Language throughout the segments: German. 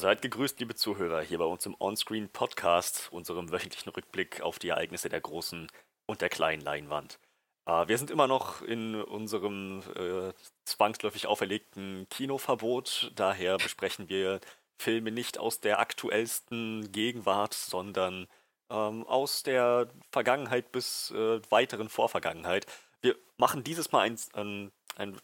Seid gegrüßt, liebe Zuhörer, hier bei uns im Onscreen Podcast, unserem wöchentlichen Rückblick auf die Ereignisse der großen und der kleinen Leinwand. Äh, wir sind immer noch in unserem äh, zwangsläufig auferlegten Kinoverbot, daher besprechen wir Filme nicht aus der aktuellsten Gegenwart, sondern ähm, aus der Vergangenheit bis äh, weiteren Vorvergangenheit. Wir machen dieses Mal ein, ein, ein,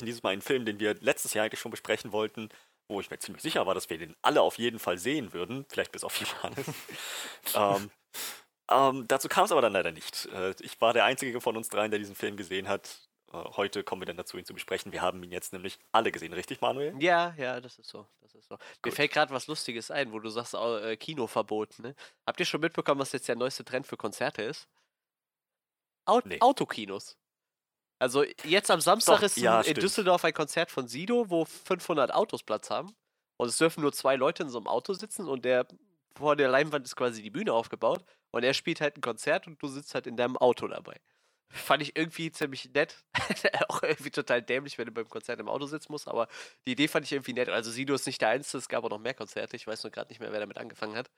dieses Mal einen Film, den wir letztes Jahr eigentlich schon besprechen wollten, wo ich mir ziemlich sicher war, dass wir den alle auf jeden Fall sehen würden, vielleicht bis auf Johannes. ähm, ähm, dazu kam es aber dann leider nicht. Äh, ich war der einzige von uns dreien, der diesen Film gesehen hat. Äh, heute kommen wir dann dazu, ihn zu besprechen. Wir haben ihn jetzt nämlich alle gesehen, richtig, Manuel? Ja, ja, das ist so. Das ist so. Mir fällt gerade was Lustiges ein, wo du sagst, äh, Kinoverbot. Ne? Habt ihr schon mitbekommen, was jetzt der neueste Trend für Konzerte ist? Au nee. Autokinos. Also jetzt am Samstag Doch, ist ja, in, in Düsseldorf ein Konzert von Sido, wo 500 Autos Platz haben. Und es dürfen nur zwei Leute in so einem Auto sitzen und der vor der Leinwand ist quasi die Bühne aufgebaut und er spielt halt ein Konzert und du sitzt halt in deinem Auto dabei. Fand ich irgendwie ziemlich nett. auch irgendwie total dämlich, wenn du beim Konzert im Auto sitzen musst, aber die Idee fand ich irgendwie nett. Also Sido ist nicht der Einzige, es gab auch noch mehr Konzerte. Ich weiß nur gerade nicht mehr, wer damit angefangen hat.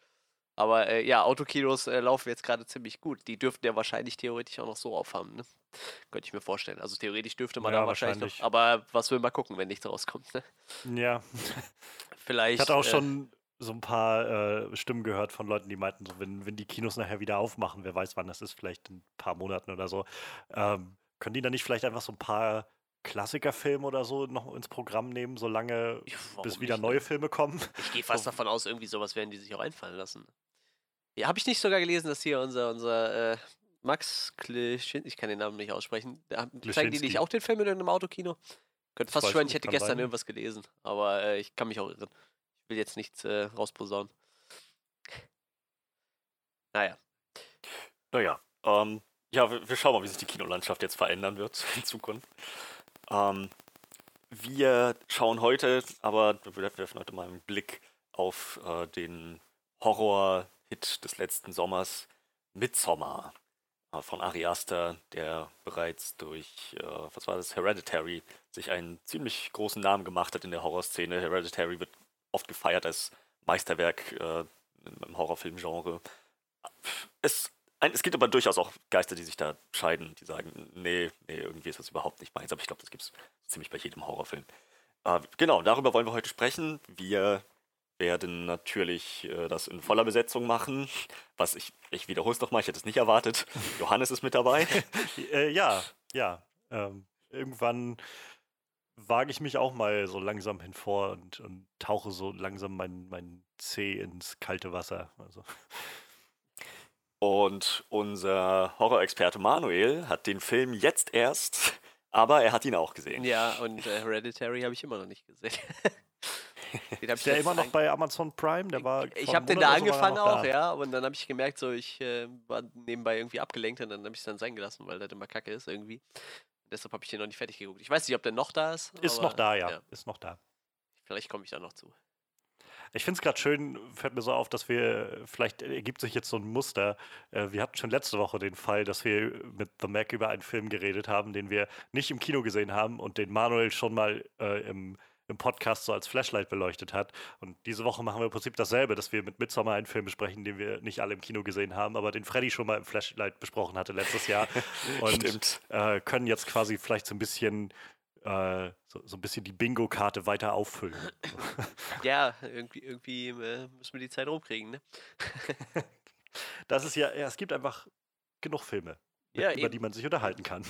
Aber äh, ja, Autokinos äh, laufen jetzt gerade ziemlich gut. Die dürften ja wahrscheinlich theoretisch auch noch so aufhaben, ne? Könnte ich mir vorstellen. Also theoretisch dürfte man ja, da wahrscheinlich, wahrscheinlich noch. Aber was will man gucken, wenn nichts rauskommt, ne? Ja. Vielleicht. Ich hatte auch äh, schon so ein paar äh, Stimmen gehört von Leuten, die meinten, so, wenn, wenn die Kinos nachher wieder aufmachen, wer weiß wann das ist, vielleicht in ein paar Monaten oder so, ähm, können die dann nicht vielleicht einfach so ein paar Klassikerfilme oder so noch ins Programm nehmen, solange Warum bis wieder nicht, neue ne? Filme kommen? Ich gehe fast davon aus, irgendwie sowas werden die sich auch einfallen lassen. Ja, habe ich nicht sogar gelesen, dass hier unser, unser äh, Max Klischin, ich kann den Namen nicht aussprechen, zeigen die nicht auch den Film in einem Autokino? Könnte fast schwören, ich hätte gestern sein. irgendwas gelesen, aber äh, ich kann mich auch irren. Ich will jetzt nichts äh, rausposaunen. Naja. Naja, ähm, ja, wir, wir, schauen mal, wie sich die Kinolandschaft jetzt verändern wird in Zukunft. Ähm, wir schauen heute, aber wir werfen heute mal einen Blick auf äh, den Horror Hit des letzten Sommers, Midsommar äh, von Ari Aster, der bereits durch, äh, was war das, Hereditary, sich einen ziemlich großen Namen gemacht hat in der Horrorszene. Hereditary wird oft gefeiert als Meisterwerk äh, im Horrorfilmgenre. Es, es gibt aber durchaus auch Geister, die sich da scheiden, die sagen, nee, nee, irgendwie ist das überhaupt nicht meins. Aber ich glaube, das gibt es ziemlich bei jedem Horrorfilm. Äh, genau, darüber wollen wir heute sprechen. Wir werden natürlich äh, das in voller Besetzung machen. Was ich, ich wiederhole es nochmal, ich hätte es nicht erwartet. Johannes ist mit dabei. äh, ja, ja. Ähm, irgendwann wage ich mich auch mal so langsam hinvor und, und tauche so langsam mein, mein Zeh ins kalte Wasser. Also. Und unser Horrorexperte Manuel hat den Film jetzt erst, aber er hat ihn auch gesehen. Ja, und äh, Hereditary habe ich immer noch nicht gesehen. Den ist der immer noch bei Amazon Prime? Der war ich habe den da angefangen auch, da. ja. Und dann habe ich gemerkt, so ich äh, war nebenbei irgendwie abgelenkt und dann habe ich es dann sein gelassen, weil das immer kacke ist irgendwie. Deshalb habe ich den noch nicht fertig geguckt. Ich weiß nicht, ob der noch da ist. Ist aber, noch da, ja. ja. Ist noch da. Vielleicht komme ich da noch zu. Ich finde es gerade schön, fällt mir so auf, dass wir, vielleicht ergibt sich jetzt so ein Muster. Äh, wir hatten schon letzte Woche den Fall, dass wir mit The Mac über einen Film geredet haben, den wir nicht im Kino gesehen haben und den Manuel schon mal äh, im im Podcast so als Flashlight beleuchtet hat. Und diese Woche machen wir im Prinzip dasselbe, dass wir mit Midsommar einen Film besprechen, den wir nicht alle im Kino gesehen haben, aber den Freddy schon mal im Flashlight besprochen hatte letztes Jahr. Und äh, können jetzt quasi vielleicht so ein bisschen äh, so, so, ein bisschen die Bingo-Karte weiter auffüllen. ja, irgendwie, irgendwie äh, müssen wir die Zeit rumkriegen, ne? das ist ja, ja, es gibt einfach genug Filme, ja, über die man sich unterhalten kann.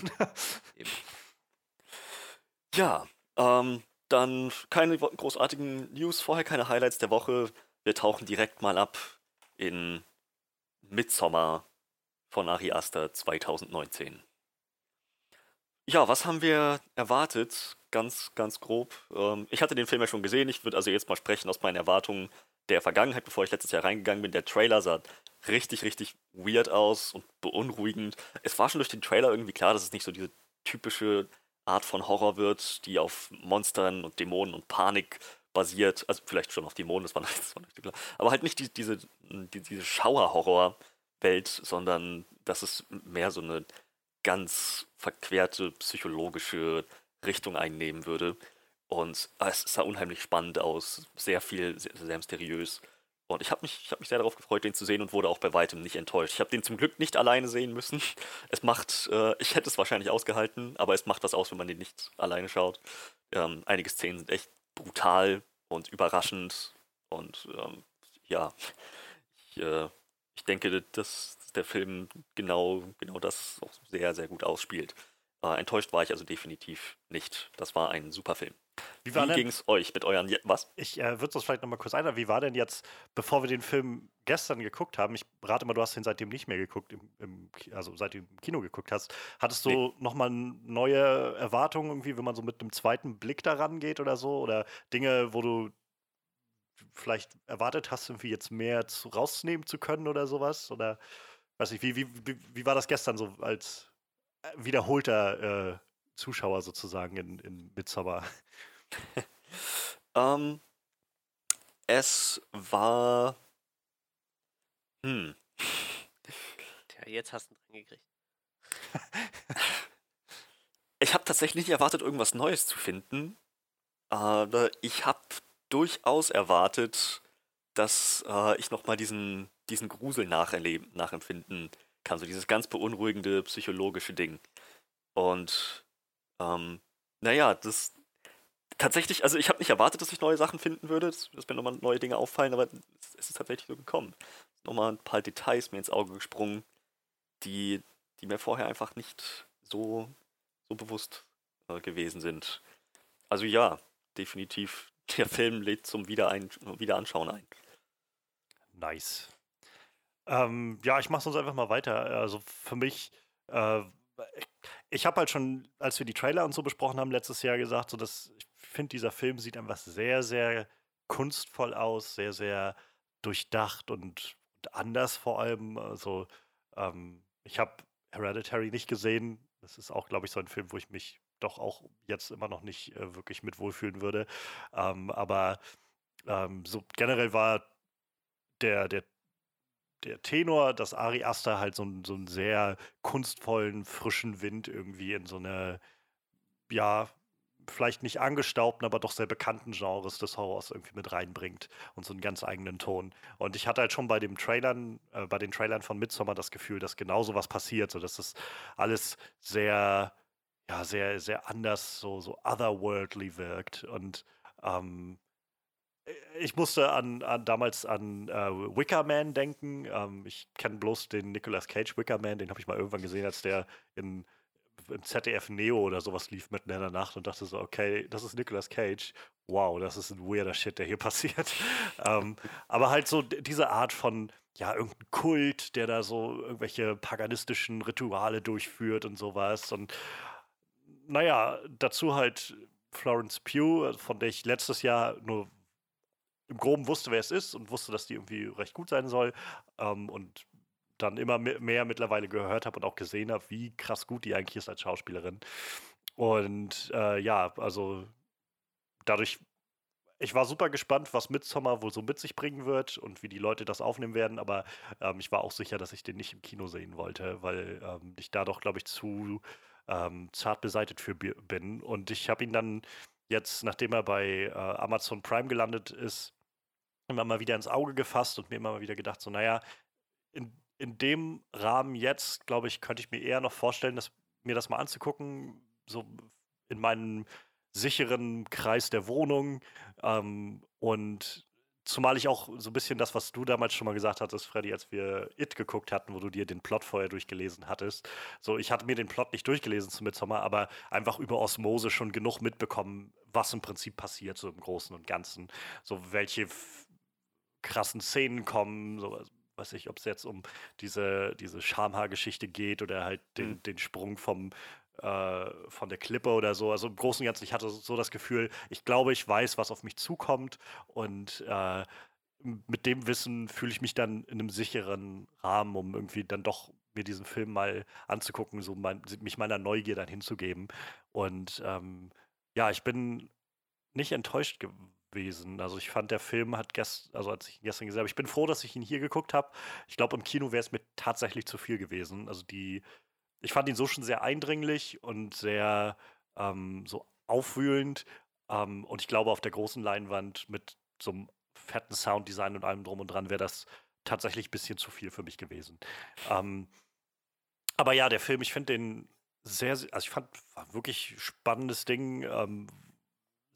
ja, ähm, dann keine großartigen News vorher, keine Highlights der Woche. Wir tauchen direkt mal ab in Midsommer von Ari Aster 2019. Ja, was haben wir erwartet? Ganz, ganz grob. Ähm, ich hatte den Film ja schon gesehen. Ich würde also jetzt mal sprechen aus meinen Erwartungen der Vergangenheit, bevor ich letztes Jahr reingegangen bin. Der Trailer sah richtig, richtig weird aus und beunruhigend. Es war schon durch den Trailer irgendwie klar, dass es nicht so diese typische Art von Horror wird, die auf Monstern und Dämonen und Panik basiert. Also vielleicht schon auf Dämonen, das war, das war nicht klar. Aber halt nicht die, diese, die, diese Schauer-Horror-Welt, sondern dass es mehr so eine ganz verquerte psychologische Richtung einnehmen würde. Und es sah unheimlich spannend aus, sehr viel, sehr, sehr mysteriös. Und ich habe mich, hab mich sehr darauf gefreut, den zu sehen und wurde auch bei weitem nicht enttäuscht. Ich habe den zum Glück nicht alleine sehen müssen. Es macht, äh, ich hätte es wahrscheinlich ausgehalten, aber es macht was aus, wenn man den nicht alleine schaut. Ähm, einige Szenen sind echt brutal und überraschend. Und ähm, ja, ich, äh, ich denke, dass der Film genau, genau das auch sehr, sehr gut ausspielt. Äh, enttäuscht war ich also definitiv nicht. Das war ein super Film. Wie, wie ging es euch mit euren, was? Ich äh, würde es vielleicht nochmal kurz einladen. Wie war denn jetzt, bevor wir den Film gestern geguckt haben, ich rate mal, du hast ihn seitdem nicht mehr geguckt, im, im, also seit du im Kino geguckt hast, hattest du nee. nochmal neue Erwartungen irgendwie, wenn man so mit einem zweiten Blick daran geht oder so? Oder Dinge, wo du vielleicht erwartet hast, irgendwie jetzt mehr zu, rausnehmen zu können oder sowas? Oder weiß ich, wie, wie, wie, wie war das gestern so als äh, wiederholter äh, Zuschauer sozusagen in, in Midsommar? ähm, es war. Hm. Tja, jetzt hast du ihn dran gekriegt. ich habe tatsächlich nicht erwartet, irgendwas Neues zu finden. Aber ich habe durchaus erwartet, dass äh, ich nochmal diesen, diesen Grusel nacherleben, nachempfinden kann. So dieses ganz beunruhigende psychologische Ding. Und ähm, naja, das tatsächlich, also ich habe nicht erwartet, dass ich neue Sachen finden würde, dass, mir nochmal neue Dinge auffallen, aber es ist tatsächlich so gekommen. Nochmal ein paar Details mir ins Auge gesprungen, die, die mir vorher einfach nicht so, so bewusst äh, gewesen sind. Also ja, definitiv, der Film lädt zum Wiederein Wiederanschauen ein. Nice. Ähm, ja, ich mache sonst einfach mal weiter. Also für mich, äh, ich habe halt schon, als wir die Trailer und so besprochen haben, letztes Jahr gesagt, so dass ich finde, dieser Film sieht einfach sehr, sehr kunstvoll aus, sehr, sehr durchdacht und, und anders vor allem. Also ähm, ich habe Hereditary nicht gesehen. Das ist auch, glaube ich, so ein Film, wo ich mich doch auch jetzt immer noch nicht äh, wirklich mit wohlfühlen würde. Ähm, aber ähm, so generell war der, der der Tenor, dass Ari Aster halt so, so einen sehr kunstvollen, frischen Wind irgendwie in so eine, ja, vielleicht nicht angestaubten, aber doch sehr bekannten Genres des Horrors irgendwie mit reinbringt und so einen ganz eigenen Ton. Und ich hatte halt schon bei den Trailern, äh, bei den Trailern von Midsommar das Gefühl, dass genau so was passiert, so dass das alles sehr, ja, sehr, sehr anders, so, so otherworldly wirkt. Und ähm, ich musste an, an damals an äh, Wicker Man denken. Ähm, ich kenne bloß den Nicolas Cage Wicker Man, den habe ich mal irgendwann gesehen, als der in, im ZDF Neo oder sowas lief mitten in der Nacht und dachte so, okay, das ist Nicolas Cage. Wow, das ist ein weirder Shit, der hier passiert. ähm, aber halt so diese Art von, ja, irgendein Kult, der da so irgendwelche paganistischen Rituale durchführt und sowas. Und naja, dazu halt Florence Pugh, von der ich letztes Jahr nur im Groben wusste, wer es ist und wusste, dass die irgendwie recht gut sein soll. Ähm, und dann immer mehr mittlerweile gehört habe und auch gesehen habe, wie krass gut die eigentlich ist als Schauspielerin. Und äh, ja, also dadurch, ich war super gespannt, was Midsommar wohl so mit sich bringen wird und wie die Leute das aufnehmen werden, aber ähm, ich war auch sicher, dass ich den nicht im Kino sehen wollte, weil ähm, ich da doch, glaube ich, zu ähm, zart beseitigt für bin. Und ich habe ihn dann jetzt, nachdem er bei äh, Amazon Prime gelandet ist, immer mal wieder ins Auge gefasst und mir immer mal wieder gedacht, so, naja, in, in dem Rahmen jetzt, glaube ich, könnte ich mir eher noch vorstellen, dass, mir das mal anzugucken, so in meinem sicheren Kreis der Wohnung. Ähm, und zumal ich auch so ein bisschen das, was du damals schon mal gesagt hattest, Freddy, als wir It geguckt hatten, wo du dir den Plot vorher durchgelesen hattest. So, ich hatte mir den Plot nicht durchgelesen zu Midsommar, aber einfach über Osmose schon genug mitbekommen, was im Prinzip passiert, so im Großen und Ganzen. So, welche krassen Szenen kommen, so weiß ich, ob es jetzt um diese, diese Schamhaar-Geschichte geht oder halt den, mhm. den Sprung vom, äh, von der Klippe oder so. Also im Großen und Ganzen, ich hatte so das Gefühl, ich glaube, ich weiß, was auf mich zukommt und äh, mit dem Wissen fühle ich mich dann in einem sicheren Rahmen, um irgendwie dann doch mir diesen Film mal anzugucken, so mein, mich meiner Neugier dann hinzugeben. Und ähm, ja, ich bin nicht enttäuscht geworden gewesen. Also ich fand, der Film hat gestern, also als ich ihn gestern gesehen habe, ich bin froh, dass ich ihn hier geguckt habe. Ich glaube, im Kino wäre es mir tatsächlich zu viel gewesen. Also die, ich fand ihn so schon sehr eindringlich und sehr ähm, so aufwühlend, Ähm, und ich glaube, auf der großen Leinwand mit so einem fetten Sounddesign und allem drum und dran wäre das tatsächlich ein bisschen zu viel für mich gewesen. Ähm, aber ja, der Film, ich finde den sehr, also ich fand, wirklich spannendes Ding. Ähm,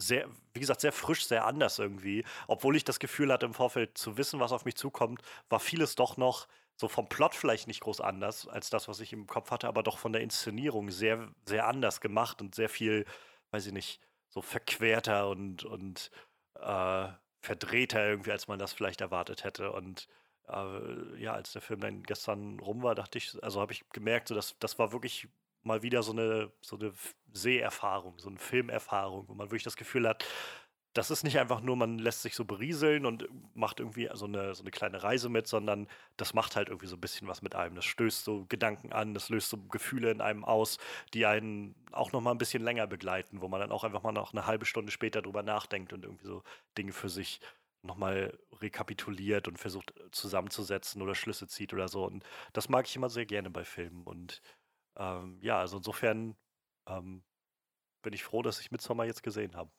sehr, wie gesagt, sehr frisch, sehr anders irgendwie. Obwohl ich das Gefühl hatte, im Vorfeld zu wissen, was auf mich zukommt, war vieles doch noch so vom Plot vielleicht nicht groß anders als das, was ich im Kopf hatte, aber doch von der Inszenierung sehr, sehr anders gemacht und sehr viel, weiß ich nicht, so verquerter und, und äh, verdrehter irgendwie, als man das vielleicht erwartet hätte. Und äh, ja, als der Film dann gestern rum war, dachte ich, also habe ich gemerkt, so dass das war wirklich mal wieder so eine, so eine Seherfahrung, so eine Filmerfahrung, wo man wirklich das Gefühl hat, das ist nicht einfach nur, man lässt sich so berieseln und macht irgendwie so eine, so eine kleine Reise mit, sondern das macht halt irgendwie so ein bisschen was mit einem. Das stößt so Gedanken an, das löst so Gefühle in einem aus, die einen auch noch mal ein bisschen länger begleiten, wo man dann auch einfach mal noch eine halbe Stunde später drüber nachdenkt und irgendwie so Dinge für sich nochmal rekapituliert und versucht zusammenzusetzen oder Schlüsse zieht oder so. Und das mag ich immer sehr gerne bei Filmen. Und ähm, ja, also insofern ähm, bin ich froh, dass ich Midsommar jetzt gesehen habe.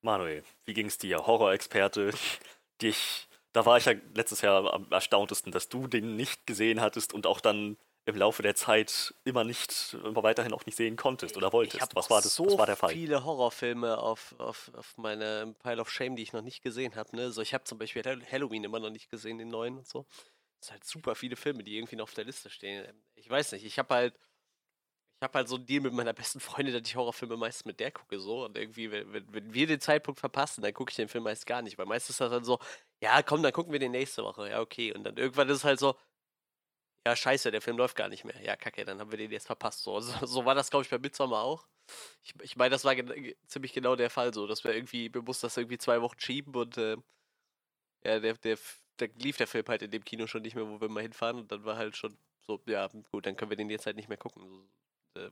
Manuel, wie ging es dir? Horror-Experte, dich, da war ich ja letztes Jahr am erstauntesten, dass du den nicht gesehen hattest und auch dann im Laufe der Zeit immer nicht, immer weiterhin auch nicht sehen konntest oder wolltest. was war das? So was war der Fall? viele Horrorfilme auf, auf, auf meiner Pile of Shame, die ich noch nicht gesehen habe. Ne? So, ich habe zum Beispiel Halloween immer noch nicht gesehen, den neuen und so. Es sind halt super viele Filme, die irgendwie noch auf der Liste stehen. Ich weiß nicht, ich habe halt ich habe halt so einen Deal mit meiner besten Freundin, dass ich Horrorfilme meistens mit der gucke so. Und irgendwie, wenn, wenn, wir den Zeitpunkt verpassen, dann gucke ich den Film meist gar nicht. Weil meistens ist das dann so, ja, komm, dann gucken wir den nächste Woche. Ja, okay. Und dann irgendwann ist es halt so, ja, scheiße, der Film läuft gar nicht mehr. Ja, kacke, dann haben wir den jetzt verpasst. So, so, so war das, glaube ich, bei Midsommar auch. Ich, ich meine, das war gen ziemlich genau der Fall so, dass wir irgendwie, wir mussten das irgendwie zwei Wochen schieben und äh, ja, der, der, der lief der Film halt in dem Kino schon nicht mehr, wo wir mal hinfahren und dann war halt schon so, ja, gut, dann können wir den jetzt halt nicht mehr gucken. So, äh,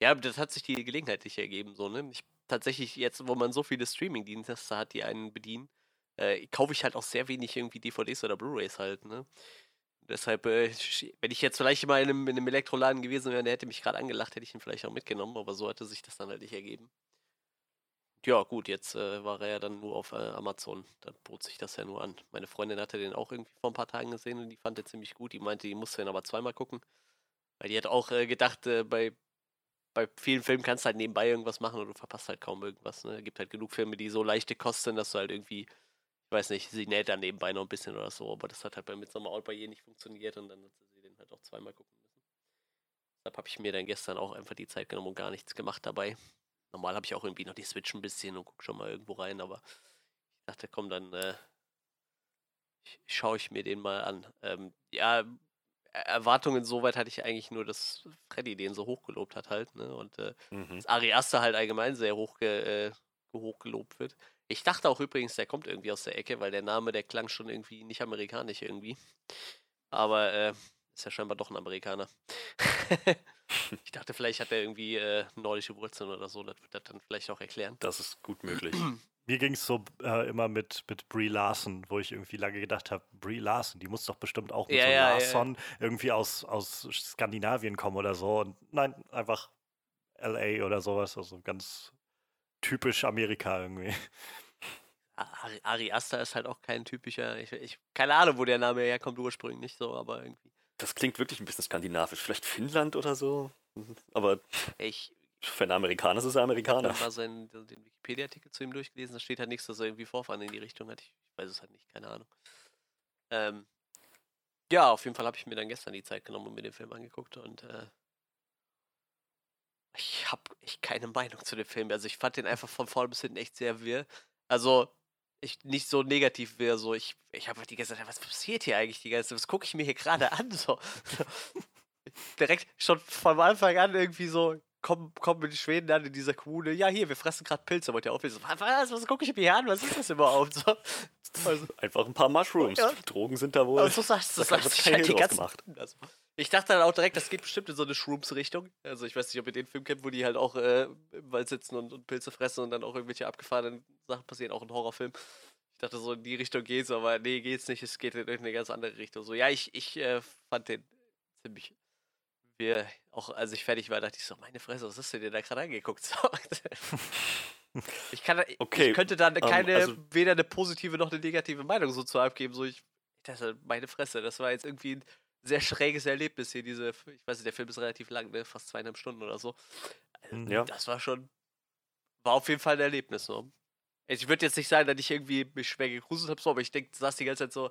ja, das hat sich die Gelegenheit nicht ergeben, so, ne? Ich, tatsächlich jetzt, wo man so viele Streaming-Dienste hat, die einen bedienen, äh, kaufe ich halt auch sehr wenig irgendwie DVDs oder Blu-Rays halt, ne? Deshalb, äh, wenn ich jetzt vielleicht mal in einem, in einem Elektroladen gewesen wäre, der hätte mich gerade angelacht, hätte ich ihn vielleicht auch mitgenommen, aber so hatte sich das dann halt nicht ergeben. Ja, gut, jetzt äh, war er ja dann nur auf äh, Amazon. Da bot sich das ja nur an. Meine Freundin hatte den auch irgendwie vor ein paar Tagen gesehen und die fand den ziemlich gut. Die meinte, die musste den aber zweimal gucken. Weil die hat auch äh, gedacht, äh, bei bei vielen Filmen kannst du halt nebenbei irgendwas machen und du verpasst halt kaum irgendwas. Ne? Es gibt halt genug Filme, die so leichte Kosten, dass du halt irgendwie, ich weiß nicht, sie näht dann nebenbei noch ein bisschen oder so, aber das hat halt bei Midsommar Out bei ihr nicht funktioniert und dann hat sie den halt auch zweimal gucken müssen. Deshalb habe ich mir dann gestern auch einfach die Zeit genommen und gar nichts gemacht dabei. Normal habe ich auch irgendwie noch die Switch ein bisschen und gucke schon mal irgendwo rein, aber ich dachte, komm, dann äh, schaue ich mir den mal an. Ähm, ja, Erwartungen soweit hatte ich eigentlich nur, dass Freddy den so hochgelobt hat halt, ne? Und äh, mhm. dass Ari Aster halt allgemein sehr hoch äh, hochgelobt wird. Ich dachte auch übrigens, der kommt irgendwie aus der Ecke, weil der Name, der klang schon irgendwie nicht amerikanisch irgendwie. Aber äh, ist ja scheinbar doch ein Amerikaner. ich dachte, vielleicht hat er irgendwie äh, nordische Wurzeln oder so. Das wird das dann vielleicht auch erklären. Das ist gut möglich. Mir ging es so äh, immer mit, mit Brie Larson, wo ich irgendwie lange gedacht habe, Brie Larson, die muss doch bestimmt auch mit ja, so ja, Larson ja, irgendwie aus, aus Skandinavien kommen oder so. Und nein, einfach LA oder sowas. Also ganz typisch Amerika irgendwie. Ari, Ari Aster ist halt auch kein typischer, ich, ich, keine Ahnung, wo der Name herkommt ursprünglich nicht so, aber irgendwie. Das klingt wirklich ein bisschen skandinavisch. Vielleicht Finnland oder so. Aber. Ich, für einen Amerikaner ist es ein Amerikaner. Ich habe mal seinen, den Wikipedia-Artikel zu ihm durchgelesen, da steht halt nichts, dass er irgendwie Vorfahren in die Richtung hat. Ich, ich weiß es halt nicht, keine Ahnung. Ähm, ja, auf jeden Fall habe ich mir dann gestern die Zeit genommen und mir den Film angeguckt und äh, ich habe echt keine Meinung zu dem Film. Also ich fand den einfach von vorn bis hinten echt sehr wirr. Also ich nicht so negativ wirr, so ich, ich habe halt die ganze Zeit, was passiert hier eigentlich die ganze Zeit? Was gucke ich mir hier gerade an? So. Direkt schon von Anfang an irgendwie so, kommen, kommen in Schweden dann in dieser Kommune, ja hier, wir fressen gerade Pilze, wollt ihr auflesen? Was, was, was gucke ich mir hier an? Was ist das überhaupt? So, also, Einfach ein paar Mushrooms. Ja. Drogen sind da wohl. Also, so sagst du, das sagst halt die ganzen, gemacht. Also, ich dachte dann auch direkt, das geht bestimmt in so eine Shrooms-Richtung. Also ich weiß nicht, ob ihr den Film kennt, wo die halt auch äh, im Wald sitzen und, und, Pilze fressen und dann auch irgendwelche abgefahrenen Sachen passieren, auch ein Horrorfilm. Ich dachte so, in die Richtung geht's, aber nee, geht's nicht, es geht in irgendeine ganz andere Richtung. So, ja, ich, ich äh, fand den ziemlich wir auch, als ich fertig war, dachte ich so, meine Fresse, was hast du dir da gerade angeguckt? ich, kann, okay. ich könnte da ähm, keine, also, weder eine positive noch eine negative Meinung so zu abgeben. So, ich, das, meine Fresse, das war jetzt irgendwie ein sehr schräges Erlebnis hier. Diese, ich weiß nicht, der Film ist relativ lang, ne? fast zweieinhalb Stunden oder so. Also, ja. Das war schon, war auf jeden Fall ein Erlebnis. So. Ich würde jetzt nicht sagen, dass ich irgendwie mich schwer gegruselt habe, so, aber ich denke, du saß die ganze Zeit so,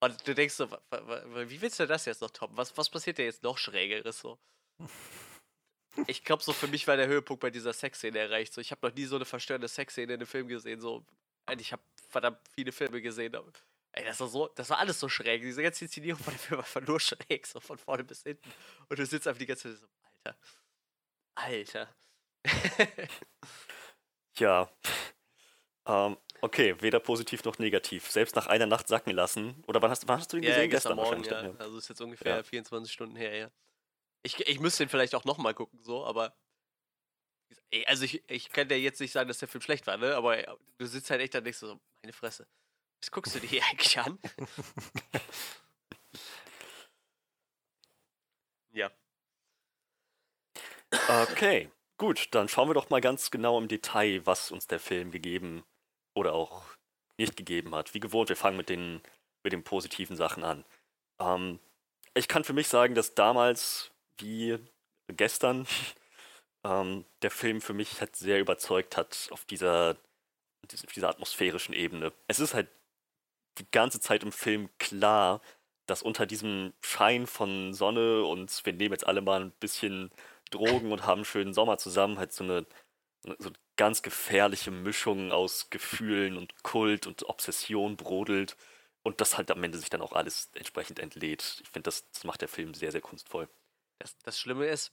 und du denkst so, wie willst du das jetzt noch toppen? Was, was passiert denn jetzt noch Schrägeres so? Ich glaube, so für mich war der Höhepunkt bei dieser Sexszene erreicht. So, ich habe noch nie so eine verstörende Sexszene in einem Film gesehen. So, ich habe verdammt viele Filme gesehen. Aber, ey, das war so, das war alles so schräg. Diese ganze Inszenierung von dem Film war nur schräg, so von vorne bis hinten. Und du sitzt einfach die ganze Zeit so, Alter. Alter. ja. Ähm, Okay, weder positiv noch negativ. Selbst nach einer Nacht sacken lassen. Oder wann hast, wann hast du ihn ja, gesehen? gestern, gestern Morgen, ja. ja. Also ist jetzt ungefähr ja. 24 Stunden her, ja. Ich, ich müsste ihn vielleicht auch nochmal gucken, so, aber. Also ich, ich kann dir jetzt nicht sagen, dass der Film schlecht war, ne? Aber du sitzt halt echt da und denkst so, meine Fresse. Was guckst du dir hier eigentlich an? ja. Okay, gut, dann schauen wir doch mal ganz genau im Detail, was uns der Film gegeben hat oder auch nicht gegeben hat. Wie gewohnt, wir fangen mit den, mit den positiven Sachen an. Ähm, ich kann für mich sagen, dass damals wie gestern ähm, der Film für mich halt sehr überzeugt hat auf dieser, auf dieser atmosphärischen Ebene. Es ist halt die ganze Zeit im Film klar, dass unter diesem Schein von Sonne und wir nehmen jetzt alle mal ein bisschen Drogen und haben einen schönen Sommer zusammen, halt so eine, so ganz gefährliche Mischung aus Gefühlen und Kult und Obsession brodelt und das halt am Ende sich dann auch alles entsprechend entlädt. Ich finde, das, das macht der Film sehr, sehr kunstvoll. Das, das Schlimme ist,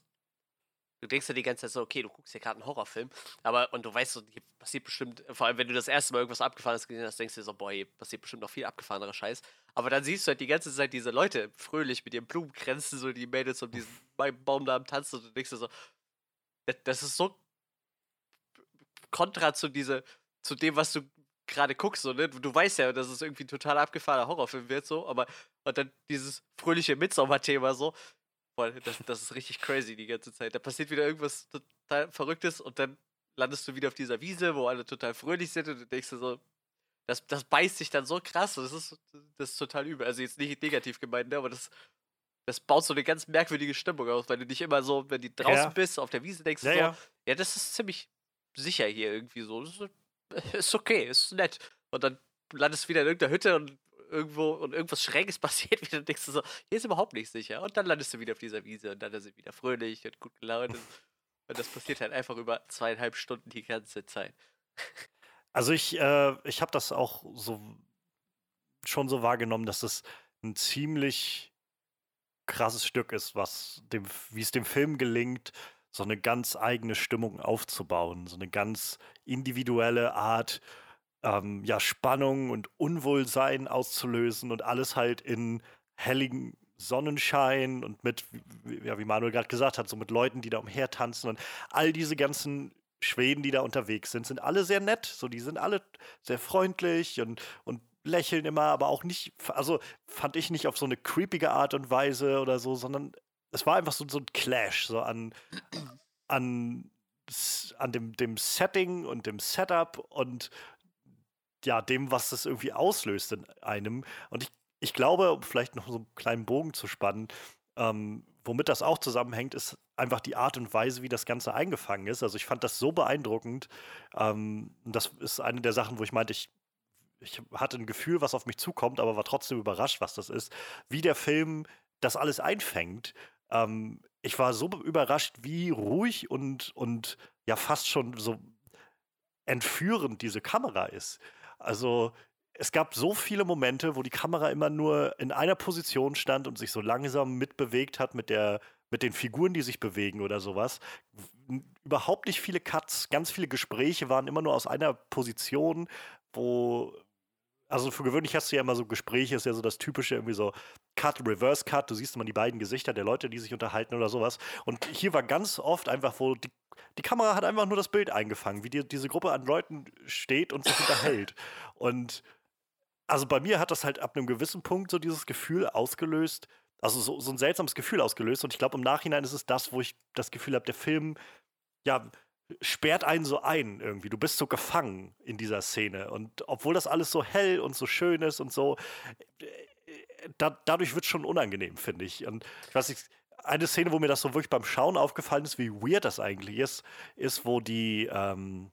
du denkst ja die ganze Zeit so, okay, du guckst ja gerade einen Horrorfilm, aber und du weißt so, hier passiert bestimmt, vor allem wenn du das erste Mal irgendwas Abgefahrenes gesehen hast, denkst du dir so, boah, hier passiert bestimmt noch viel abgefahrener Scheiß. Aber dann siehst du halt die ganze Zeit diese Leute fröhlich mit ihren Blumenkränzen, so die Mädels um diesen Baum da am Tanzen und du denkst dir so, das ist so Kontra zu diese, zu dem, was du gerade guckst, so, ne? Du weißt ja, dass es irgendwie ein total abgefahrener Horrorfilm wird, so, aber und dann dieses fröhliche Midsommer-Thema so. Boah, das, das ist richtig crazy die ganze Zeit. Da passiert wieder irgendwas total Verrücktes und dann landest du wieder auf dieser Wiese, wo alle total fröhlich sind und du denkst dir so, das, das beißt sich dann so krass. Das ist, das ist total übel. Also jetzt nicht negativ gemeint, ne, aber das, das baut so eine ganz merkwürdige Stimmung aus, weil du dich immer so, wenn du draußen ja. bist, auf der Wiese denkst, ja, so, ja. ja, das ist ziemlich, sicher hier irgendwie so. Ist, ist okay, ist nett. Und dann landest du wieder in irgendeiner Hütte und irgendwo und irgendwas Schräges passiert wieder und denkst du so, hier ist überhaupt nicht sicher. Und dann landest du wieder auf dieser Wiese und dann ist sie wieder fröhlich und gut gelaunt. und das passiert halt einfach über zweieinhalb Stunden die ganze Zeit. Also ich, äh, ich habe das auch so schon so wahrgenommen, dass es ein ziemlich krasses Stück ist, was dem, wie es dem Film gelingt, so eine ganz eigene Stimmung aufzubauen, so eine ganz individuelle Art, ähm, ja, Spannung und Unwohlsein auszulösen und alles halt in helligen Sonnenschein und mit, ja, wie Manuel gerade gesagt hat, so mit Leuten, die da umhertanzen und all diese ganzen Schweden, die da unterwegs sind, sind alle sehr nett. So, die sind alle sehr freundlich und, und lächeln immer, aber auch nicht, also fand ich nicht auf so eine creepige Art und Weise oder so, sondern es war einfach so, so ein Clash, so an, an, an dem, dem Setting und dem Setup und ja, dem, was das irgendwie auslöst in einem. Und ich, ich glaube, um vielleicht noch so einen kleinen Bogen zu spannen, ähm, womit das auch zusammenhängt, ist einfach die Art und Weise, wie das Ganze eingefangen ist. Also ich fand das so beeindruckend. Ähm, das ist eine der Sachen, wo ich meinte, ich, ich hatte ein Gefühl, was auf mich zukommt, aber war trotzdem überrascht, was das ist. Wie der Film das alles einfängt ähm, ich war so überrascht, wie ruhig und, und ja fast schon so entführend diese Kamera ist. Also es gab so viele Momente, wo die Kamera immer nur in einer Position stand und sich so langsam mitbewegt hat mit der mit den Figuren, die sich bewegen oder sowas. Überhaupt nicht viele Cuts, ganz viele Gespräche waren immer nur aus einer Position, wo also für gewöhnlich hast du ja immer so Gespräche, ist ja so das typische irgendwie so Cut, Reverse Cut, du siehst immer die beiden Gesichter der Leute, die sich unterhalten oder sowas. Und hier war ganz oft einfach, wo die, die Kamera hat einfach nur das Bild eingefangen, wie die, diese Gruppe an Leuten steht und sich unterhält. Und also bei mir hat das halt ab einem gewissen Punkt so dieses Gefühl ausgelöst, also so, so ein seltsames Gefühl ausgelöst. Und ich glaube, im Nachhinein ist es das, wo ich das Gefühl habe, der Film, ja, sperrt einen so ein irgendwie. Du bist so gefangen in dieser Szene. Und obwohl das alles so hell und so schön ist und so, da, dadurch wird es schon unangenehm, finde ich. Und ich weiß nicht, eine Szene, wo mir das so wirklich beim Schauen aufgefallen ist, wie weird das eigentlich ist, ist, wo die, ähm,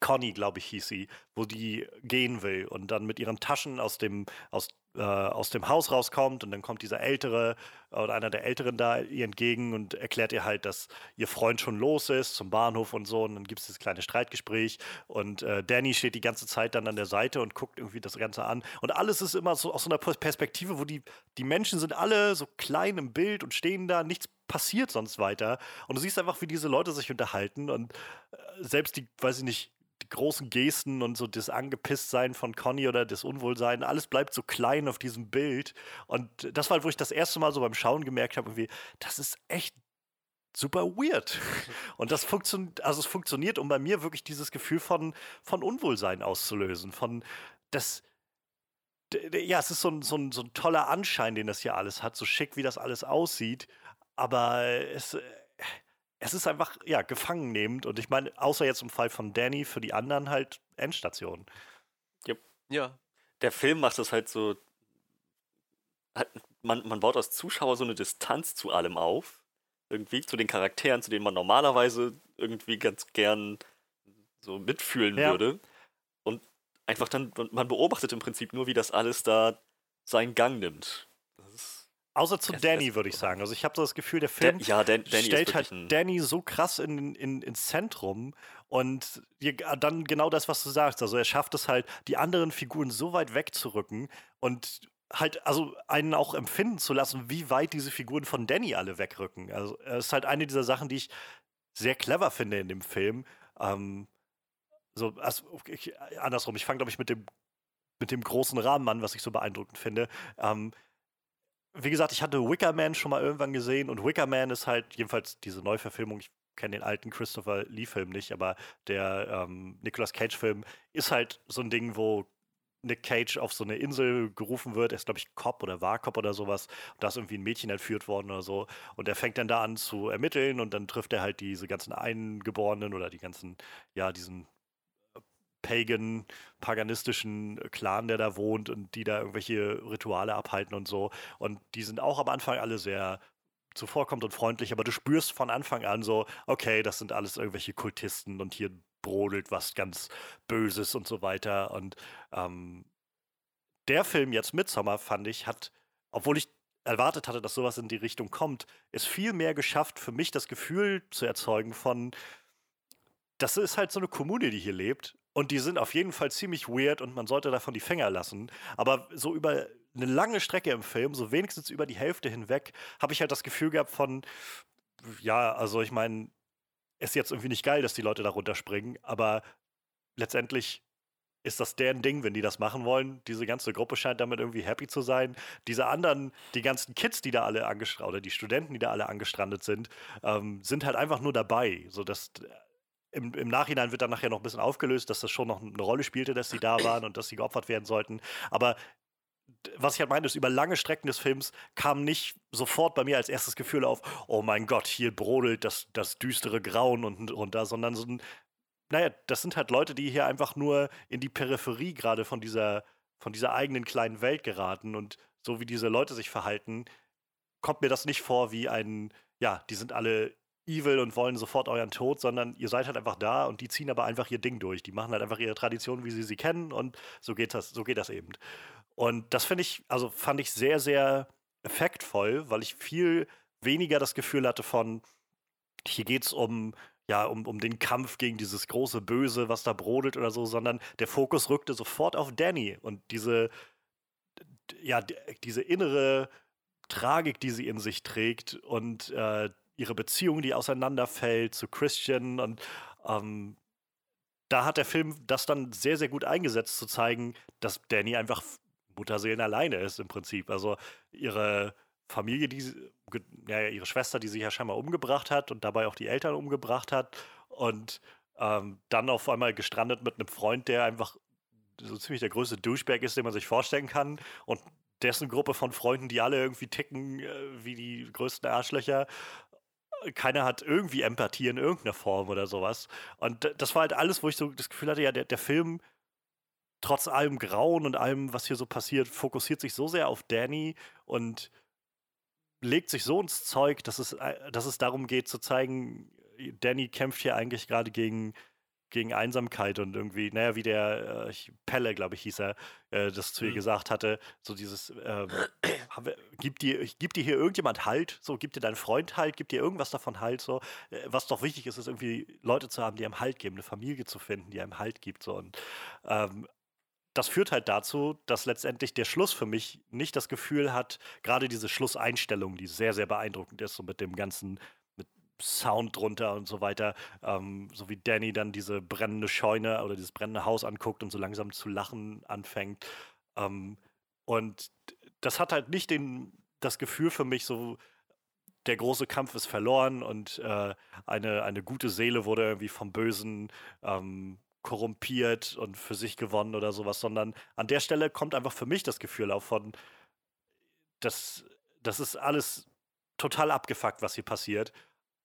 Conny, glaube ich, hieß sie, wo die gehen will und dann mit ihren Taschen aus dem, aus, äh, aus dem Haus rauskommt und dann kommt dieser Ältere oder einer der Älteren da ihr entgegen und erklärt ihr halt, dass ihr Freund schon los ist zum Bahnhof und so. Und dann gibt es dieses kleine Streitgespräch und äh, Danny steht die ganze Zeit dann an der Seite und guckt irgendwie das Ganze an. Und alles ist immer so aus so einer Perspektive, wo die, die Menschen sind alle so klein im Bild und stehen da, nichts passiert sonst weiter. Und du siehst einfach, wie diese Leute sich unterhalten. Und äh, selbst die, weiß ich nicht, die großen Gesten und so das Angepisstsein von Conny oder das Unwohlsein, alles bleibt so klein auf diesem Bild. Und das war halt, wo ich das erste Mal so beim Schauen gemerkt habe, irgendwie, das ist echt super weird. Und das funktioniert, also es funktioniert, um bei mir wirklich dieses Gefühl von, von Unwohlsein auszulösen, von das, ja, es ist so ein, so, ein, so ein toller Anschein, den das hier alles hat, so schick, wie das alles aussieht. Aber es, es ist einfach, ja, gefangen nehmend. Und ich meine, außer jetzt im Fall von Danny, für die anderen halt Endstation. Yep. Ja. Der Film macht das halt so. Hat, man, man baut als Zuschauer so eine Distanz zu allem auf. Irgendwie zu den Charakteren, zu denen man normalerweise irgendwie ganz gern so mitfühlen ja. würde. Und einfach dann, man beobachtet im Prinzip nur, wie das alles da seinen Gang nimmt. Außer zu Danny, würde ich sagen. Also ich habe so das Gefühl, der Film ja, Dan Danny stellt halt Danny so krass in, in, ins Zentrum und dann genau das, was du sagst. Also er schafft es halt, die anderen Figuren so weit wegzurücken und halt, also einen auch empfinden zu lassen, wie weit diese Figuren von Danny alle wegrücken. Also es ist halt eine dieser Sachen, die ich sehr clever finde in dem Film. Ähm, so, also, ich, andersrum, ich fange, glaube ich, mit dem, mit dem großen Rahmen an, was ich so beeindruckend finde. Ähm, wie gesagt, ich hatte Wicker Man schon mal irgendwann gesehen und Wicker Man ist halt, jedenfalls diese Neuverfilmung, ich kenne den alten Christopher Lee-Film nicht, aber der ähm, Nicolas Cage-Film ist halt so ein Ding, wo Nick Cage auf so eine Insel gerufen wird. Er ist, glaube ich, Cop oder war Cop oder sowas. Und da ist irgendwie ein Mädchen entführt worden oder so. Und er fängt dann da an zu ermitteln und dann trifft er halt diese ganzen Eingeborenen oder die ganzen, ja, diesen pagan, paganistischen Clan, der da wohnt und die da irgendwelche Rituale abhalten und so. Und die sind auch am Anfang alle sehr zuvorkommt und freundlich, aber du spürst von Anfang an so, okay, das sind alles irgendwelche Kultisten und hier brodelt was ganz Böses und so weiter. Und ähm, der Film jetzt Midsommar, fand ich, hat, obwohl ich erwartet hatte, dass sowas in die Richtung kommt, es viel mehr geschafft, für mich das Gefühl zu erzeugen von, das ist halt so eine Kommune, die hier lebt und die sind auf jeden Fall ziemlich weird und man sollte davon die Finger lassen. Aber so über eine lange Strecke im Film, so wenigstens über die Hälfte hinweg, habe ich halt das Gefühl gehabt von, ja, also ich meine, ist jetzt irgendwie nicht geil, dass die Leute da runterspringen, aber letztendlich ist das deren Ding, wenn die das machen wollen. Diese ganze Gruppe scheint damit irgendwie happy zu sein. Diese anderen, die ganzen Kids, die da alle angestrandet, oder die Studenten, die da alle angestrandet sind, ähm, sind halt einfach nur dabei. So dass im, im, Nachhinein wird dann nachher noch ein bisschen aufgelöst, dass das schon noch eine Rolle spielte, dass sie da waren und dass sie geopfert werden sollten. Aber was ich halt meine, ist, über lange Strecken des Films kam nicht sofort bei mir als erstes Gefühl auf, oh mein Gott, hier brodelt das, das düstere Grauen und runter, sondern so ein, naja, das sind halt Leute, die hier einfach nur in die Peripherie gerade von dieser, von dieser eigenen kleinen Welt geraten und so wie diese Leute sich verhalten, kommt mir das nicht vor wie ein, ja, die sind alle evil und wollen sofort euren Tod, sondern ihr seid halt einfach da und die ziehen aber einfach ihr Ding durch. Die machen halt einfach ihre Tradition, wie sie sie kennen und so geht das, so geht das eben. Und das finde ich, also fand ich sehr, sehr effektvoll, weil ich viel weniger das Gefühl hatte von, hier geht es um, ja, um, um den Kampf gegen dieses große Böse, was da brodelt oder so, sondern der Fokus rückte sofort auf Danny und diese, ja, diese innere Tragik, die sie in sich trägt und äh, ihre Beziehung, die auseinanderfällt zu Christian und ähm, da hat der Film das dann sehr, sehr gut eingesetzt, zu zeigen, dass Danny einfach Mutterseelen alleine ist im Prinzip. Also ihre Familie, die, ja, ihre Schwester, die sich ja scheinbar umgebracht hat und dabei auch die Eltern umgebracht hat und ähm, dann auf einmal gestrandet mit einem Freund, der einfach so ziemlich der größte Douchebag ist, den man sich vorstellen kann und dessen Gruppe von Freunden, die alle irgendwie ticken äh, wie die größten Arschlöcher. Keiner hat irgendwie Empathie in irgendeiner Form oder sowas. Und das war halt alles, wo ich so das Gefühl hatte, ja, der, der Film, trotz allem Grauen und allem, was hier so passiert, fokussiert sich so sehr auf Danny und legt sich so ins Zeug, dass es, äh, dass es darum geht zu zeigen, Danny kämpft hier eigentlich gerade gegen gegen Einsamkeit und irgendwie, naja, wie der äh, Pelle, glaube ich, hieß er, äh, das zu ihr mhm. gesagt hatte, so dieses, wir, gibt, dir, gibt dir hier irgendjemand Halt, so, gibt dir dein Freund Halt, gibt dir irgendwas davon Halt, so, äh, was doch wichtig ist, ist irgendwie Leute zu haben, die einem Halt geben, eine Familie zu finden, die einem Halt gibt, so, und ähm, das führt halt dazu, dass letztendlich der Schluss für mich nicht das Gefühl hat, gerade diese Schlusseinstellung, die sehr, sehr beeindruckend ist, so mit dem ganzen Sound drunter und so weiter. Ähm, so wie Danny dann diese brennende Scheune oder dieses brennende Haus anguckt und so langsam zu lachen anfängt. Ähm, und das hat halt nicht den, das Gefühl für mich, so der große Kampf ist verloren und äh, eine, eine gute Seele wurde irgendwie vom Bösen ähm, korrumpiert und für sich gewonnen oder sowas, sondern an der Stelle kommt einfach für mich das Gefühl auf von, das, das ist alles total abgefuckt, was hier passiert.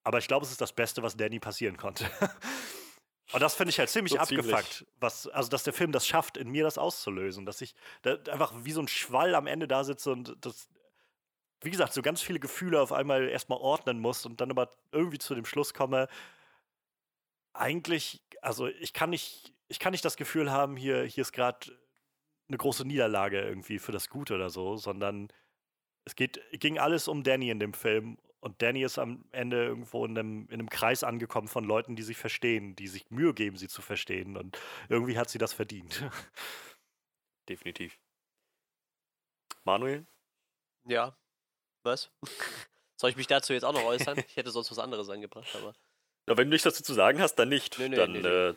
Aber ich glaube, es ist das Beste, was Danny passieren konnte. Und das finde ich halt ziemlich so abgefuckt, ziemlich. was, also dass der Film das schafft, in mir das auszulösen, dass ich da einfach wie so ein Schwall am Ende da sitze und das, wie gesagt, so ganz viele Gefühle auf einmal erstmal ordnen muss und dann aber irgendwie zu dem Schluss komme, eigentlich, also ich kann nicht, ich kann nicht das Gefühl haben, hier, hier ist gerade eine große Niederlage irgendwie für das Gute oder so, sondern es geht, ging alles um Danny in dem Film und Danny ist am Ende irgendwo in einem, in einem Kreis angekommen von Leuten, die sich verstehen, die sich Mühe geben, sie zu verstehen. Und irgendwie hat sie das verdient. Definitiv. Manuel? Ja. Was? Soll ich mich dazu jetzt auch noch äußern? Ich hätte sonst was anderes angebracht, aber. Ja, wenn du nichts dazu zu sagen hast, dann nicht. Nee, nee, dann, nee, äh,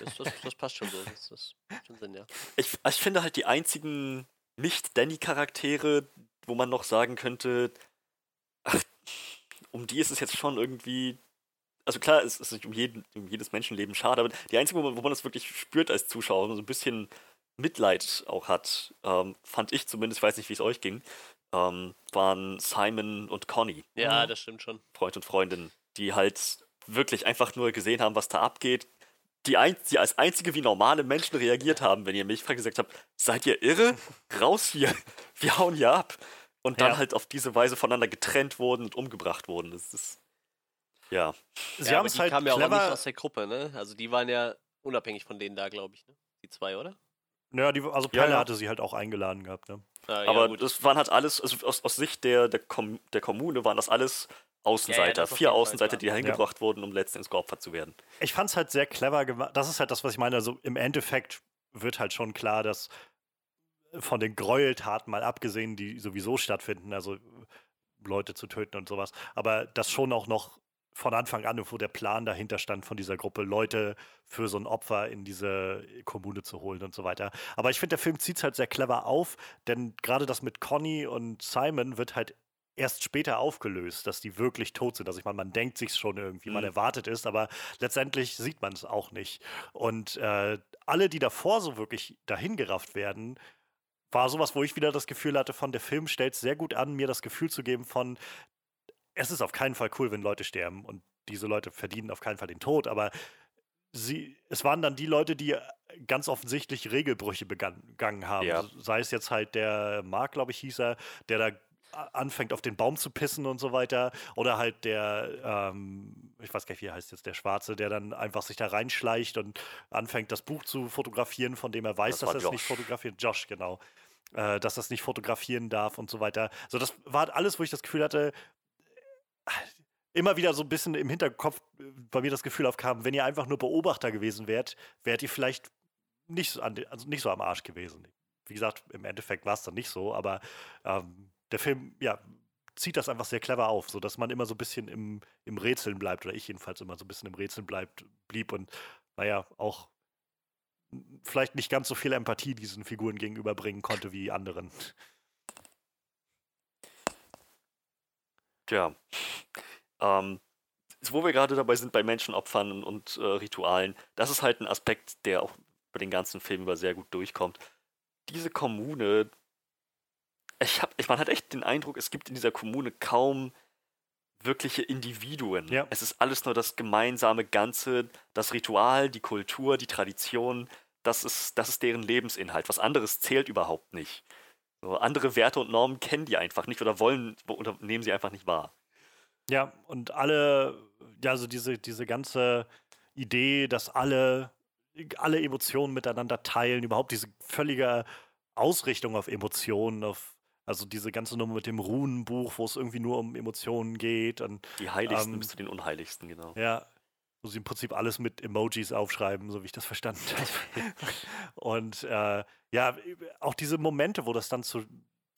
das, das, das, passt schon so. Das, das macht schon Sinn, ja. Ich, ich finde halt die einzigen Nicht-Danny-Charaktere, wo man noch sagen könnte, um die ist es jetzt schon irgendwie. Also klar, es ist um, jeden, um jedes Menschenleben schade, aber die einzige, wo man, wo man das wirklich spürt als Zuschauer, so ein bisschen Mitleid auch hat, ähm, fand ich zumindest, ich weiß nicht, wie es euch ging, ähm, waren Simon und Conny. Ja, das stimmt schon. Freund und Freundin, die halt wirklich einfach nur gesehen haben, was da abgeht. Die, ein, die als einzige wie normale Menschen reagiert haben, wenn ihr mich fragt, gesagt habt, seid ihr irre? Raus hier, wir hauen hier ab und dann ja. halt auf diese Weise voneinander getrennt wurden und umgebracht wurden. Das ist. Ja. Sie ja, haben es halt kamen ja auch nicht aus der Gruppe, ne? Also die waren ja unabhängig von denen da, glaube ich, ne? Die zwei, oder? Naja, die, also Pelle ja, ja. hatte sie halt auch eingeladen gehabt, ne? Ah, Aber gut. das waren halt alles, also aus, aus Sicht der, der, Kom der Kommune waren das alles Außenseiter. Vier Außenseiter, die da hingebracht wurden, um letztendlich geopfert zu werden. Ich fand es halt sehr clever gemacht. Das ist halt das, was ich meine. Also im Endeffekt wird halt schon klar, dass von den Gräueltaten mal abgesehen, die sowieso stattfinden, also Leute zu töten und sowas, aber das schon auch noch von Anfang an, wo der Plan dahinter stand von dieser Gruppe, Leute für so ein Opfer in diese Kommune zu holen und so weiter. Aber ich finde, der Film zieht es halt sehr clever auf, denn gerade das mit Conny und Simon wird halt erst später aufgelöst, dass die wirklich tot sind. Also ich meine, man denkt sich schon irgendwie, mhm. man erwartet ist, aber letztendlich sieht man es auch nicht. Und äh, alle, die davor so wirklich dahingerafft werden, war sowas, wo ich wieder das Gefühl hatte, von der Film stellt sehr gut an, mir das Gefühl zu geben von, es ist auf keinen Fall cool, wenn Leute sterben und diese Leute verdienen auf keinen Fall den Tod, aber sie, es waren dann die Leute, die ganz offensichtlich Regelbrüche begangen haben. Ja. Sei es jetzt halt der Mark, glaube ich, hieß er, der da anfängt auf den Baum zu pissen und so weiter. Oder halt der, ähm, ich weiß gar nicht, wie er heißt jetzt, der Schwarze, der dann einfach sich da reinschleicht und anfängt, das Buch zu fotografieren, von dem er weiß, das dass er es nicht fotografiert. Josh, genau. Äh, dass das nicht fotografieren darf und so weiter. So, das war alles, wo ich das Gefühl hatte, immer wieder so ein bisschen im Hinterkopf äh, bei mir das Gefühl aufkam, wenn ihr einfach nur Beobachter gewesen wärt, wärt ihr vielleicht nicht so, an, also nicht so am Arsch gewesen. Wie gesagt, im Endeffekt war es dann nicht so, aber ähm, der Film, ja, zieht das einfach sehr clever auf, sodass man immer so ein bisschen im, im Rätseln bleibt, oder ich jedenfalls immer so ein bisschen im Rätseln bleibt, blieb und naja, auch vielleicht nicht ganz so viel Empathie diesen Figuren gegenüberbringen konnte wie anderen. Tja. Ähm, wo wir gerade dabei sind bei Menschenopfern und, äh, Ritualen, das ist halt ein Aspekt, der auch bei den ganzen Filmen über sehr gut durchkommt. Diese Kommune ich hab, ich, man hat echt den Eindruck, es gibt in dieser Kommune kaum wirkliche Individuen. Ja. Es ist alles nur das gemeinsame Ganze, das Ritual, die Kultur, die Tradition. Das ist, das ist deren Lebensinhalt. Was anderes zählt überhaupt nicht. So, andere Werte und Normen kennen die einfach nicht oder wollen oder nehmen sie einfach nicht wahr. Ja, und alle, ja, also diese, diese ganze Idee, dass alle, alle Emotionen miteinander teilen, überhaupt diese völlige Ausrichtung auf Emotionen, auf also diese ganze Nummer mit dem Runenbuch, wo es irgendwie nur um Emotionen geht. Und, die Heiligsten ähm, bis zu den Unheiligsten, genau. Ja, wo sie im Prinzip alles mit Emojis aufschreiben, so wie ich das verstanden habe. und äh, ja, auch diese Momente, wo das dann zu,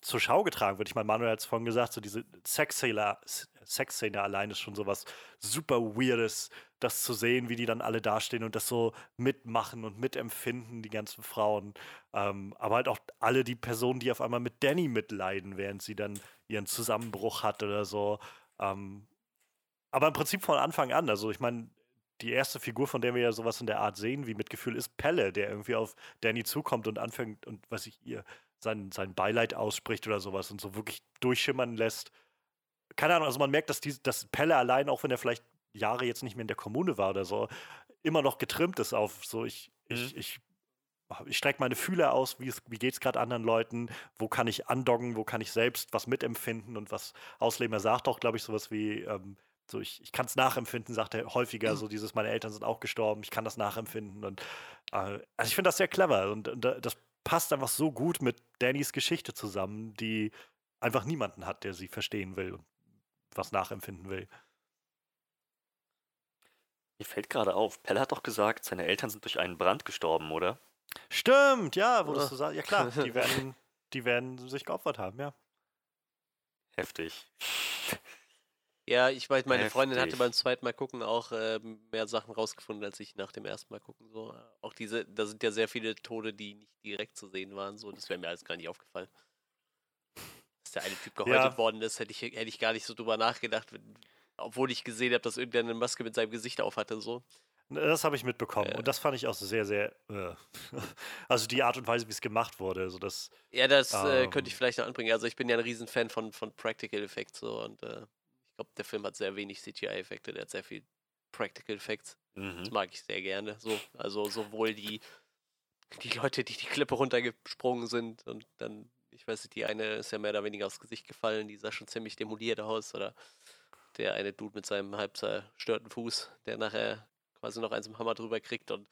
zur Schau getragen wird. Ich meine, Manuel hat es vorhin gesagt, so diese Sexszene, Sexszene allein ist schon so was super Weirdes, das zu sehen, wie die dann alle dastehen und das so mitmachen und mitempfinden, die ganzen Frauen. Ähm, aber halt auch alle die Personen, die auf einmal mit Danny mitleiden, während sie dann ihren Zusammenbruch hat oder so. Ähm, aber im Prinzip von Anfang an, also ich meine, die erste Figur, von der wir ja sowas in der Art sehen, wie Mitgefühl, ist Pelle, der irgendwie auf Danny zukommt und anfängt und, was ich, ihr sein, sein Beileid ausspricht oder sowas und so wirklich durchschimmern lässt. Keine Ahnung, also man merkt, dass, die, dass Pelle allein, auch wenn er vielleicht Jahre jetzt nicht mehr in der Kommune war oder so, immer noch getrimmt ist auf so, ich, mhm. ich, ich, ich strecke meine Fühler aus, wie, wie geht es gerade anderen Leuten, wo kann ich andoggen, wo kann ich selbst was mitempfinden und was ausleben. Er sagt auch, glaube ich, sowas wie, ähm, so ich, ich kann es nachempfinden, sagt er häufiger, mhm. so dieses, meine Eltern sind auch gestorben, ich kann das nachempfinden. Und äh, also ich finde das sehr clever und, und das passt einfach so gut mit Dannys Geschichte zusammen, die einfach niemanden hat, der sie verstehen will und was nachempfinden will. Mir fällt gerade auf, Pelle hat doch gesagt, seine Eltern sind durch einen Brand gestorben, oder? Stimmt, ja, wo das so sagst. Ja klar, die werden, die werden sich geopfert haben, ja. Heftig. Ja, ich weiß, meine Heftig. Freundin hatte beim zweiten Mal gucken auch äh, mehr Sachen rausgefunden, als ich nach dem ersten Mal gucken. So. Auch diese, da sind ja sehr viele Tode, die nicht direkt zu sehen waren. So, das wäre mir alles gar nicht aufgefallen. Dass der eine Typ gehäutet ja. worden ist, hätte ich, hätte ich gar nicht so drüber nachgedacht, obwohl ich gesehen habe, dass irgendeiner eine Maske mit seinem Gesicht auf hatte. So. Das habe ich mitbekommen. Äh. Und das fand ich auch sehr, sehr. Äh, also die Art und Weise, wie es gemacht wurde. Also das, ja, das ähm, äh, könnte ich vielleicht noch anbringen. Also ich bin ja ein Riesenfan von, von Practical Effects so und äh, ich glaube, der Film hat sehr wenig CGI-Effekte, der hat sehr viel Practical Effects. Mhm. Das mag ich sehr gerne. So, also sowohl die, die Leute, die die Klippe runtergesprungen sind und dann, ich weiß nicht, die eine ist ja mehr oder weniger aufs Gesicht gefallen, die sah schon ziemlich demoliert aus oder der eine Dude mit seinem halb zerstörten Fuß, der nachher quasi noch eins im Hammer drüber kriegt und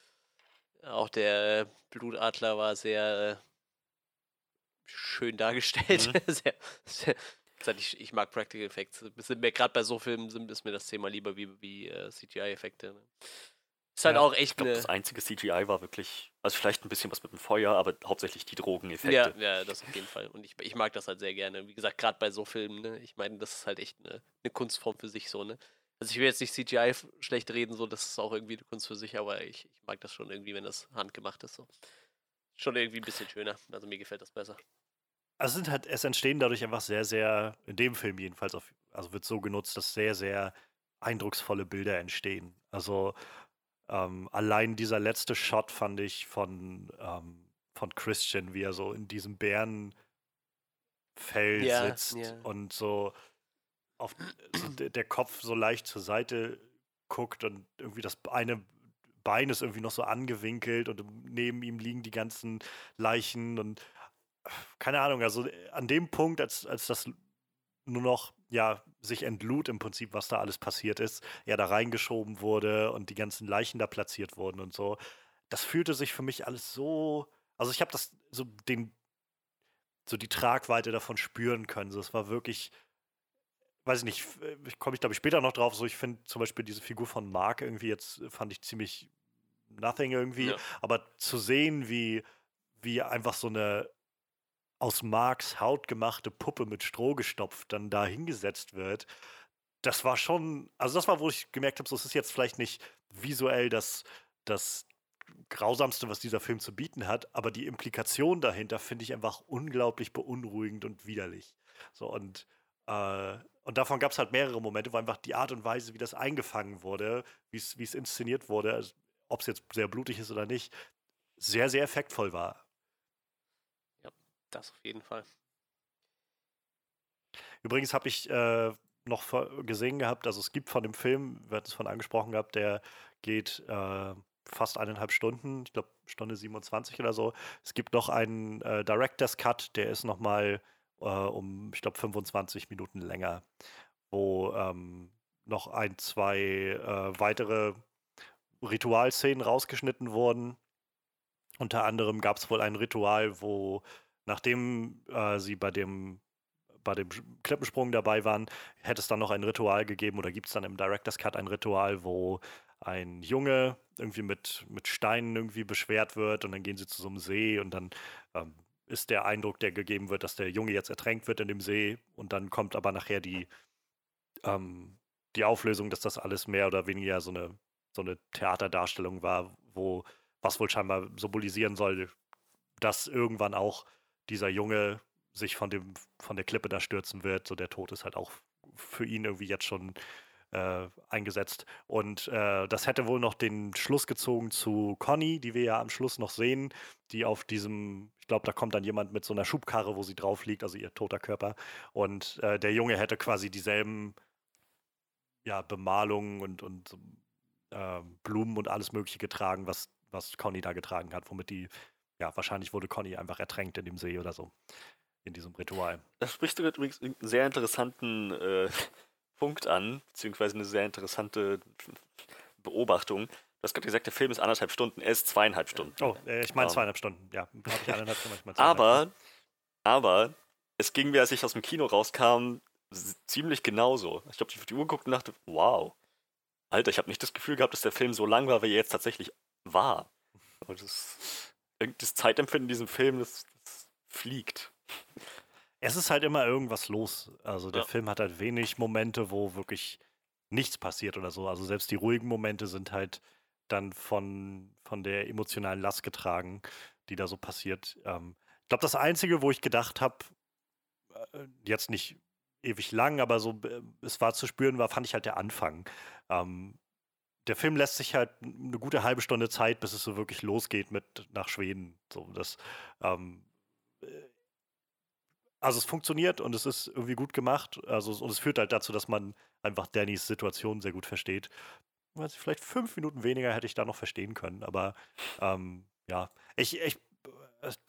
auch der Blutadler war sehr äh, schön dargestellt. Mhm. sehr, sehr, ich, ich, mag Practical Effects. Gerade bei so Filmen sind, ist mir das Thema lieber wie, wie äh, CGI-Effekte. Ne? Ist halt ja, auch echt. Ich glaube, das einzige CGI war wirklich, also vielleicht ein bisschen was mit dem Feuer, aber hauptsächlich die Drogeneffekte. Ja, ja, das auf jeden Fall. Und ich, ich mag das halt sehr gerne. Wie gesagt, gerade bei so Filmen, ne? Ich meine, das ist halt echt eine, eine Kunstform für sich so, ne? Also ich will jetzt nicht CGI schlecht reden, so, das ist auch irgendwie eine Kunst für sich, aber ich, ich mag das schon irgendwie, wenn das handgemacht ist. So. Schon irgendwie ein bisschen schöner. Also mir gefällt das besser. Also sind halt, es entstehen dadurch einfach sehr, sehr, in dem Film jedenfalls, auf, also wird so genutzt, dass sehr, sehr eindrucksvolle Bilder entstehen. Also ähm, allein dieser letzte Shot fand ich von, ähm, von Christian, wie er so in diesem Bärenfell ja, sitzt ja. und so auf so der Kopf so leicht zur Seite guckt und irgendwie das eine Bein ist irgendwie noch so angewinkelt und neben ihm liegen die ganzen Leichen und keine Ahnung, also an dem Punkt, als, als das nur noch ja sich entlud im Prinzip, was da alles passiert ist, er da reingeschoben wurde und die ganzen Leichen da platziert wurden und so. Das fühlte sich für mich alles so, also ich habe das so den so die Tragweite davon spüren können. So, es war wirklich, weiß ich nicht, ich komme ich glaube ich später noch drauf. So, ich finde zum Beispiel diese Figur von Mark irgendwie jetzt fand ich ziemlich nothing irgendwie, ja. aber zu sehen, wie wie einfach so eine aus Marks Haut gemachte Puppe mit Stroh gestopft dann da hingesetzt wird, das war schon, also das war, wo ich gemerkt habe, so es ist jetzt vielleicht nicht visuell das, das Grausamste, was dieser Film zu bieten hat, aber die Implikation dahinter finde ich einfach unglaublich beunruhigend und widerlich. So und äh, und davon gab es halt mehrere Momente, wo einfach die Art und Weise, wie das eingefangen wurde, wie es inszeniert wurde, also, ob es jetzt sehr blutig ist oder nicht, sehr, sehr effektvoll war. Das auf jeden Fall. Übrigens habe ich äh, noch gesehen gehabt, also es gibt von dem Film, wir hatten es von angesprochen gehabt, der geht äh, fast eineinhalb Stunden, ich glaube Stunde 27 oder so. Es gibt noch einen äh, Director's Cut, der ist nochmal äh, um, ich glaube, 25 Minuten länger, wo ähm, noch ein, zwei äh, weitere Ritualszenen rausgeschnitten wurden. Unter anderem gab es wohl ein Ritual, wo nachdem äh, sie bei dem bei dem Klippensprung dabei waren, hätte es dann noch ein Ritual gegeben oder gibt es dann im Director's Cut ein Ritual, wo ein Junge irgendwie mit, mit Steinen irgendwie beschwert wird und dann gehen sie zu so einem See und dann ähm, ist der Eindruck, der gegeben wird, dass der Junge jetzt ertränkt wird in dem See und dann kommt aber nachher die, ähm, die Auflösung, dass das alles mehr oder weniger so eine, so eine Theaterdarstellung war, wo was wohl scheinbar symbolisieren soll, dass irgendwann auch dieser Junge sich von dem von der Klippe da stürzen wird. So der Tod ist halt auch für ihn irgendwie jetzt schon äh, eingesetzt. Und äh, das hätte wohl noch den Schluss gezogen zu Conny, die wir ja am Schluss noch sehen, die auf diesem, ich glaube, da kommt dann jemand mit so einer Schubkarre, wo sie drauf liegt, also ihr toter Körper. Und äh, der Junge hätte quasi dieselben ja, Bemalungen und, und ähm, Blumen und alles Mögliche getragen, was, was Conny da getragen hat, womit die, ja, wahrscheinlich wurde Conny einfach ertränkt in dem See oder so in diesem Ritual. Das sprichst du übrigens einen sehr interessanten äh, Punkt an, beziehungsweise eine sehr interessante Beobachtung. Du hast gerade gesagt, der Film ist anderthalb Stunden, er ist zweieinhalb Stunden. Oh, äh, ich meine ähm. zweieinhalb Stunden, ja. Ich eineinhalb Stunden, ich aber, aber es ging mir, als ich aus dem Kino rauskam, ziemlich genauso. Ich habe auf die Uhr geguckt und dachte, wow, Alter, ich habe nicht das Gefühl gehabt, dass der Film so lang war, wie er jetzt tatsächlich war. Aber das, das Zeitempfinden in diesem Film, das, das fliegt. Es ist halt immer irgendwas los. Also der ja. Film hat halt wenig Momente, wo wirklich nichts passiert oder so. Also selbst die ruhigen Momente sind halt dann von, von der emotionalen Last getragen, die da so passiert. Ähm, ich glaube, das Einzige, wo ich gedacht habe, äh, jetzt nicht ewig lang, aber so äh, es war zu spüren, war, fand ich halt der Anfang. Ähm, der Film lässt sich halt eine gute halbe Stunde Zeit, bis es so wirklich losgeht mit nach Schweden. So, das ähm, also es funktioniert und es ist irgendwie gut gemacht. Also und es führt halt dazu, dass man einfach Dannys Situation sehr gut versteht. Ich, vielleicht fünf Minuten weniger hätte ich da noch verstehen können, aber ähm, ja, ich, ich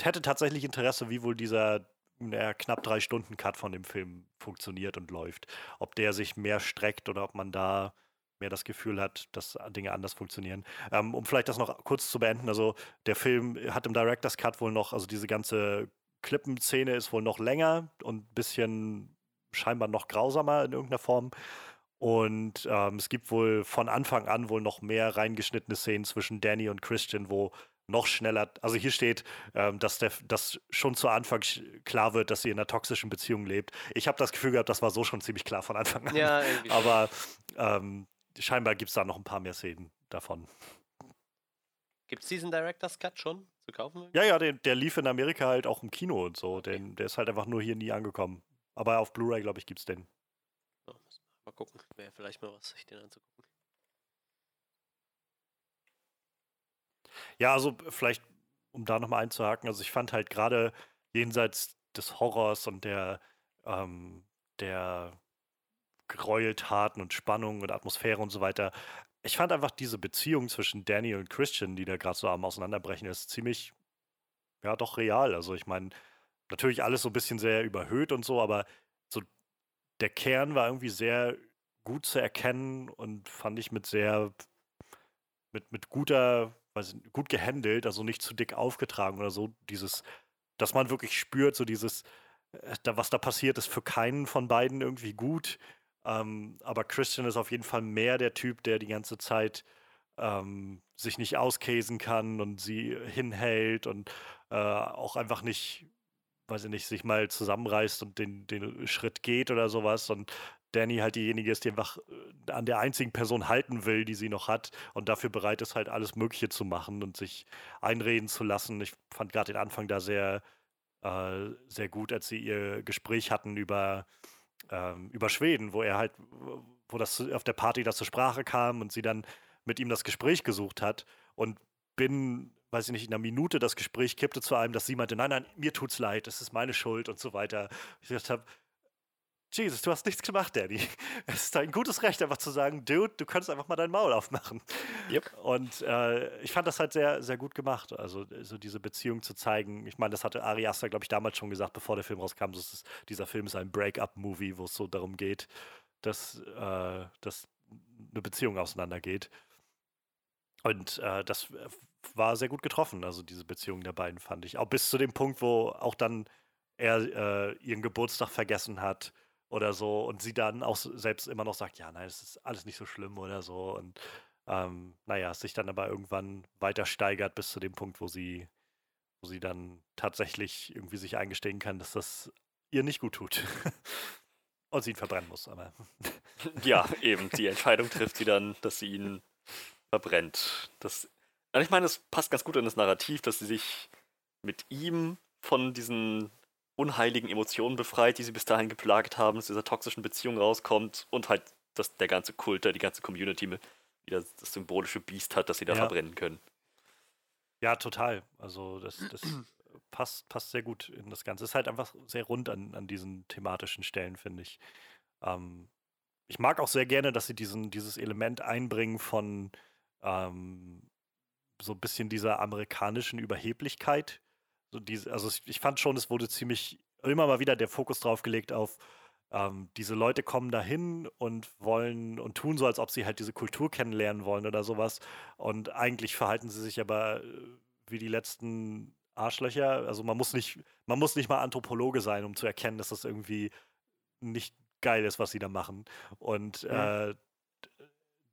hätte tatsächlich Interesse, wie wohl dieser naja, knapp drei Stunden Cut von dem Film funktioniert und läuft. Ob der sich mehr streckt oder ob man da mehr das Gefühl hat, dass Dinge anders funktionieren. Ähm, um vielleicht das noch kurz zu beenden, also der Film hat im Director's Cut wohl noch, also diese ganze Klippenszene ist wohl noch länger und ein bisschen scheinbar noch grausamer in irgendeiner Form. Und ähm, es gibt wohl von Anfang an wohl noch mehr reingeschnittene Szenen zwischen Danny und Christian, wo noch schneller, also hier steht, ähm, dass, der, dass schon zu Anfang klar wird, dass sie in einer toxischen Beziehung lebt. Ich habe das Gefühl gehabt, das war so schon ziemlich klar von Anfang an. Ja, irgendwie. Aber ähm, scheinbar gibt es da noch ein paar mehr Szenen davon. Gibt es diesen Director's Cut schon? zu kaufen? Ja, ja, der, der lief in Amerika halt auch im Kino und so. Okay. Den, der ist halt einfach nur hier nie angekommen. Aber auf Blu-ray, glaube ich, gibt es den. So, mal gucken. Wäre vielleicht mal was, sich den anzugucken. Ja, also vielleicht, um da nochmal einzuhaken, also ich fand halt gerade jenseits des Horrors und der, ähm, der Gräueltaten und Spannung und Atmosphäre und so weiter, ich fand einfach diese Beziehung zwischen Danny und Christian, die da gerade so am Auseinanderbrechen ist, ziemlich, ja, doch real. Also ich meine, natürlich alles so ein bisschen sehr überhöht und so, aber so der Kern war irgendwie sehr gut zu erkennen und fand ich mit sehr, mit, mit guter, weiß ich, gut gehandelt, also nicht zu dick aufgetragen oder so, dieses, dass man wirklich spürt, so dieses, äh, was da passiert, ist für keinen von beiden irgendwie gut. Ähm, aber Christian ist auf jeden Fall mehr der Typ, der die ganze Zeit ähm, sich nicht auskäsen kann und sie hinhält und äh, auch einfach nicht, weiß ich nicht, sich mal zusammenreißt und den, den Schritt geht oder sowas. Und Danny halt diejenige ist, die einfach äh, an der einzigen Person halten will, die sie noch hat und dafür bereit ist, halt alles Mögliche zu machen und sich einreden zu lassen. Ich fand gerade den Anfang da sehr, äh, sehr gut, als sie ihr Gespräch hatten über ähm, über Schweden, wo er halt, wo das auf der Party das zur Sprache kam und sie dann mit ihm das Gespräch gesucht hat und bin, weiß ich nicht, in einer Minute das Gespräch kippte zu einem, dass sie meinte, nein, nein, mir tut's leid, es ist meine Schuld und so weiter. Ich habe, Jesus, du hast nichts gemacht, Daddy. Es ist dein gutes Recht, einfach zu sagen, Dude, du könntest einfach mal dein Maul aufmachen. Yep. Und äh, ich fand das halt sehr, sehr gut gemacht. Also so diese Beziehung zu zeigen. Ich meine, das hatte Ari Aster, glaube ich, damals schon gesagt, bevor der Film rauskam. Ist, dieser Film ist ein Break-up-Movie, wo es so darum geht, dass, äh, dass eine Beziehung auseinandergeht. Und äh, das war sehr gut getroffen, also diese Beziehung der beiden fand ich. Auch bis zu dem Punkt, wo auch dann er äh, ihren Geburtstag vergessen hat oder so und sie dann auch selbst immer noch sagt, ja, nein, es ist alles nicht so schlimm oder so. Und ähm, naja, sich dann aber irgendwann weiter steigert bis zu dem Punkt, wo sie, wo sie dann tatsächlich irgendwie sich eingestehen kann, dass das ihr nicht gut tut. und sie ihn verbrennen muss, aber. ja, eben. Die Entscheidung trifft sie dann, dass sie ihn verbrennt. Das, also ich meine, es passt ganz gut in das Narrativ, dass sie sich mit ihm von diesen unheiligen Emotionen befreit, die sie bis dahin geplagt haben, aus dieser toxischen Beziehung rauskommt und halt, dass der ganze Kult, die ganze Community wieder das symbolische Biest hat, das sie da ja. verbrennen können. Ja, total. Also das, das passt, passt sehr gut in das Ganze. Es ist halt einfach sehr rund an, an diesen thematischen Stellen, finde ich. Ähm, ich mag auch sehr gerne, dass sie diesen, dieses Element einbringen von ähm, so ein bisschen dieser amerikanischen Überheblichkeit. So diese, also ich fand schon, es wurde ziemlich immer mal wieder der Fokus drauf gelegt auf ähm, diese Leute kommen dahin und wollen und tun so, als ob sie halt diese Kultur kennenlernen wollen oder sowas. Und eigentlich verhalten sie sich aber äh, wie die letzten Arschlöcher. Also man muss nicht, man muss nicht mal Anthropologe sein, um zu erkennen, dass das irgendwie nicht geil ist, was sie da machen. Und ja. äh,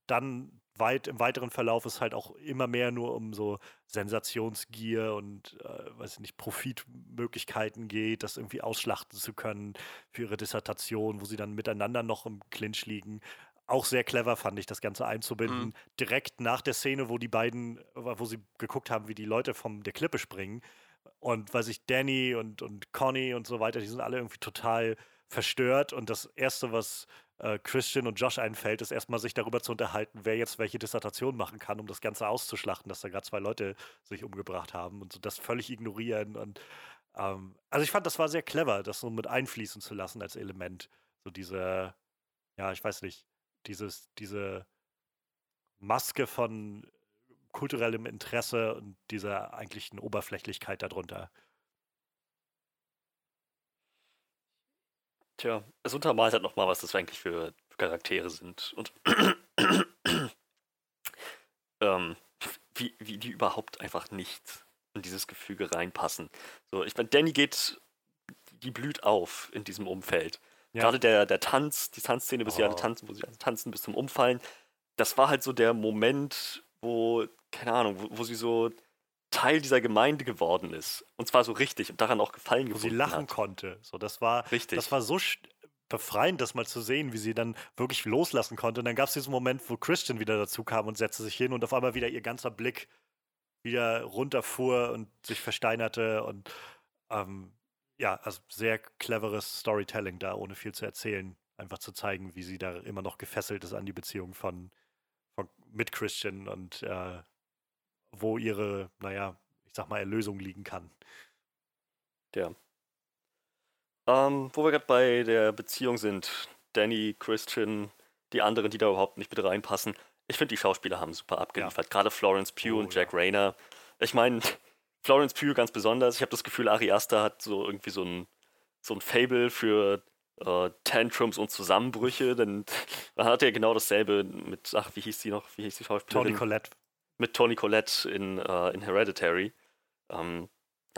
dann weit im weiteren Verlauf ist halt auch immer mehr nur um so Sensationsgier und äh, weiß ich nicht, Profitmöglichkeiten geht, das irgendwie ausschlachten zu können für ihre Dissertation, wo sie dann miteinander noch im Clinch liegen. Auch sehr clever fand ich, das Ganze einzubinden. Mhm. Direkt nach der Szene, wo die beiden, wo sie geguckt haben, wie die Leute von der Klippe springen. Und weiß ich, Danny und, und Conny und so weiter, die sind alle irgendwie total verstört. Und das Erste, was äh, Christian und Josh einfällt, ist erstmal sich darüber zu unterhalten, wer jetzt welche Dissertation machen kann, um das Ganze auszuschlachten, dass da gerade zwei Leute sich umgebracht haben und so das völlig ignorieren. Und ähm, also ich fand, das war sehr clever, das so mit einfließen zu lassen als Element. So diese, ja, ich weiß nicht, dieses, diese Maske von kulturellem Interesse und dieser eigentlichen Oberflächlichkeit darunter. Tja, es untermalt halt nochmal, was das eigentlich für Charaktere sind und ähm, wie, wie die überhaupt einfach nicht in dieses Gefüge reinpassen. So, ich meine, Danny geht, die blüht auf in diesem Umfeld. Ja. Gerade der, der Tanz, die Tanzszene, bis oh. sie alle tanzen, wo sie alle tanzen bis zum Umfallen, das war halt so der Moment, wo, keine Ahnung, wo, wo sie so Teil dieser Gemeinde geworden ist. Und zwar so richtig und daran auch gefallen Wo sie lachen hat. konnte. So, das war, richtig. Das war so befreiend, das mal zu sehen, wie sie dann wirklich loslassen konnte. Und dann gab es diesen Moment, wo Christian wieder dazu kam und setzte sich hin und auf einmal wieder ihr ganzer Blick wieder runterfuhr und sich versteinerte und ähm, ja, also sehr cleveres Storytelling da, ohne viel zu erzählen. Einfach zu zeigen, wie sie da immer noch gefesselt ist an die Beziehung von, von mit Christian und äh, wo ihre, naja, ich sag mal, Erlösung liegen kann. Ja. Ähm, wo wir gerade bei der Beziehung sind, Danny, Christian, die anderen, die da überhaupt nicht mit reinpassen. Ich finde, die Schauspieler haben super abgeliefert. Ja. Gerade Florence Pugh oh, und Jack ja. Rayner. Ich meine, Florence Pugh ganz besonders. Ich habe das Gefühl, Ari Aster hat so irgendwie so ein, so ein Fable für äh, Tantrums und Zusammenbrüche, denn man hat ja genau dasselbe mit, ach, wie hieß die noch? Wie hieß die Schauspielerin? Toni Collette mit Tony Collette in, äh, in Hereditary. Ähm,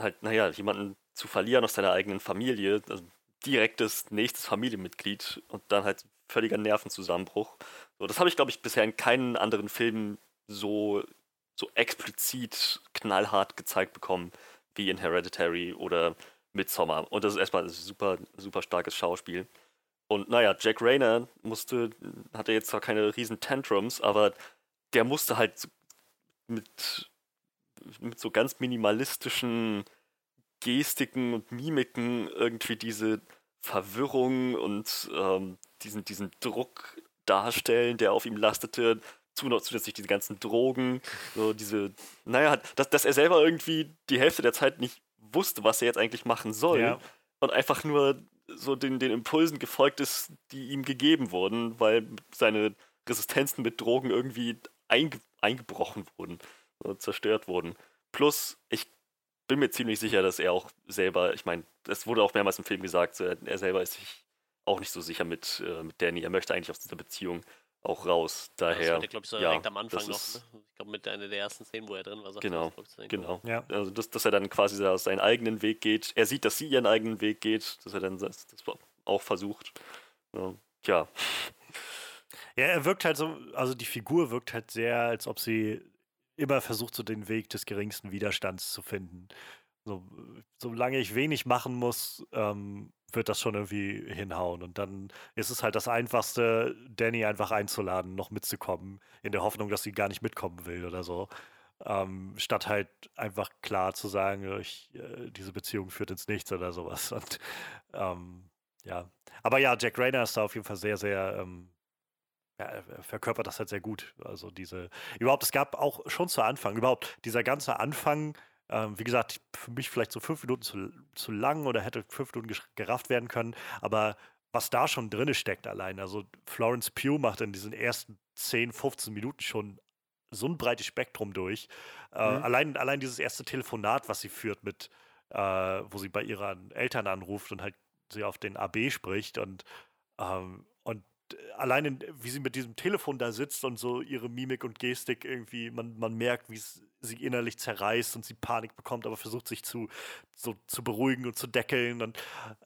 halt, naja, jemanden zu verlieren aus seiner eigenen Familie, also direktes nächstes Familienmitglied und dann halt völliger Nervenzusammenbruch. So, das habe ich, glaube ich, bisher in keinen anderen Film so, so explizit knallhart gezeigt bekommen wie in Hereditary oder Midsommar. Und das ist erstmal ein super, super starkes Schauspiel. Und naja, Jack Rayner musste, hatte jetzt zwar keine riesen Tantrums, aber der musste halt mit, mit so ganz minimalistischen Gestiken und Mimiken irgendwie diese Verwirrung und ähm, diesen, diesen Druck darstellen, der auf ihm lastete. Zusätzlich diese ganzen Drogen, so diese, naja, dass, dass er selber irgendwie die Hälfte der Zeit nicht wusste, was er jetzt eigentlich machen soll. Ja. Und einfach nur so den, den Impulsen gefolgt ist, die ihm gegeben wurden, weil seine Resistenzen mit Drogen irgendwie einge eingebrochen wurden, zerstört wurden. Plus, ich bin mir ziemlich sicher, dass er auch selber, ich meine, es wurde auch mehrmals im Film gesagt, er selber ist sich auch nicht so sicher mit, äh, mit Danny. Er möchte eigentlich aus dieser Beziehung auch raus. Daher. Das glaube ich, so ja, direkt am Anfang noch. Ne? Ich glaube, mit einer der ersten Szenen, wo er drin war. Genau, genau. Ja. Also, dass, dass er dann quasi seinen eigenen Weg geht. Er sieht, dass sie ihren eigenen Weg geht, dass er dann das, das auch versucht. Ja. Tja. Ja, er wirkt halt so, also die Figur wirkt halt sehr, als ob sie immer versucht, so den Weg des geringsten Widerstands zu finden. So, solange ich wenig machen muss, ähm, wird das schon irgendwie hinhauen. Und dann ist es halt das Einfachste, Danny einfach einzuladen, noch mitzukommen, in der Hoffnung, dass sie gar nicht mitkommen will oder so. Ähm, statt halt einfach klar zu sagen, ich, äh, diese Beziehung führt ins Nichts oder sowas. Und ähm, ja. Aber ja, Jack Rayner ist da auf jeden Fall sehr, sehr ähm, ja, er verkörpert das halt sehr gut. Also diese, überhaupt, es gab auch schon zu Anfang, überhaupt dieser ganze Anfang, ähm, wie gesagt, für mich vielleicht so fünf Minuten zu, zu lang oder hätte fünf Minuten gerafft werden können, aber was da schon drin steckt allein, also Florence Pugh macht in diesen ersten 10, 15 Minuten schon so ein breites Spektrum durch. Äh, mhm. allein, allein dieses erste Telefonat, was sie führt mit, äh, wo sie bei ihren Eltern anruft und halt sie auf den AB spricht und ähm, und allein wie sie mit diesem Telefon da sitzt und so ihre Mimik und Gestik irgendwie, man, man merkt, wie es sie innerlich zerreißt und sie Panik bekommt, aber versucht sich zu, so, zu beruhigen und zu deckeln. Und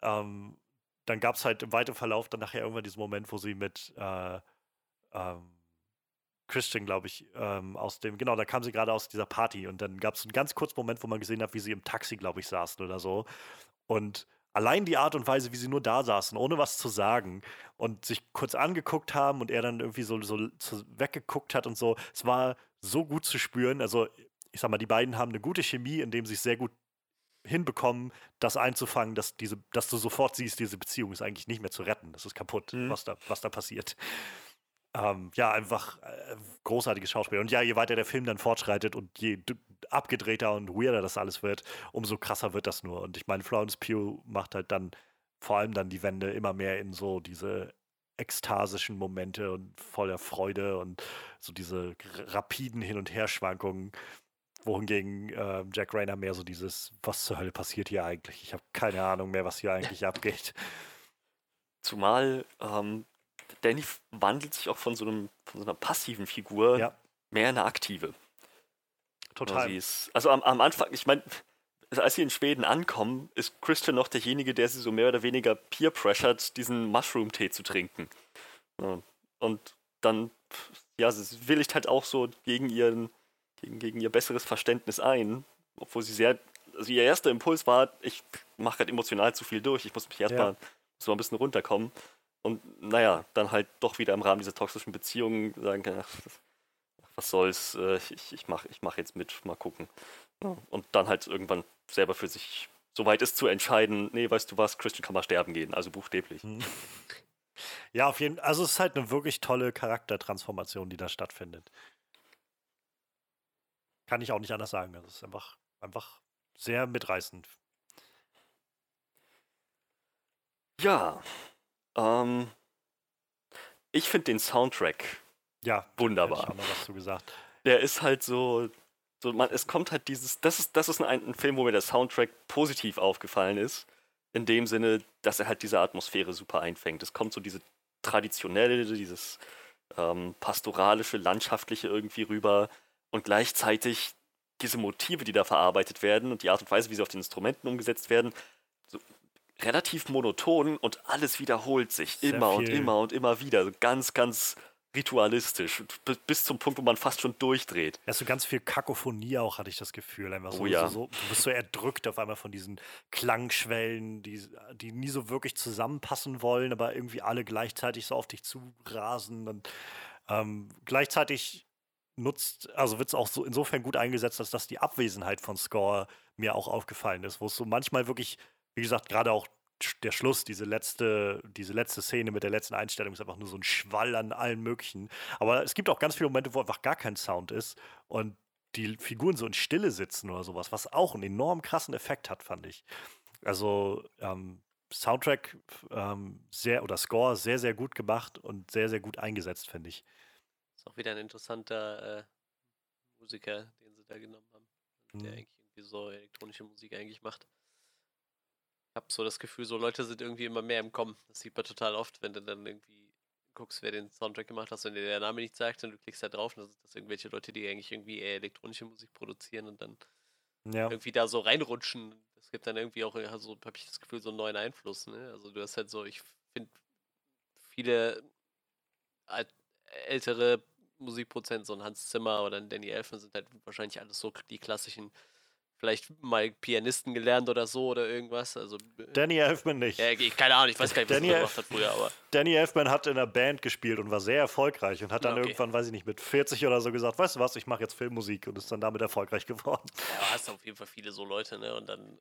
ähm, dann gab es halt im weiteren Verlauf dann nachher irgendwann diesen Moment, wo sie mit äh, ähm, Christian, glaube ich, ähm, aus dem, genau, da kam sie gerade aus dieser Party und dann gab es einen ganz kurzen Moment, wo man gesehen hat, wie sie im Taxi, glaube ich, saßen oder so. Und allein die Art und Weise, wie sie nur da saßen, ohne was zu sagen und sich kurz angeguckt haben und er dann irgendwie so, so, so weggeguckt hat und so, es war so gut zu spüren. Also, ich sag mal, die beiden haben eine gute Chemie, indem sie es sehr gut hinbekommen, das einzufangen, dass, diese, dass du sofort siehst, diese Beziehung ist eigentlich nicht mehr zu retten. Das ist kaputt, mhm. was, da, was da passiert. Ähm, ja, einfach äh, großartiges Schauspiel. Und ja, je weiter der Film dann fortschreitet und je abgedrehter und weirder das alles wird, umso krasser wird das nur. Und ich meine, Florence Pugh macht halt dann vor allem dann die Wende immer mehr in so diese ekstasischen Momente und voller Freude und so diese rapiden Hin- und Herschwankungen, wohingegen äh, Jack Rayner mehr so dieses, was zur Hölle passiert hier eigentlich? Ich habe keine Ahnung mehr, was hier eigentlich abgeht. Zumal ähm, Danny wandelt sich auch von so, einem, von so einer passiven Figur ja. mehr in eine aktive. Total. Ist, also am, am, Anfang, ich meine, als sie in Schweden ankommen, ist Christian noch derjenige, der sie so mehr oder weniger peer-pressured, diesen Mushroom-Tee zu trinken. Und dann, ja, sie willigt halt auch so gegen, ihren, gegen, gegen ihr besseres Verständnis ein, obwohl sie sehr, also ihr erster Impuls war, ich mache gerade emotional zu viel durch, ich muss mich erstmal ja. so ein bisschen runterkommen. Und naja, dann halt doch wieder im Rahmen dieser toxischen Beziehungen sagen, ach, was soll's, äh, ich, ich mache ich mach jetzt mit, mal gucken. Und dann halt irgendwann selber für sich so weit ist zu entscheiden, nee, weißt du was, Christian kann mal sterben gehen, also buchstäblich. Hm. Ja, auf jeden Fall. Also es ist halt eine wirklich tolle Charaktertransformation, die da stattfindet. Kann ich auch nicht anders sagen. Das ist einfach, einfach sehr mitreißend. Ja. Ähm, ich finde den Soundtrack ja, wunderbar. Ich auch noch was zu gesagt. Der ist halt so, so man, es kommt halt dieses, das ist, das ist ein, ein Film, wo mir der Soundtrack positiv aufgefallen ist. In dem Sinne, dass er halt diese Atmosphäre super einfängt. Es kommt so diese traditionelle, dieses ähm, pastoralische, landschaftliche irgendwie rüber und gleichzeitig diese Motive, die da verarbeitet werden und die Art und Weise, wie sie auf den Instrumenten umgesetzt werden, so relativ monoton und alles wiederholt sich Sehr immer viel. und immer und immer wieder. Ganz, ganz ritualistisch, bis zum Punkt, wo man fast schon durchdreht. Ja, so ganz viel Kakophonie auch, hatte ich das Gefühl. Einfach so, oh ja. so, so, du bist so erdrückt auf einmal von diesen Klangschwellen, die, die nie so wirklich zusammenpassen wollen, aber irgendwie alle gleichzeitig so auf dich zurasen. Und ähm, gleichzeitig nutzt, also wird es auch so insofern gut eingesetzt, dass das die Abwesenheit von Score mir auch aufgefallen ist, wo es so manchmal wirklich, wie gesagt, gerade auch der Schluss, diese letzte, diese letzte Szene mit der letzten Einstellung ist einfach nur so ein Schwall an allen möglichen. Aber es gibt auch ganz viele Momente, wo einfach gar kein Sound ist und die Figuren so in Stille sitzen oder sowas, was auch einen enorm krassen Effekt hat, fand ich. Also, ähm, Soundtrack ähm, sehr oder Score sehr, sehr gut gemacht und sehr, sehr gut eingesetzt, finde ich. Ist auch wieder ein interessanter äh, Musiker, den sie da genommen haben. Der eigentlich irgendwie so elektronische Musik eigentlich macht. Ich habe so das Gefühl, so Leute sind irgendwie immer mehr im Kommen. Das sieht man total oft, wenn du dann irgendwie guckst, wer den Soundtrack gemacht hat, wenn dir der Name nicht sagt und du klickst da drauf und dann sind das irgendwelche Leute, die eigentlich irgendwie eher elektronische Musik produzieren und dann ja. irgendwie da so reinrutschen. Es gibt dann irgendwie auch, also habe ich das Gefühl, so einen neuen Einfluss. Ne? Also du hast halt so, ich finde viele ältere Musikprozent, so ein Hans Zimmer oder ein Danny Elfman sind halt wahrscheinlich alles so die klassischen vielleicht mal Pianisten gelernt oder so oder irgendwas. Also, äh, Danny Elfman nicht. Ja, keine Ahnung, ich weiß gar nicht, was Danny er gemacht hat früher, aber. Danny Elfman hat in einer Band gespielt und war sehr erfolgreich und hat dann okay. irgendwann, weiß ich nicht, mit 40 oder so gesagt, weißt du was, ich mache jetzt Filmmusik und ist dann damit erfolgreich geworden. Ja, hast du auf jeden Fall viele so Leute, ne? Und dann,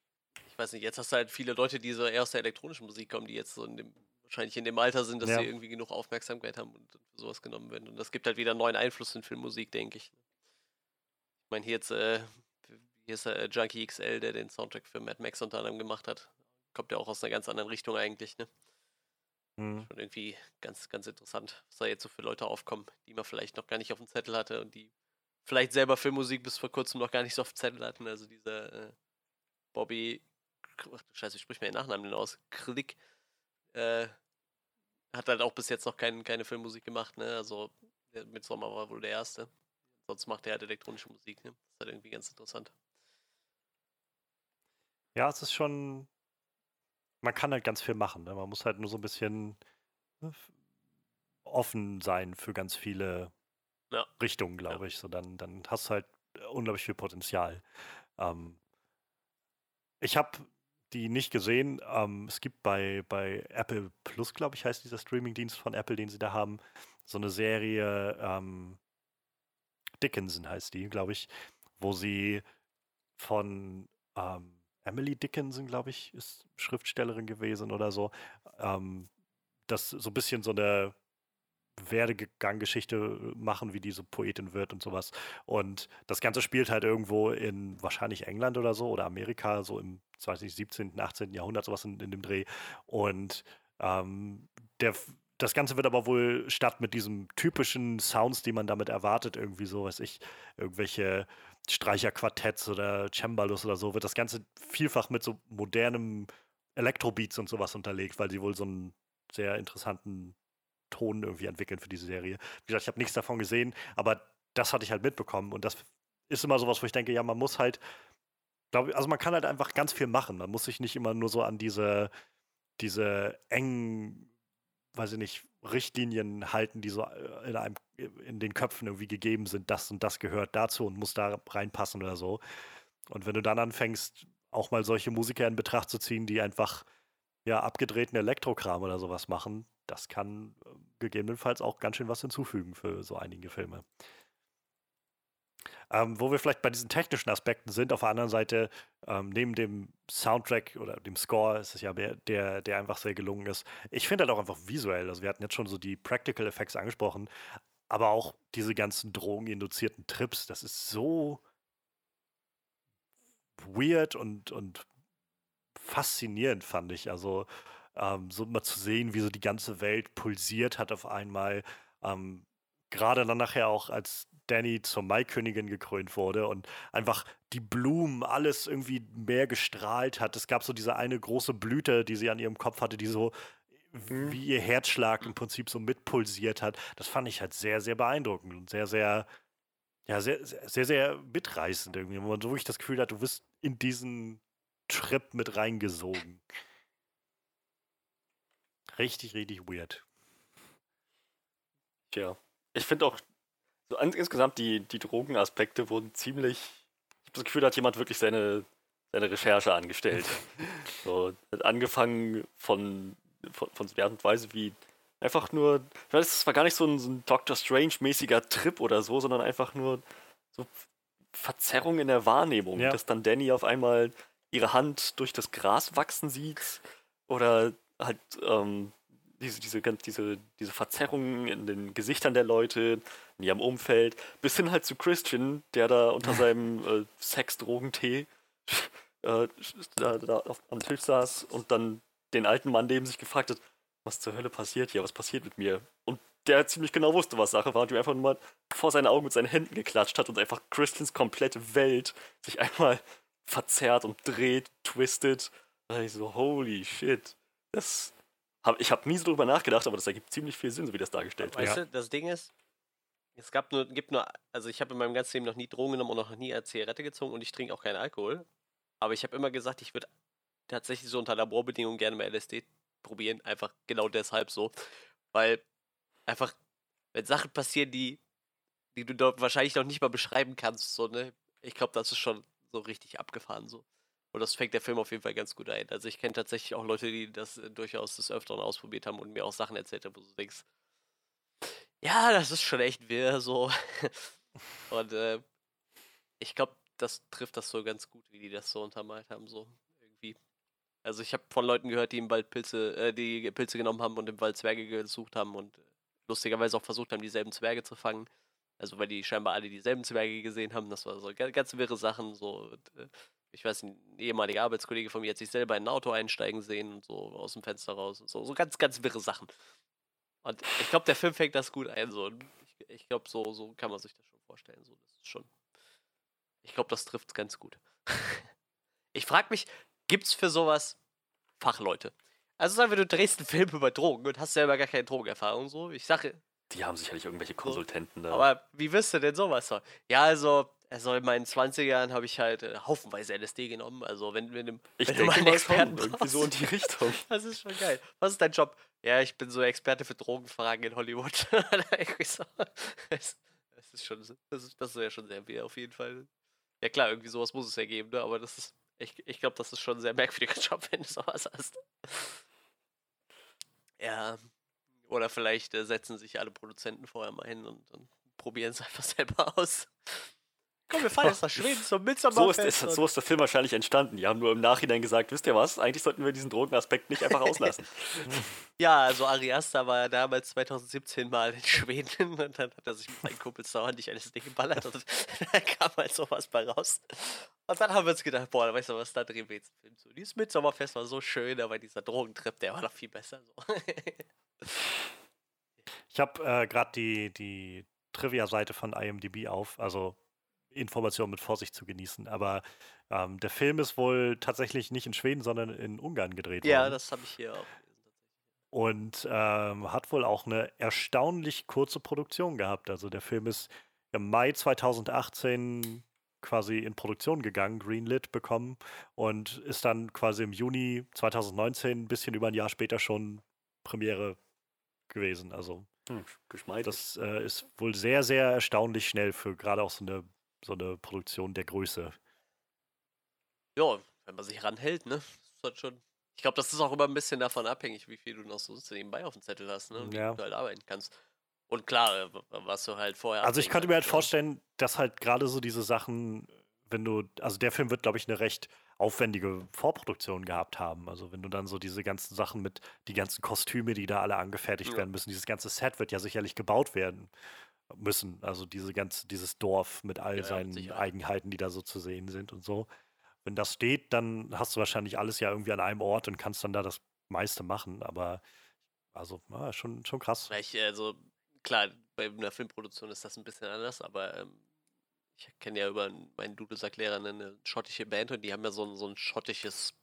ich weiß nicht, jetzt hast du halt viele Leute, die so eher aus der elektronischen Musik kommen, die jetzt so in dem, wahrscheinlich in dem Alter sind, dass ja. sie irgendwie genug Aufmerksamkeit haben und für sowas genommen werden. Und das gibt halt wieder einen neuen Einfluss in Filmmusik, denke ich. Ich meine, hier jetzt, äh, hier ist äh, Junkie XL, der den Soundtrack für Mad Max unter anderem gemacht hat. Kommt ja auch aus einer ganz anderen Richtung eigentlich, ne? Hm. Schon irgendwie ganz, ganz interessant, was da jetzt so für Leute aufkommen, die man vielleicht noch gar nicht auf dem Zettel hatte und die vielleicht selber Filmmusik bis vor kurzem noch gar nicht so auf dem Zettel hatten. Also dieser äh, Bobby, ach du Scheiße, ich sprich mir den Nachnamen denn aus, Klick, äh, hat halt auch bis jetzt noch kein, keine Filmmusik gemacht, ne? Also mit Sommer war wohl der erste. Sonst macht er halt elektronische Musik, ne? Das ist halt irgendwie ganz interessant. Ja, es ist schon. Man kann halt ganz viel machen. Ne? Man muss halt nur so ein bisschen ne, offen sein für ganz viele ja. Richtungen, glaube ja. ich. So, dann, dann hast du halt unglaublich viel Potenzial. Ähm, ich habe die nicht gesehen. Ähm, es gibt bei, bei Apple Plus, glaube ich, heißt dieser Streamingdienst von Apple, den sie da haben, so eine Serie ähm, Dickinson heißt die, glaube ich, wo sie von ähm, Emily Dickinson, glaube ich, ist Schriftstellerin gewesen oder so. Ähm, das so ein bisschen so eine Werdeganggeschichte machen, wie diese Poetin wird und sowas. Und das Ganze spielt halt irgendwo in wahrscheinlich England oder so oder Amerika, so im 20., 17., 18. Jahrhundert, sowas in, in dem Dreh. Und ähm, der, das Ganze wird aber wohl statt mit diesem typischen Sounds, die man damit erwartet, irgendwie so, weiß ich, irgendwelche Streicherquartetts oder Cembalos oder so, wird das Ganze vielfach mit so modernem Elektrobeats und sowas unterlegt, weil sie wohl so einen sehr interessanten Ton irgendwie entwickeln für diese Serie. Wie gesagt, ich habe nichts davon gesehen, aber das hatte ich halt mitbekommen und das ist immer sowas, wo ich denke, ja, man muss halt, glaube also man kann halt einfach ganz viel machen. Man muss sich nicht immer nur so an diese, diese engen, weiß ich nicht, Richtlinien halten, die so äh, in, einem, in den Köpfen irgendwie gegeben sind, das und das gehört dazu und muss da reinpassen oder so. Und wenn du dann anfängst, auch mal solche Musiker in Betracht zu ziehen, die einfach ja abgedrehten Elektrokram oder sowas machen, das kann äh, gegebenenfalls auch ganz schön was hinzufügen für so einige Filme. Ähm, wo wir vielleicht bei diesen technischen Aspekten sind, auf der anderen Seite, ähm, neben dem Soundtrack oder dem Score ist es ja der, der, der einfach sehr gelungen ist. Ich finde halt auch einfach visuell, also wir hatten jetzt schon so die Practical Effects angesprochen, aber auch diese ganzen drogeninduzierten Trips, das ist so weird und, und faszinierend, fand ich. Also ähm, so mal zu sehen, wie so die ganze Welt pulsiert hat auf einmal. Ähm, Gerade dann nachher auch, als Danny zur Maikönigin gekrönt wurde und einfach die Blumen, alles irgendwie mehr gestrahlt hat. Es gab so diese eine große Blüte, die sie an ihrem Kopf hatte, die so mhm. wie ihr Herzschlag im Prinzip so mitpulsiert hat. Das fand ich halt sehr, sehr beeindruckend und sehr, sehr, ja, sehr, sehr, sehr mitreißend irgendwie, wo man so wirklich das Gefühl hat, du wirst in diesen Trip mit reingesogen. Richtig, richtig weird. Tja, ich finde auch so insgesamt die, die Drogenaspekte wurden ziemlich. Ich habe das Gefühl, da hat jemand wirklich seine, seine Recherche angestellt. so, angefangen von, von, von der Art und Weise, wie einfach nur. Ich weiß, es war gar nicht so ein, so ein Doctor Strange-mäßiger Trip oder so, sondern einfach nur so Verzerrung in der Wahrnehmung, ja. dass dann Danny auf einmal ihre Hand durch das Gras wachsen sieht oder halt ähm, diese, diese, diese, diese Verzerrungen in den Gesichtern der Leute, in ihrem Umfeld, bis hin halt zu Christian, der da unter seinem äh, Sex-Drogentee äh, da, da auf, am Tisch saß und dann den alten Mann neben sich gefragt hat, was zur Hölle passiert hier, was passiert mit mir? Und der ziemlich genau wusste, was Sache war und ihm einfach nur mal vor seinen Augen mit seinen Händen geklatscht hat und einfach Christians komplette Welt sich einmal verzerrt und dreht, twistet. Da ich so, holy shit. Das hab, ich habe nie so drüber nachgedacht, aber das ergibt ziemlich viel Sinn, so wie das dargestellt wird. Weißt du, das Ding ist, es gab nur, gibt nur, also ich habe in meinem ganzen Leben noch nie Drogen genommen und noch nie eine Zigarette gezogen und ich trinke auch keinen Alkohol. Aber ich habe immer gesagt, ich würde tatsächlich so unter Laborbedingungen gerne mal LSD probieren, einfach genau deshalb so. Weil einfach, wenn Sachen passieren, die, die du dort wahrscheinlich noch nicht mal beschreiben kannst, so, ne? Ich glaube, das ist schon so richtig abgefahren, so. Und das fängt der Film auf jeden Fall ganz gut ein. Also ich kenne tatsächlich auch Leute, die das äh, durchaus des Öfteren ausprobiert haben und mir auch Sachen erzählt haben, wo du denkst, ja, das ist schon echt wirr, so. und äh, ich glaube, das trifft das so ganz gut, wie die das so untermalt haben, so. Also ich habe von Leuten gehört, die im Wald Pilze, äh, die Pilze genommen haben und im Wald Zwerge gesucht haben und lustigerweise auch versucht haben, dieselben Zwerge zu fangen. Also weil die scheinbar alle dieselben Zwerge gesehen haben. Das war so ganz wirre Sachen. So, äh, ich weiß, ein ehemaliger Arbeitskollege von mir hat sich selber in ein Auto einsteigen sehen und so aus dem Fenster raus. So, so ganz, ganz wirre Sachen. Und ich glaube, der Film fängt das gut ein. So. Ich, ich glaube, so, so kann man sich das schon vorstellen. So, das ist schon. Ich glaube, das trifft es ganz gut. ich frage mich, gibt es für sowas Fachleute? Also sagen wir, du drehst einen Film über Drogen und hast selber gar keine Drogenerfahrung. So, ich sage. Die haben sicherlich irgendwelche Konsultenten so. da. Aber wie wirst du denn sowas? Ja, also, also in meinen 20ern habe ich halt äh, haufenweise LSD genommen. Also wenn, wenn, wenn ich wenn denke, du mal Experten irgendwie so in die Richtung. Das ist schon geil. Was ist dein Job? Ja, ich bin so Experte für Drogenfragen in Hollywood. das, ist schon, das ist, das ist ja schon sehr weh auf jeden Fall. Ja klar, irgendwie sowas muss es ja geben, ne? aber das ist, ich, ich glaube, das ist schon ein sehr merkwürdiger Job, wenn du sowas hast. Ja, oder vielleicht äh, setzen sich alle Produzenten vorher mal hin und, und probieren es einfach selber aus. Komm, wir fahren jetzt nach Schweden zum Midsommerfest. So ist, so ist der Film wahrscheinlich entstanden. Die haben nur im Nachhinein gesagt, wisst ihr was, eigentlich sollten wir diesen Drogenaspekt nicht einfach auslassen. ja, also Ari Aster war ja damals 2017 mal in Schweden und dann hat er sich mit seinen Kumpels dauernd alles Ding geballert und da kam halt sowas bei raus. Und dann haben wir uns gedacht, boah, weißt du was, da drehen wir jetzt einen Film zu. Dieses Midsommerfest war so schön, aber dieser Drogentrip, der war noch viel besser. So. ich habe äh, gerade die, die Trivia-Seite von IMDb auf, also Informationen mit Vorsicht zu genießen. Aber ähm, der Film ist wohl tatsächlich nicht in Schweden, sondern in Ungarn gedreht ja, worden. Ja, das habe ich hier auch Und ähm, hat wohl auch eine erstaunlich kurze Produktion gehabt. Also der Film ist im Mai 2018 quasi in Produktion gegangen, Greenlit bekommen und ist dann quasi im Juni 2019, ein bisschen über ein Jahr später schon Premiere gewesen. Also hm, das äh, ist wohl sehr, sehr erstaunlich schnell für gerade auch so eine so eine Produktion der Größe. Ja, wenn man sich ranhält, ne? Das hat schon. Ich glaube, das ist auch immer ein bisschen davon abhängig, wie viel du noch so nebenbei auf dem Zettel hast, ne? Wie ja. du halt arbeiten kannst. Und klar, äh, was du halt vorher. Also ich könnte mir halt vorstellen, dass halt gerade so diese Sachen, wenn du, also der Film wird, glaube ich, eine recht aufwendige Vorproduktion gehabt haben. Also wenn du dann so diese ganzen Sachen mit, die ganzen Kostüme, die da alle angefertigt ja. werden müssen, dieses ganze Set wird ja sicherlich gebaut werden müssen. Also diese ganze, dieses Dorf mit all ja, seinen Eigenheiten, die da so zu sehen sind und so. Wenn das steht, dann hast du wahrscheinlich alles ja irgendwie an einem Ort und kannst dann da das meiste machen. Aber also ja, schon, schon krass. Ich, also klar, bei einer Filmproduktion ist das ein bisschen anders, aber ähm, ich kenne ja über meinen Dudelsack-Lehrer eine schottische Band und die haben ja so ein, so ein schottisches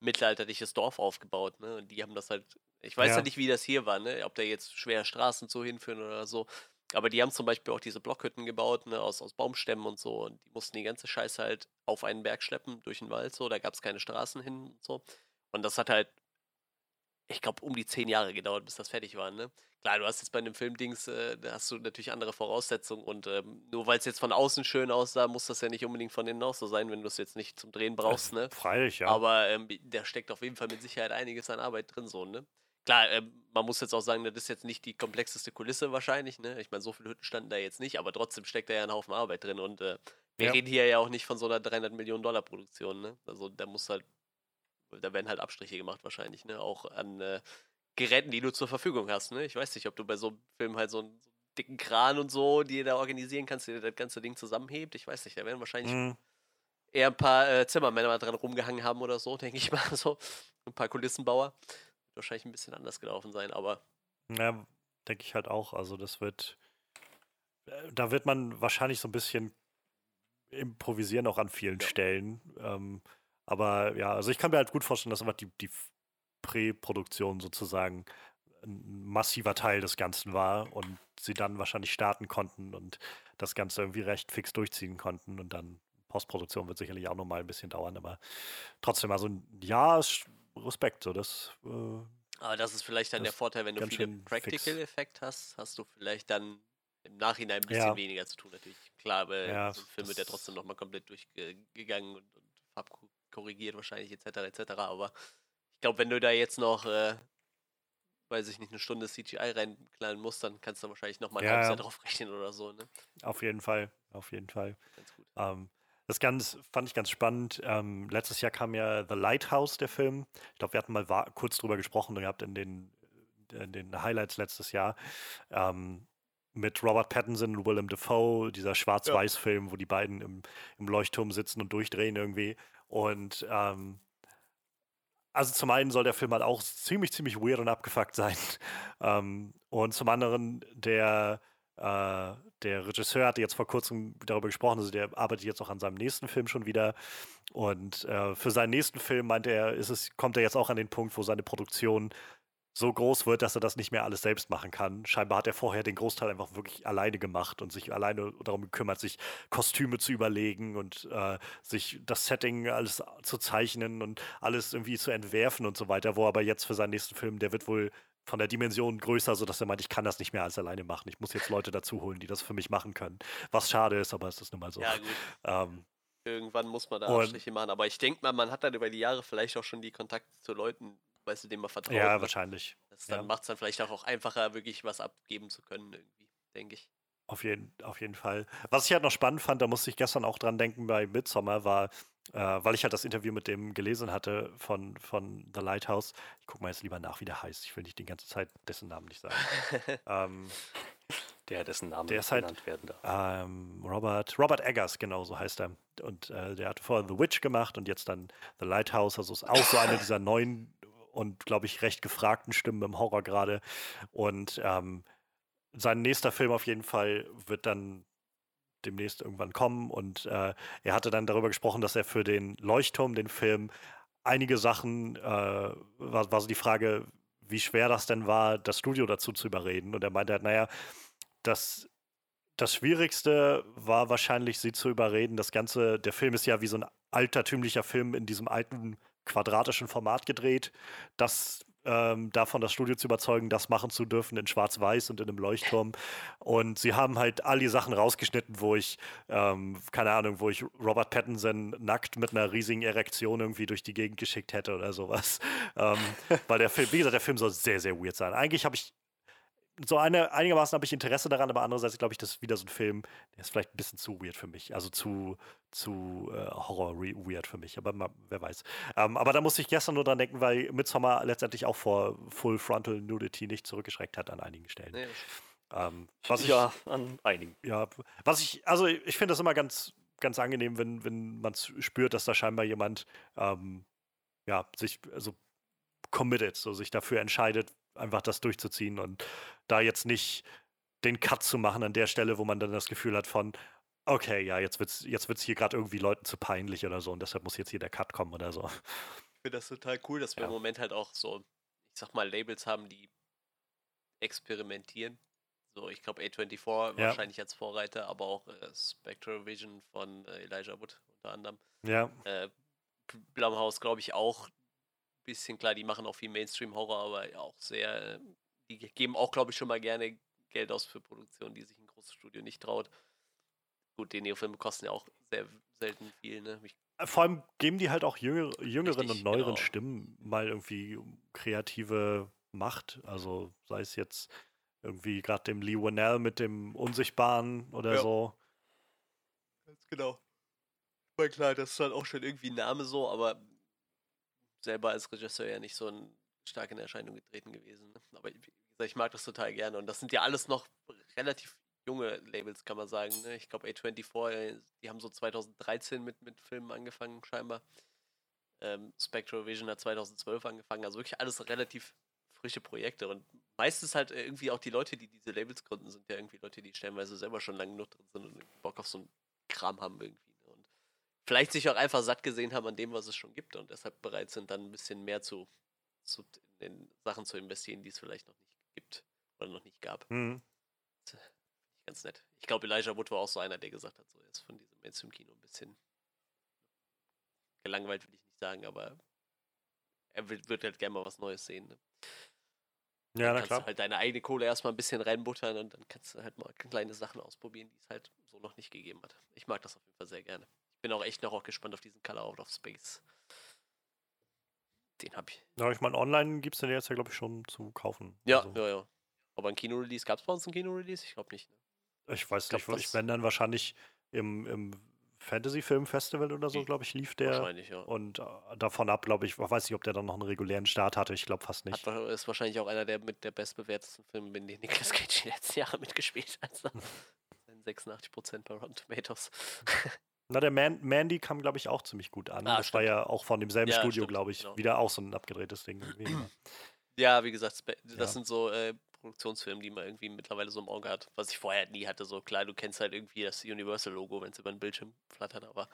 mittelalterliches Dorf aufgebaut, ne? Und die haben das halt, ich weiß ja, ja nicht, wie das hier war, ne? Ob da jetzt schwer Straßen so hinführen oder so. Aber die haben zum Beispiel auch diese Blockhütten gebaut, ne, aus, aus Baumstämmen und so. Und die mussten die ganze Scheiße halt auf einen Berg schleppen, durch den Wald so. Da gab es keine Straßen hin und so. Und das hat halt, ich glaube, um die zehn Jahre gedauert, bis das fertig war, ne? Klar, du hast jetzt bei einem Filmdings, äh, da hast du natürlich andere Voraussetzungen und ähm, nur weil es jetzt von außen schön aussah, muss das ja nicht unbedingt von innen auch so sein, wenn du es jetzt nicht zum Drehen brauchst, ne? Freilich, ja. Aber ähm, da steckt auf jeden Fall mit Sicherheit einiges an Arbeit drin, so, ne? Klar, äh, man muss jetzt auch sagen, das ist jetzt nicht die komplexeste Kulisse wahrscheinlich. Ne? Ich meine, so viele Hütten standen da jetzt nicht, aber trotzdem steckt da ja ein Haufen Arbeit drin. Und äh, wir ja. reden hier ja auch nicht von so einer 300 Millionen Dollar Produktion. Ne? Also da muss halt, da werden halt Abstriche gemacht wahrscheinlich. Ne? Auch an äh, Geräten, die du zur Verfügung hast. Ne? Ich weiß nicht, ob du bei so einem Film halt so einen, so einen dicken Kran und so, die du da organisieren kannst, der das ganze Ding zusammenhebt. Ich weiß nicht, da werden wahrscheinlich mhm. eher ein paar äh, Zimmermänner dran rumgehangen haben oder so, denke ich mal. So ein paar Kulissenbauer. Wahrscheinlich ein bisschen anders gelaufen sein, aber. Ja, denke ich halt auch. Also das wird, äh, da wird man wahrscheinlich so ein bisschen improvisieren auch an vielen ja. Stellen. Ähm, aber ja, also ich kann mir halt gut vorstellen, dass einfach die, die Präproduktion sozusagen ein massiver Teil des Ganzen war und sie dann wahrscheinlich starten konnten und das Ganze irgendwie recht fix durchziehen konnten und dann Postproduktion wird sicherlich auch nochmal ein bisschen dauern, aber trotzdem, also ja, Respekt, so das. Äh, aber das ist vielleicht dann der Vorteil, wenn du viele Practical-Effekt hast, hast du vielleicht dann im Nachhinein ein bisschen ja. weniger zu tun, natürlich. Klar, aber ja, so ein Film wird ja trotzdem nochmal komplett durchgegangen und, und farbkorrigiert wahrscheinlich, etc., etc., aber ich glaube, wenn du da jetzt noch äh, weiß ich nicht, eine Stunde CGI reinknallen musst, dann kannst du wahrscheinlich nochmal ein ja, halbes Jahr drauf rechnen oder so. Ne? Auf jeden Fall, auf jeden Fall. Ganz gut. Ähm, das ganz, fand ich ganz spannend. Ähm, letztes Jahr kam ja The Lighthouse, der Film. Ich glaube, wir hatten mal kurz drüber gesprochen gehabt in den, in den Highlights letztes Jahr. Ähm, mit Robert Pattinson und Willem Dafoe, dieser Schwarz-Weiß-Film, ja. wo die beiden im, im Leuchtturm sitzen und durchdrehen irgendwie. Und ähm, also zum einen soll der Film halt auch ziemlich, ziemlich weird und abgefuckt sein. ähm, und zum anderen, der, äh, der Regisseur hatte jetzt vor kurzem darüber gesprochen, also der arbeitet jetzt auch an seinem nächsten Film schon wieder. Und äh, für seinen nächsten Film meint er, ist es, kommt er jetzt auch an den Punkt, wo seine Produktion so groß wird, dass er das nicht mehr alles selbst machen kann. Scheinbar hat er vorher den Großteil einfach wirklich alleine gemacht und sich alleine darum gekümmert, sich Kostüme zu überlegen und äh, sich das Setting alles zu zeichnen und alles irgendwie zu entwerfen und so weiter, wo aber jetzt für seinen nächsten Film, der wird wohl von der Dimension größer, sodass er meint, ich kann das nicht mehr alles alleine machen. Ich muss jetzt Leute dazu holen, die das für mich machen können. Was schade ist, aber es ist nun mal so. Ja, gut. Ähm, Irgendwann muss man da Abstriche machen. Aber ich denke mal, man hat dann über die Jahre vielleicht auch schon die Kontakte zu Leuten, weißt du, dem man vertraut. Ja, wahrscheinlich. Das dann ja. macht es dann vielleicht auch, auch einfacher, wirklich was abgeben zu können, irgendwie, denke ich. Auf jeden, auf jeden Fall. Was ich halt noch spannend fand, da musste ich gestern auch dran denken bei Midsommar, war, äh, weil ich halt das Interview mit dem gelesen hatte von, von The Lighthouse. Ich gucke mal jetzt lieber nach, wie der heißt. Ich will nicht die ganze Zeit dessen Namen nicht sagen. ähm, der, dessen Name der ist halt, genannt werden darf. Ähm, Robert, Robert Eggers, genau so heißt er. Und äh, der hat vorher The Witch gemacht und jetzt dann The Lighthouse. Also ist auch so eine dieser neuen und, glaube ich, recht gefragten Stimmen im Horror gerade. Und ähm, sein nächster Film auf jeden Fall wird dann demnächst irgendwann kommen. Und äh, er hatte dann darüber gesprochen, dass er für den Leuchtturm, den Film, einige Sachen, äh, war, war so die Frage, wie schwer das denn war, das Studio dazu zu überreden. Und er meinte halt, naja, das, das Schwierigste war wahrscheinlich, sie zu überreden. Das Ganze, der Film ist ja wie so ein altertümlicher Film in diesem alten quadratischen Format gedreht. Das ähm, davon das Studio zu überzeugen, das machen zu dürfen in Schwarz-Weiß und in einem Leuchtturm. Und sie haben halt all die Sachen rausgeschnitten, wo ich, ähm, keine Ahnung, wo ich Robert Pattinson nackt mit einer riesigen Erektion irgendwie durch die Gegend geschickt hätte oder sowas. ähm, weil der Film, wie gesagt, der Film soll sehr, sehr weird sein. Eigentlich habe ich so eine, einigermaßen habe ich Interesse daran, aber andererseits glaube ich, das ist wieder so ein Film, der ist vielleicht ein bisschen zu weird für mich. Also zu, zu äh, Horror-weird für mich, aber mal, wer weiß. Ähm, aber da musste ich gestern nur dran denken, weil Midsommar letztendlich auch vor Full Frontal Nudity nicht zurückgeschreckt hat an einigen Stellen. Nee. Ähm, was ja, ich, an einigen. Ja, was ich, also ich finde das immer ganz, ganz angenehm, wenn, wenn man spürt, dass da scheinbar jemand ähm, ja, sich also committed, so sich dafür entscheidet, einfach das durchzuziehen und da jetzt nicht den Cut zu machen an der Stelle, wo man dann das Gefühl hat von, okay, ja, jetzt wird es jetzt wird's hier gerade irgendwie Leuten zu peinlich oder so und deshalb muss jetzt hier der Cut kommen oder so. Ich finde das total cool, dass wir ja. im Moment halt auch so, ich sag mal, Labels haben, die experimentieren. So, ich glaube A24 ja. wahrscheinlich als Vorreiter, aber auch äh, Spectral Vision von äh, Elijah Wood unter anderem. Ja. Äh, Blumhouse, glaube ich, auch bisschen, klar, die machen auch viel Mainstream-Horror, aber auch sehr, die geben auch, glaube ich, schon mal gerne Geld aus für Produktionen, die sich ein großes Studio nicht traut. Gut, die Neofilme kosten ja auch sehr selten viel, ne? Ich äh, vor allem geben die halt auch jüngere, jüngeren Richtig, und neueren genau. Stimmen mal irgendwie kreative Macht. Also sei es jetzt irgendwie gerade dem Lee Winnell mit dem Unsichtbaren oder ja. so. Ganz genau. Weil klar, das ist halt auch schon irgendwie ein Name so, aber selber als Regisseur ja nicht so ein stark in Erscheinung getreten gewesen. Ne? Aber wie gesagt, ich mag das total gerne. Und das sind ja alles noch relativ junge Labels, kann man sagen. Ne? Ich glaube, A24, äh, die haben so 2013 mit, mit Filmen angefangen, scheinbar. Ähm, Spectral Vision hat 2012 angefangen. Also wirklich alles relativ frische Projekte. Und meistens halt irgendwie auch die Leute, die diese Labels gründen, sind ja irgendwie Leute, die stellenweise selber schon lange genug drin sind und Bock auf so einen Kram haben irgendwie. Vielleicht sich auch einfach satt gesehen haben an dem, was es schon gibt und deshalb bereit sind, dann ein bisschen mehr zu, zu in Sachen zu investieren, die es vielleicht noch nicht gibt oder noch nicht gab. Mhm. Ganz nett. Ich glaube, Elijah Wood war auch so einer, der gesagt hat, so jetzt von diesem Mainstream-Kino ein bisschen gelangweilt, will ich nicht sagen, aber er wird halt gerne mal was Neues sehen. Ne? Ja, dann na kannst klar. du halt deine eigene Kohle erstmal ein bisschen reinbuttern und dann kannst du halt mal kleine Sachen ausprobieren, die es halt so noch nicht gegeben hat. Ich mag das auf jeden Fall sehr gerne. Ich bin auch echt noch auch gespannt auf diesen Color Out of Space. Den hab ich. Ja, ich meine, online gibt es den jetzt ja, glaube ich, schon zu kaufen. Ja, also. ja, ja. Aber ein Kino-Release, gab es bei uns ein Kino-Release? Ich glaube nicht. Ne? Ich weiß ich glaub, nicht, ich bin dann wahrscheinlich im, im Fantasy-Film-Festival oder so, glaube ich, lief der. Wahrscheinlich, ja. Und äh, davon ab, glaube ich, weiß nicht, ob der dann noch einen regulären Start hatte. Ich glaube fast nicht. Hat, ist wahrscheinlich auch einer der mit der bestbewertesten Filme, in denen Nicolas Cage die letzten Jahre mitgespielt hat. Also 86% bei Rotten Tomatoes. Na, der Man Mandy kam, glaube ich, auch ziemlich gut an. Ah, das stimmt. war ja auch von demselben ja, Studio, glaube ich. Genau. Wieder auch so ein abgedrehtes Ding. ja, wie gesagt, das ja. sind so äh, Produktionsfilme, die man irgendwie mittlerweile so im Auge hat, was ich vorher nie hatte. So klar, du kennst halt irgendwie das Universal-Logo, wenn es über den Bildschirm flattert, aber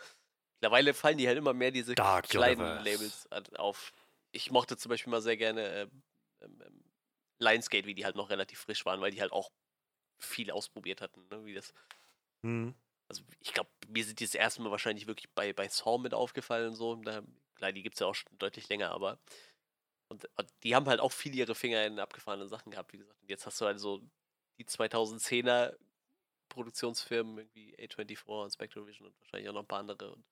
mittlerweile fallen die halt immer mehr diese Dark kleinen Universe. Labels auf. Ich mochte zum Beispiel mal sehr gerne äh, ähm, Lionsgate, wie die halt noch relativ frisch waren, weil die halt auch viel ausprobiert hatten, ne? wie das. Mhm. Also ich glaube, mir sind die das erste Mal wahrscheinlich wirklich bei, bei Saw mit aufgefallen und so. Da, klar, die gibt es ja auch schon deutlich länger, aber und, und, die haben halt auch viel ihre Finger in abgefahrenen Sachen gehabt, wie gesagt. Und jetzt hast du halt so die 2010er Produktionsfirmen, irgendwie A24 und Spectrovision und wahrscheinlich auch noch ein paar andere. Und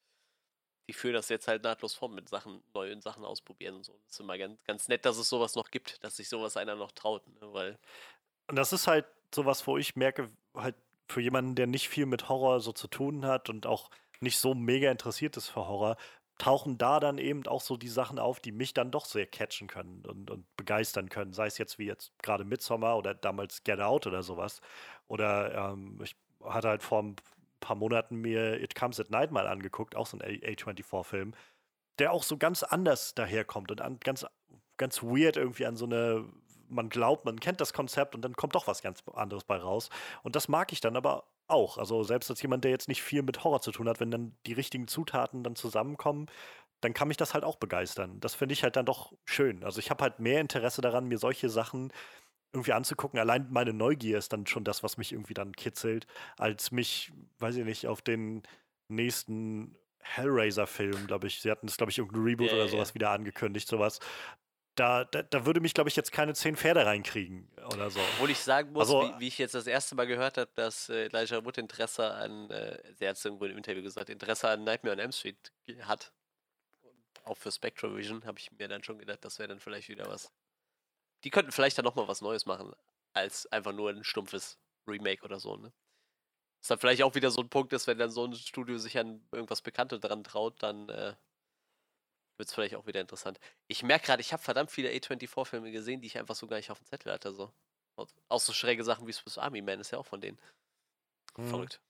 die führen das jetzt halt nahtlos vor mit Sachen, neuen Sachen ausprobieren und so. Das ist immer ganz, ganz nett, dass es sowas noch gibt, dass sich sowas einer noch traut, ne? weil. Und das ist halt sowas, wo ich merke, halt für jemanden, der nicht viel mit Horror so zu tun hat und auch nicht so mega interessiert ist für Horror, tauchen da dann eben auch so die Sachen auf, die mich dann doch sehr catchen können und, und begeistern können. Sei es jetzt wie jetzt gerade Midsommar oder damals Get Out oder sowas. Oder ähm, ich hatte halt vor ein paar Monaten mir It Comes at Night mal angeguckt, auch so ein A24-Film, der auch so ganz anders daherkommt und an, ganz, ganz weird irgendwie an so eine man glaubt, man kennt das Konzept und dann kommt doch was ganz anderes bei raus. Und das mag ich dann aber auch. Also selbst als jemand, der jetzt nicht viel mit Horror zu tun hat, wenn dann die richtigen Zutaten dann zusammenkommen, dann kann mich das halt auch begeistern. Das finde ich halt dann doch schön. Also ich habe halt mehr Interesse daran, mir solche Sachen irgendwie anzugucken. Allein meine Neugier ist dann schon das, was mich irgendwie dann kitzelt, als mich, weiß ich nicht, auf den nächsten Hellraiser-Film, glaube ich. Sie hatten es, glaube ich, irgendein Reboot yeah, oder sowas yeah. wieder angekündigt, sowas da, da, da, würde mich, glaube ich, jetzt keine zehn Pferde reinkriegen oder so. Obwohl ich sagen muss, also, wie, wie, ich jetzt das erste Mal gehört habe, dass äh, Elijah Wood Interesse an, äh, sie hat es irgendwo im Interview gesagt, Interesse an Nightmare on M Street hat. Auch für Spectrovision habe ich mir dann schon gedacht, das wäre dann vielleicht wieder was. Die könnten vielleicht dann nochmal was Neues machen, als einfach nur ein stumpfes Remake oder so, ne? Ist dann vielleicht auch wieder so ein Punkt ist, wenn dann so ein Studio sich an irgendwas Bekanntes dran traut, dann äh, wird es vielleicht auch wieder interessant. Ich merke gerade, ich habe verdammt viele A24-Filme gesehen, die ich einfach so gar nicht auf dem Zettel hatte. So. Auch so schräge Sachen wie Swiss Army Man ist ja auch von denen. Mhm. Verrückt.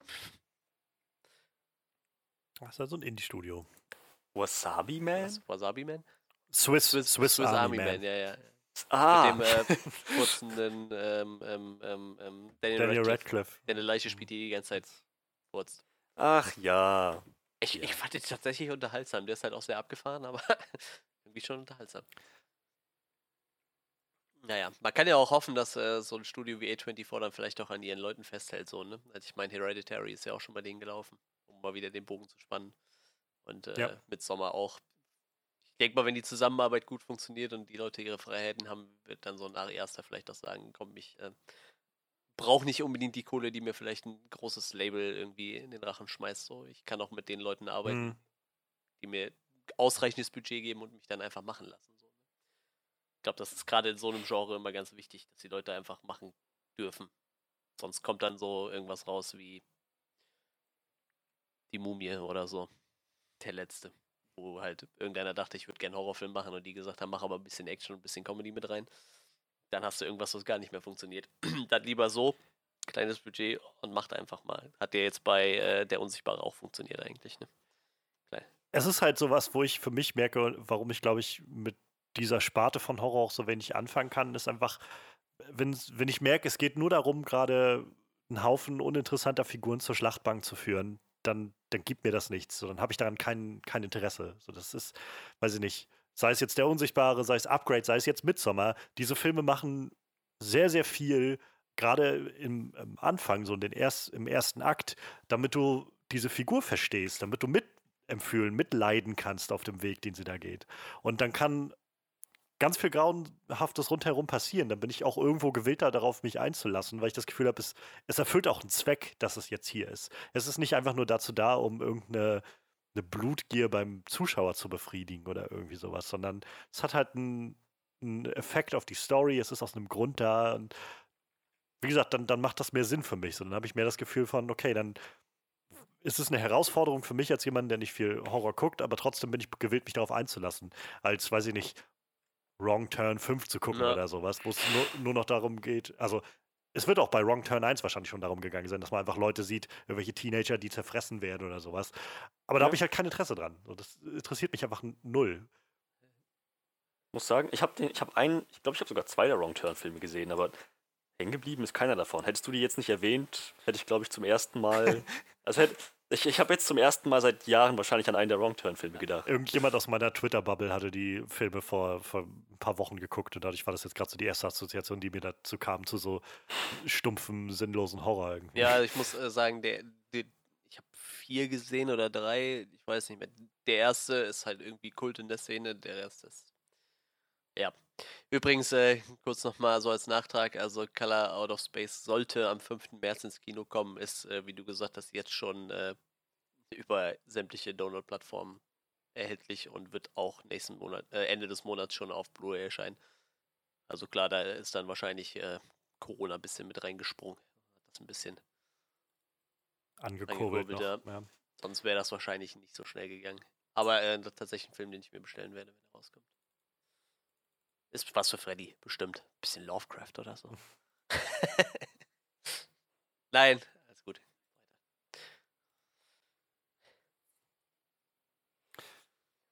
Das ist ja so ein Indie-Studio. Wasabi Man? Was? Wasabi Man? Swiss, Swiss, Swiss, Swiss Army, Army Man. Man. ja, ja. Ah. Mit dem äh, furzenden ähm, ähm, ähm, ähm, Daniel, Daniel Radcliffe, Radcliffe. Der eine Leiche spielt, die die ganze Zeit furzt. Ach ja. Ich, ich fand den tatsächlich unterhaltsam. Der ist halt auch sehr abgefahren, aber irgendwie schon unterhaltsam. Naja, man kann ja auch hoffen, dass äh, so ein Studio wie A24 dann vielleicht auch an ihren Leuten festhält, so, ne? Also ich meine, Hereditary ist ja auch schon bei denen gelaufen, um mal wieder den Bogen zu spannen. Und äh, ja. mit Sommer auch. Ich denke mal, wenn die Zusammenarbeit gut funktioniert und die Leute ihre Freiheiten haben, wird dann so ein Ari Aster vielleicht auch sagen, komm, ich äh, brauche nicht unbedingt die Kohle, die mir vielleicht ein großes Label irgendwie in den Rachen schmeißt. So, ich kann auch mit den Leuten arbeiten, mhm. die mir ausreichendes Budget geben und mich dann einfach machen lassen. So. Ne? Ich glaube, das ist gerade in so einem Genre immer ganz wichtig, dass die Leute einfach machen dürfen. Sonst kommt dann so irgendwas raus wie die Mumie oder so. Der letzte. Wo halt irgendeiner dachte, ich würde gerne Horrorfilm machen und die gesagt haben, mach aber ein bisschen Action und ein bisschen Comedy mit rein dann hast du irgendwas, was gar nicht mehr funktioniert. dann lieber so, kleines Budget und macht einfach mal. Hat ja jetzt bei äh, Der Unsichtbare auch funktioniert eigentlich, ne? Klein. Es ist halt sowas, wo ich für mich merke, warum ich, glaube ich, mit dieser Sparte von Horror auch so wenig anfangen kann, ist einfach, wenn, wenn ich merke, es geht nur darum, gerade einen Haufen uninteressanter Figuren zur Schlachtbank zu führen, dann, dann gibt mir das nichts. So, dann habe ich daran kein, kein Interesse. So, das ist, weiß ich nicht, sei es jetzt der Unsichtbare, sei es Upgrade, sei es jetzt Midsommar, diese Filme machen sehr, sehr viel, gerade im, im, Anfang, so in den erst, im ersten Akt, damit du diese Figur verstehst, damit du mitempfühlen, mitleiden kannst auf dem Weg, den sie da geht. Und dann kann ganz viel Grauenhaftes rundherum passieren. Dann bin ich auch irgendwo gewillter darauf, mich einzulassen, weil ich das Gefühl habe, es, es erfüllt auch einen Zweck, dass es jetzt hier ist. Es ist nicht einfach nur dazu da, um irgendeine eine Blutgier beim Zuschauer zu befriedigen oder irgendwie sowas, sondern es hat halt einen, einen Effekt auf die Story, es ist aus einem Grund da und wie gesagt, dann, dann macht das mehr Sinn für mich. So, dann habe ich mehr das Gefühl von, okay, dann ist es eine Herausforderung für mich als jemand, der nicht viel Horror guckt, aber trotzdem bin ich gewillt, mich darauf einzulassen. Als, weiß ich nicht, Wrong Turn 5 zu gucken ja. oder sowas, wo es nur, nur noch darum geht, also es wird auch bei Wrong Turn 1 wahrscheinlich schon darum gegangen sein, dass man einfach Leute sieht, irgendwelche Teenager, die zerfressen werden oder sowas. Aber ja. da habe ich halt kein Interesse dran. Das interessiert mich einfach null. Ich muss sagen, ich habe hab einen, ich glaube, ich habe sogar zwei der Wrong Turn Filme gesehen, aber hängen geblieben ist keiner davon. Hättest du die jetzt nicht erwähnt, hätte ich, glaube ich, zum ersten Mal. also hätte, ich, ich habe jetzt zum ersten Mal seit Jahren wahrscheinlich an einen der Wrong Turn-Filme gedacht. Irgendjemand aus meiner Twitter-Bubble hatte die Filme vor, vor ein paar Wochen geguckt und dadurch war das jetzt gerade so die erste Assoziation, die mir dazu kam, zu so stumpfen, sinnlosen Horror irgendwie. Ja, ich muss äh, sagen, der, der ich habe vier gesehen oder drei, ich weiß nicht mehr. Der erste ist halt irgendwie Kult in der Szene, der Rest ist. Ja. Übrigens, äh, kurz nochmal so als Nachtrag, also Color Out of Space sollte am 5. März ins Kino kommen, ist, äh, wie du gesagt hast, jetzt schon äh, über sämtliche Download-Plattformen erhältlich und wird auch nächsten Monat, äh, Ende des Monats schon auf Blu-ray erscheinen. Also klar, da ist dann wahrscheinlich äh, Corona ein bisschen mit reingesprungen. Das ein bisschen angekurbelt. Ja. Ja. Sonst wäre das wahrscheinlich nicht so schnell gegangen. Aber äh, tatsächlich ein Film, den ich mir bestellen werde, wenn er rauskommt. Ist was für Freddy, bestimmt. Bisschen Lovecraft oder so. Nein, alles gut.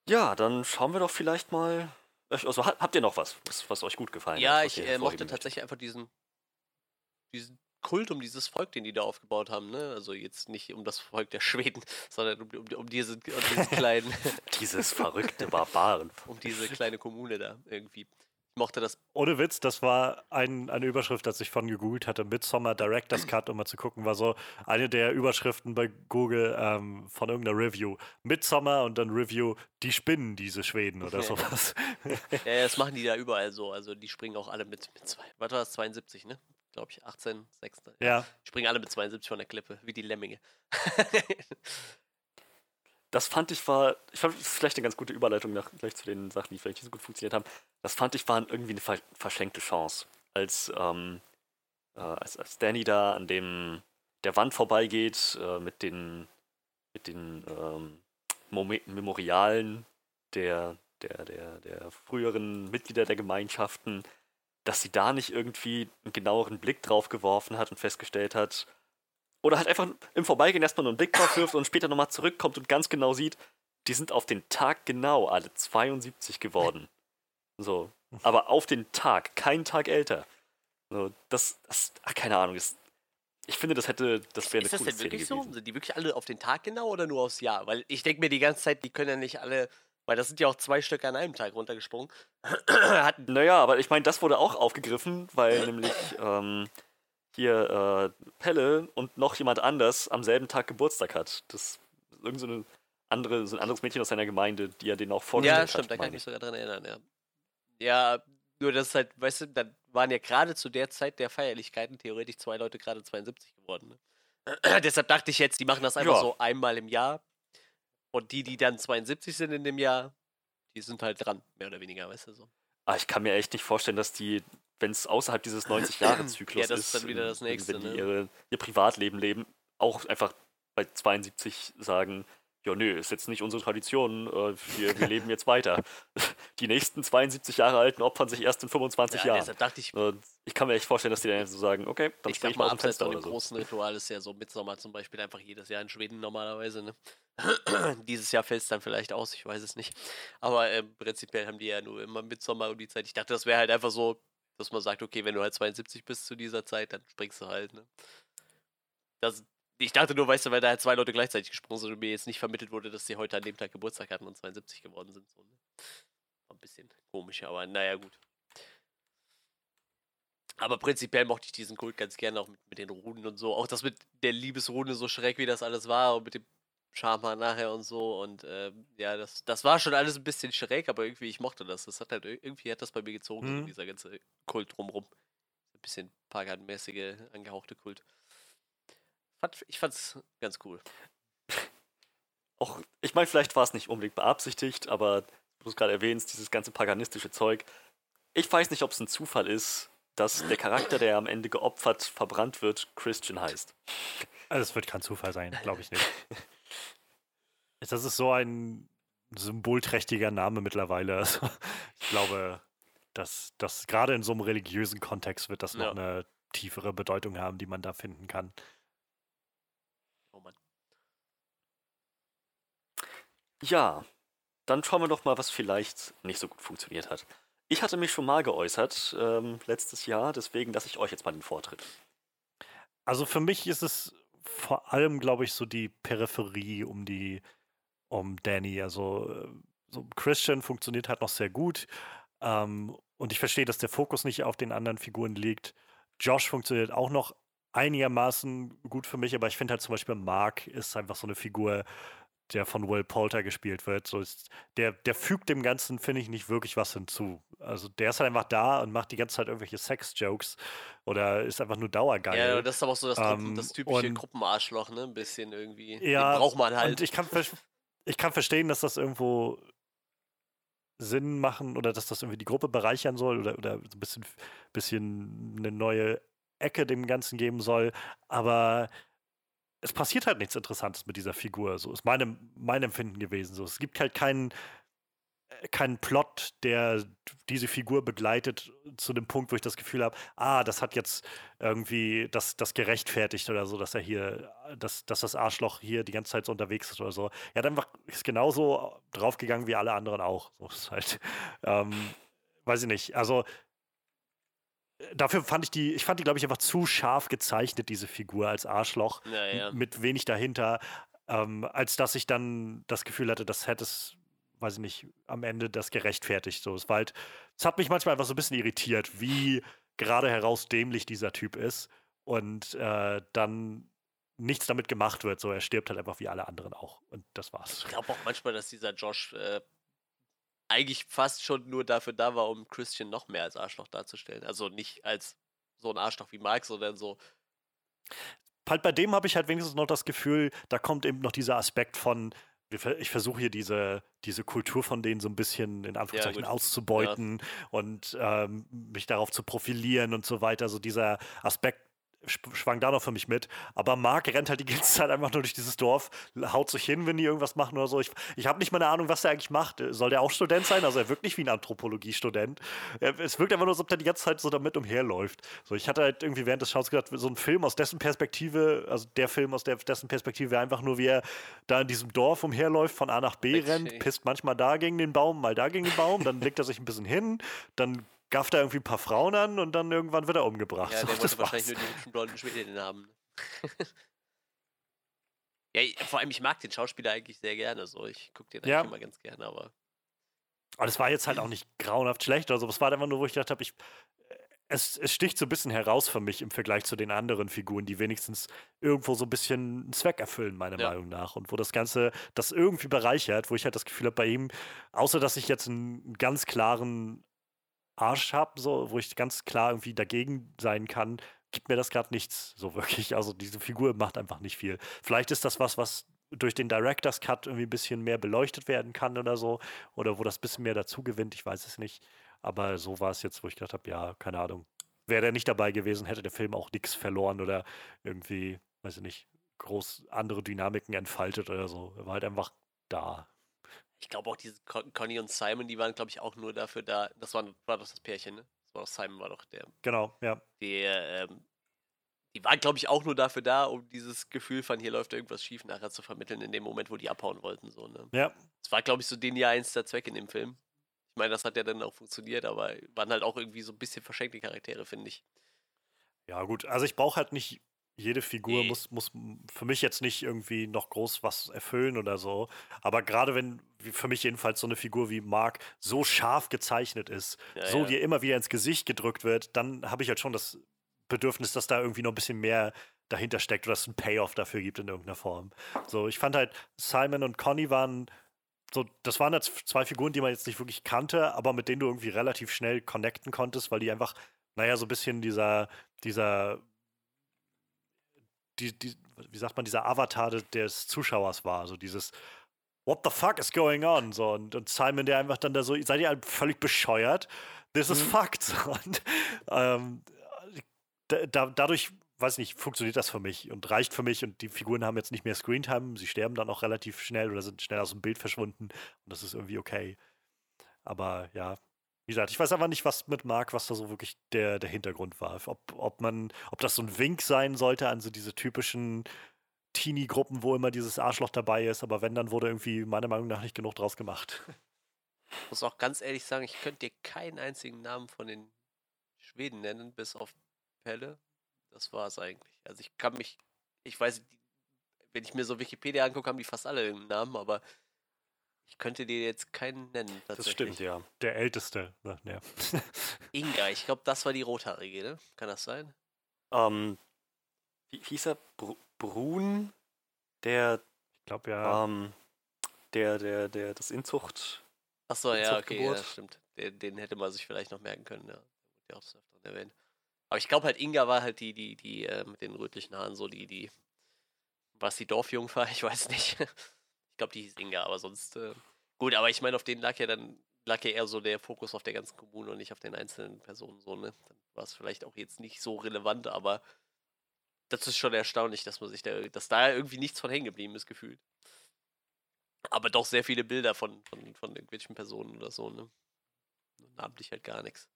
Ja, dann schauen wir doch vielleicht mal. Also habt ihr noch was, was, was euch gut gefallen ja, hat? Ja, ich äh, mochte tatsächlich einfach diesen, diesen Kult um dieses Volk, den die da aufgebaut haben. Ne? Also jetzt nicht um das Volk der Schweden, sondern um, um, um, diese, um diesen kleinen. Dieses verrückte Barbaren. um diese kleine Kommune da irgendwie. Ich mochte das. Ohne Witz, das war ein, eine Überschrift, als ich von gegoogelt hatte, Midsommar Director's Cut, um mal zu gucken, war so eine der Überschriften bei Google ähm, von irgendeiner Review. Midsommar und dann Review, die spinnen diese Schweden oder sowas. ja, das machen die da überall so. Also die springen auch alle mit, mit zwei, was war das, 72, ne? Glaube ich, 18, 6. Ja. Die springen alle mit 72 von der Klippe, wie die Lemminge. das fand ich war, ich fand, vielleicht eine ganz gute Überleitung nach, gleich zu den Sachen, die vielleicht nicht so gut funktioniert haben. Das fand ich war irgendwie eine verschenkte Chance. Als, ähm, äh, als, als Danny da an dem der Wand vorbeigeht äh, mit den mit den ähm, Memorialen der, der, der, der früheren Mitglieder der Gemeinschaften, dass sie da nicht irgendwie einen genaueren Blick drauf geworfen hat und festgestellt hat, oder halt einfach im Vorbeigehen erstmal nur einen Blick drauf wirft und später nochmal zurückkommt und ganz genau sieht, die sind auf den Tag genau alle 72 geworden. So. Aber auf den Tag, keinen Tag älter. So, das, das, ach, keine Ahnung, das, ich finde, das hätte, das wäre eine Ist das denn wirklich so? Sind die wirklich alle auf den Tag genau oder nur aufs Jahr? Weil ich denke mir die ganze Zeit, die können ja nicht alle, weil das sind ja auch zwei Stück an einem Tag runtergesprungen. naja, aber ich meine, das wurde auch aufgegriffen, weil nämlich ähm, hier äh, Pelle und noch jemand anders am selben Tag Geburtstag hat. Das ist irgend so, eine andere, so ein anderes Mädchen aus seiner Gemeinde, die er denen auch vorgestellt hat. Ja, stimmt, hat, da kann ich mich sogar dran erinnern, ja. Ja, nur das ist halt, weißt du, dann waren ja gerade zu der Zeit der Feierlichkeiten theoretisch zwei Leute gerade 72 geworden. Ne? Deshalb dachte ich jetzt, die machen das einfach ja. so einmal im Jahr. Und die, die dann 72 sind in dem Jahr, die sind halt dran, mehr oder weniger, weißt du so. Ah, ich kann mir echt nicht vorstellen, dass die wenn es außerhalb dieses 90-Jahre-Zyklus ja, das ist, dann wieder das nächste, wenn die ne? ihre, ihr Privatleben leben, auch einfach bei 72 sagen, ja, nö, ist jetzt nicht unsere Tradition, äh, wir, wir leben jetzt weiter. Die nächsten 72 Jahre alten opfern sich erst in 25 ja, Jahren. dachte ich, äh, ich kann mir echt vorstellen, dass die dann so sagen, okay, dann ich sag mal, abseits von dem so. großen Ritual ist ja so Mitsommer zum Beispiel einfach jedes Jahr in Schweden normalerweise. Ne? Dieses Jahr fällt es dann vielleicht aus, ich weiß es nicht. Aber äh, prinzipiell haben die ja nur immer Mitsommer um die Zeit. Ich dachte, das wäre halt einfach so, dass man sagt, okay, wenn du halt 72 bist zu dieser Zeit, dann springst du halt. Ne? Das, ich dachte nur, weißt du, weil da zwei Leute gleichzeitig gesprungen sind und mir jetzt nicht vermittelt wurde, dass sie heute an dem Tag Geburtstag hatten und 72 geworden sind. So, ne? War ein bisschen komisch, aber naja, gut. Aber prinzipiell mochte ich diesen Kult ganz gerne, auch mit, mit den Runen und so. Auch das mit der Liebesrune so schräg, wie das alles war und mit dem Charmer nachher und so. Und äh, ja, das, das war schon alles ein bisschen schräg, aber irgendwie, ich mochte das. Das hat halt irgendwie hat das bei mir gezogen, mhm. so dieser ganze Kult drumrum. Ein bisschen paganmäßige, angehauchte Kult. Fand, ich fand's ganz cool. Auch, ich meine, vielleicht war es nicht unbedingt beabsichtigt, aber du es gerade erwähnst, dieses ganze paganistische Zeug. Ich weiß nicht, ob es ein Zufall ist, dass der Charakter, der am Ende geopfert, verbrannt wird, Christian heißt. Also es wird kein Zufall sein, glaube ich nicht. das ist so ein symbolträchtiger Name mittlerweile. Also ich glaube, dass das gerade in so einem religiösen Kontext wird das ja. noch eine tiefere Bedeutung haben, die man da finden kann. Ja, dann schauen wir doch mal, was vielleicht nicht so gut funktioniert hat. Ich hatte mich schon mal geäußert ähm, letztes Jahr, deswegen lasse ich euch jetzt mal den Vortritt. Also für mich ist es vor allem, glaube ich, so die Peripherie um die, um Danny. Also so Christian funktioniert halt noch sehr gut. Ähm, und ich verstehe, dass der Fokus nicht auf den anderen Figuren liegt. Josh funktioniert auch noch einigermaßen gut für mich, aber ich finde halt zum Beispiel Mark ist einfach so eine Figur, der von Will Poulter gespielt wird. So ist, der, der fügt dem Ganzen, finde ich, nicht wirklich was hinzu. Also der ist halt einfach da und macht die ganze Zeit irgendwelche Sex-Jokes oder ist einfach nur dauergeil. Ja, das ist aber auch so das, ähm, das typische Gruppenarschloch, ne? Ein bisschen irgendwie. Ja, Den braucht man halt. Und ich kann, ich kann verstehen, dass das irgendwo Sinn machen oder dass das irgendwie die Gruppe bereichern soll oder, oder ein bisschen, bisschen eine neue Ecke dem Ganzen geben soll. Aber es passiert halt nichts Interessantes mit dieser Figur. So ist meine, mein Empfinden gewesen. So, es gibt halt keinen keinen Plot, der diese Figur begleitet zu dem Punkt, wo ich das Gefühl habe, ah, das hat jetzt irgendwie das, das gerechtfertigt oder so, dass er hier, dass, dass das Arschloch hier die ganze Zeit so unterwegs ist oder so. Er hat einfach ist genauso draufgegangen wie alle anderen auch. So ist halt, ähm, weiß ich nicht. Also dafür fand ich die, ich fand die, glaube ich, einfach zu scharf gezeichnet, diese Figur als Arschloch, ja, ja. mit wenig dahinter, ähm, als dass ich dann das Gefühl hatte, das hätte es, weiß ich nicht, am Ende das gerechtfertigt. So, es war halt, es hat mich manchmal einfach so ein bisschen irritiert, wie gerade heraus dämlich dieser Typ ist und äh, dann nichts damit gemacht wird. So, er stirbt halt einfach wie alle anderen auch. Und das war's. Ich glaube auch manchmal, dass dieser Josh äh, eigentlich fast schon nur dafür da war, um Christian noch mehr als Arschloch darzustellen. Also nicht als so ein Arschloch wie Mark, sondern so. Halt bei dem habe ich halt wenigstens noch das Gefühl, da kommt eben noch dieser Aspekt von, ich versuche hier diese, diese Kultur von denen so ein bisschen in Anführungszeichen ja, auszubeuten ja. und ähm, mich darauf zu profilieren und so weiter. So dieser Aspekt schwang da noch für mich mit. Aber Mark rennt halt die ganze Zeit einfach nur durch dieses Dorf, haut sich hin, wenn die irgendwas machen oder so. Ich, ich habe nicht mal eine Ahnung, was der eigentlich macht. Soll der auch Student sein? Also er wirkt nicht wie ein Anthropologiestudent. Es wirkt einfach nur, als ob der die ganze Zeit so damit umherläuft. So, ich hatte halt irgendwie während des Schaus gedacht, so ein Film aus dessen Perspektive, also der Film aus der, dessen Perspektive wäre einfach nur, wie er da in diesem Dorf umherläuft, von A nach B rennt, pisst manchmal da gegen den Baum, mal da gegen den Baum, dann legt er sich ein bisschen hin, dann gafft er irgendwie ein paar Frauen an und dann irgendwann wird er umgebracht. Ja, der wollte wahrscheinlich nur die hübschen blonden Schwedinnen haben. ja, vor allem, ich mag den Schauspieler eigentlich sehr gerne. So. Ich gucke den eigentlich ja. immer ganz gerne, aber. Aber das war jetzt halt auch nicht grauenhaft schlecht oder so. Es war einfach nur, wo ich gedacht habe, ich, es, es, sticht so ein bisschen heraus für mich im Vergleich zu den anderen Figuren, die wenigstens irgendwo so ein bisschen einen Zweck erfüllen, meiner ja. Meinung nach. Und wo das Ganze das irgendwie bereichert, wo ich halt das Gefühl habe bei ihm, außer dass ich jetzt einen ganz klaren Arsch habe, so, wo ich ganz klar irgendwie dagegen sein kann, gibt mir das gerade nichts so wirklich. Also diese Figur macht einfach nicht viel. Vielleicht ist das was, was durch den Director's Cut irgendwie ein bisschen mehr beleuchtet werden kann oder so. Oder wo das ein bisschen mehr dazu gewinnt, ich weiß es nicht. Aber so war es jetzt, wo ich gedacht habe, ja, keine Ahnung. Wäre der nicht dabei gewesen, hätte der Film auch nichts verloren oder irgendwie, weiß ich nicht, groß andere Dynamiken entfaltet oder so. Er war halt einfach da. Ich glaube auch diese Con Conny und Simon, die waren, glaube ich, auch nur dafür da. Das war, war doch das Pärchen, ne? Das war doch Simon war doch der. Genau, ja. Der, ähm, die waren, glaube ich, auch nur dafür da, um dieses Gefühl von hier läuft irgendwas schief nachher zu vermitteln, in dem Moment, wo die abhauen wollten. So, ne? Ja. Das war, glaube ich, so den ja eins der Zweck in dem Film. Ich meine, das hat ja dann auch funktioniert, aber waren halt auch irgendwie so ein bisschen verschenkte Charaktere, finde ich. Ja, gut. Also ich brauche halt nicht jede Figur nee. muss, muss für mich jetzt nicht irgendwie noch groß was erfüllen oder so. Aber gerade wenn für mich jedenfalls so eine Figur wie Mark so scharf gezeichnet ist, ja, so ja. dir immer wieder ins Gesicht gedrückt wird, dann habe ich halt schon das Bedürfnis, dass da irgendwie noch ein bisschen mehr dahinter steckt oder dass es einen Payoff dafür gibt in irgendeiner Form. So, ich fand halt, Simon und Conny waren so, das waren jetzt zwei Figuren, die man jetzt nicht wirklich kannte, aber mit denen du irgendwie relativ schnell connecten konntest, weil die einfach, naja, so ein bisschen dieser, dieser die, die, wie sagt man, dieser Avatar des Zuschauers war. So dieses What the fuck is going on? So, und, und Simon, der einfach dann da so, seid ihr halt völlig bescheuert? This is mhm. fucked. Und ähm, da, dadurch, weiß ich nicht, funktioniert das für mich und reicht für mich. Und die Figuren haben jetzt nicht mehr Screentime, sie sterben dann auch relativ schnell oder sind schnell aus dem Bild verschwunden. Und das ist irgendwie okay. Aber ja, wie gesagt, ich weiß aber nicht, was mit Mark, was da so wirklich der, der Hintergrund war. Ob, ob man, ob das so ein Wink sein sollte an so diese typischen Teenie-Gruppen, wo immer dieses Arschloch dabei ist, aber wenn, dann wurde irgendwie meiner Meinung nach nicht genug draus gemacht. Ich muss auch ganz ehrlich sagen, ich könnte dir keinen einzigen Namen von den Schweden nennen, bis auf Pelle. Das war es eigentlich. Also ich kann mich, ich weiß, wenn ich mir so Wikipedia angucke, haben die fast alle einen Namen, aber ich könnte dir jetzt keinen nennen. Das stimmt, ja. Der älteste. Ne? Ja. Inga, ich glaube, das war die rothaarige, ne? Kann das sein? Ähm, wie, hieß er? Br Brun, der. Ich glaube ja. Ähm, der, der, der, das Inzucht. Achso, ja, okay, ja, stimmt. Den, den, hätte man sich vielleicht noch merken können, ja. Der auch öfter erwähnt. Aber ich glaube halt, Inga war halt die, die, die, äh, mit den rötlichen Haaren, so die, die. Was die Dorfjungfer? Ich weiß nicht. Ich glaube, die hieß Inga, aber sonst. Äh, gut, aber ich meine, auf denen lag ja dann lag ja eher so der Fokus auf der ganzen Kommune und nicht auf den einzelnen Personen so, ne? Dann war es vielleicht auch jetzt nicht so relevant, aber das ist schon erstaunlich, dass man sich da, dass da irgendwie nichts von hängen geblieben ist, gefühlt. Aber doch sehr viele Bilder von, von, von irgendwelchen Personen oder so, ne? Namentlich halt gar nichts.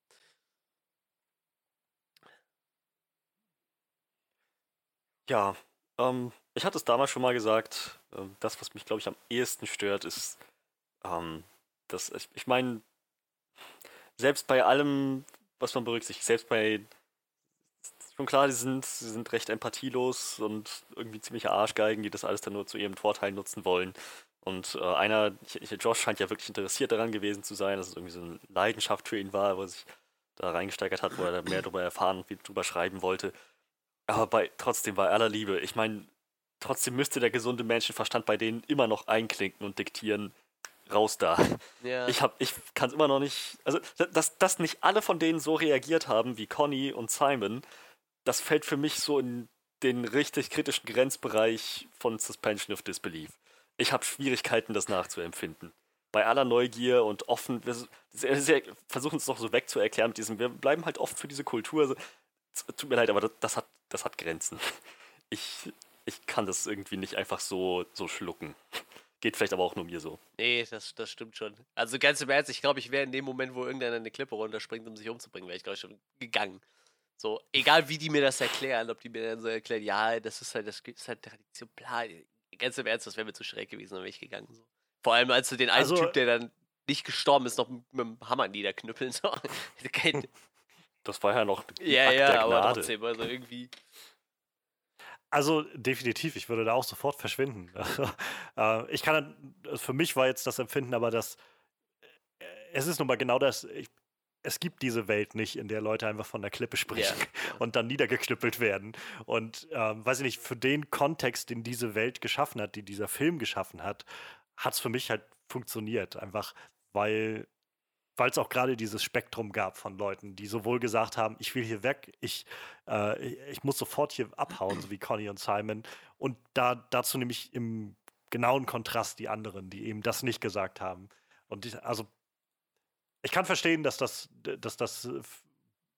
Ja, ähm, ich hatte es damals schon mal gesagt, äh, das, was mich, glaube ich, am ehesten stört, ist, ähm, dass ich, ich meine, selbst bei allem, was man berücksichtigt, selbst bei schon klar, die sind, sie sind recht empathielos und irgendwie ziemliche Arschgeigen, die das alles dann nur zu ihrem Vorteil nutzen wollen. Und äh, einer, ich, Josh scheint ja wirklich interessiert daran gewesen zu sein, dass es irgendwie so eine Leidenschaft für ihn war, wo er sich da reingesteigert hat, wo er mehr darüber erfahren und drüber schreiben wollte. Aber bei, trotzdem, bei aller Liebe, ich meine, trotzdem müsste der gesunde Menschenverstand bei denen immer noch einklinken und diktieren, raus da. Ja. Ich, ich kann es immer noch nicht. Also, dass, dass nicht alle von denen so reagiert haben wie Conny und Simon, das fällt für mich so in den richtig kritischen Grenzbereich von Suspension of Disbelief. Ich habe Schwierigkeiten, das nachzuempfinden. Bei aller Neugier und offen, wir versuchen es doch so wegzuerklären mit diesem, wir bleiben halt offen für diese Kultur. Tut mir leid, aber das, das, hat, das hat Grenzen. Ich, ich kann das irgendwie nicht einfach so, so schlucken. Geht vielleicht aber auch nur mir so. Nee, das, das stimmt schon. Also ganz im Ernst, ich glaube, ich wäre in dem Moment, wo irgendeiner eine Klippe runterspringt, um sich umzubringen, wäre ich, glaube ich, schon gegangen. So, egal wie die mir das erklären, ob die mir dann so erklären, ja, das ist halt, das ist halt Tradition, bla. Ganz im Ernst, das wäre mir zu schräg gewesen, dann wäre ich gegangen. So. Vor allem, als du den einen also, Typ, der dann nicht gestorben ist, noch mit, mit dem Hammer niederknüppeln. So. das war ja noch. Ja, ja, aber trotzdem, also irgendwie. Also definitiv, ich würde da auch sofort verschwinden. äh, ich kann, für mich war jetzt das Empfinden, aber das, äh, es ist nun mal genau das, ich, es gibt diese Welt nicht, in der Leute einfach von der Klippe sprechen yeah. und dann niedergeknüppelt werden. Und ähm, weiß ich nicht, für den Kontext, den diese Welt geschaffen hat, die dieser Film geschaffen hat, hat es für mich halt funktioniert. Einfach weil weil es auch gerade dieses Spektrum gab von Leuten, die sowohl gesagt haben, ich will hier weg, ich, äh, ich muss sofort hier abhauen, so wie Conny und Simon. Und da, dazu nehme ich im genauen Kontrast die anderen, die eben das nicht gesagt haben. Und die, also ich kann verstehen, dass das, dass das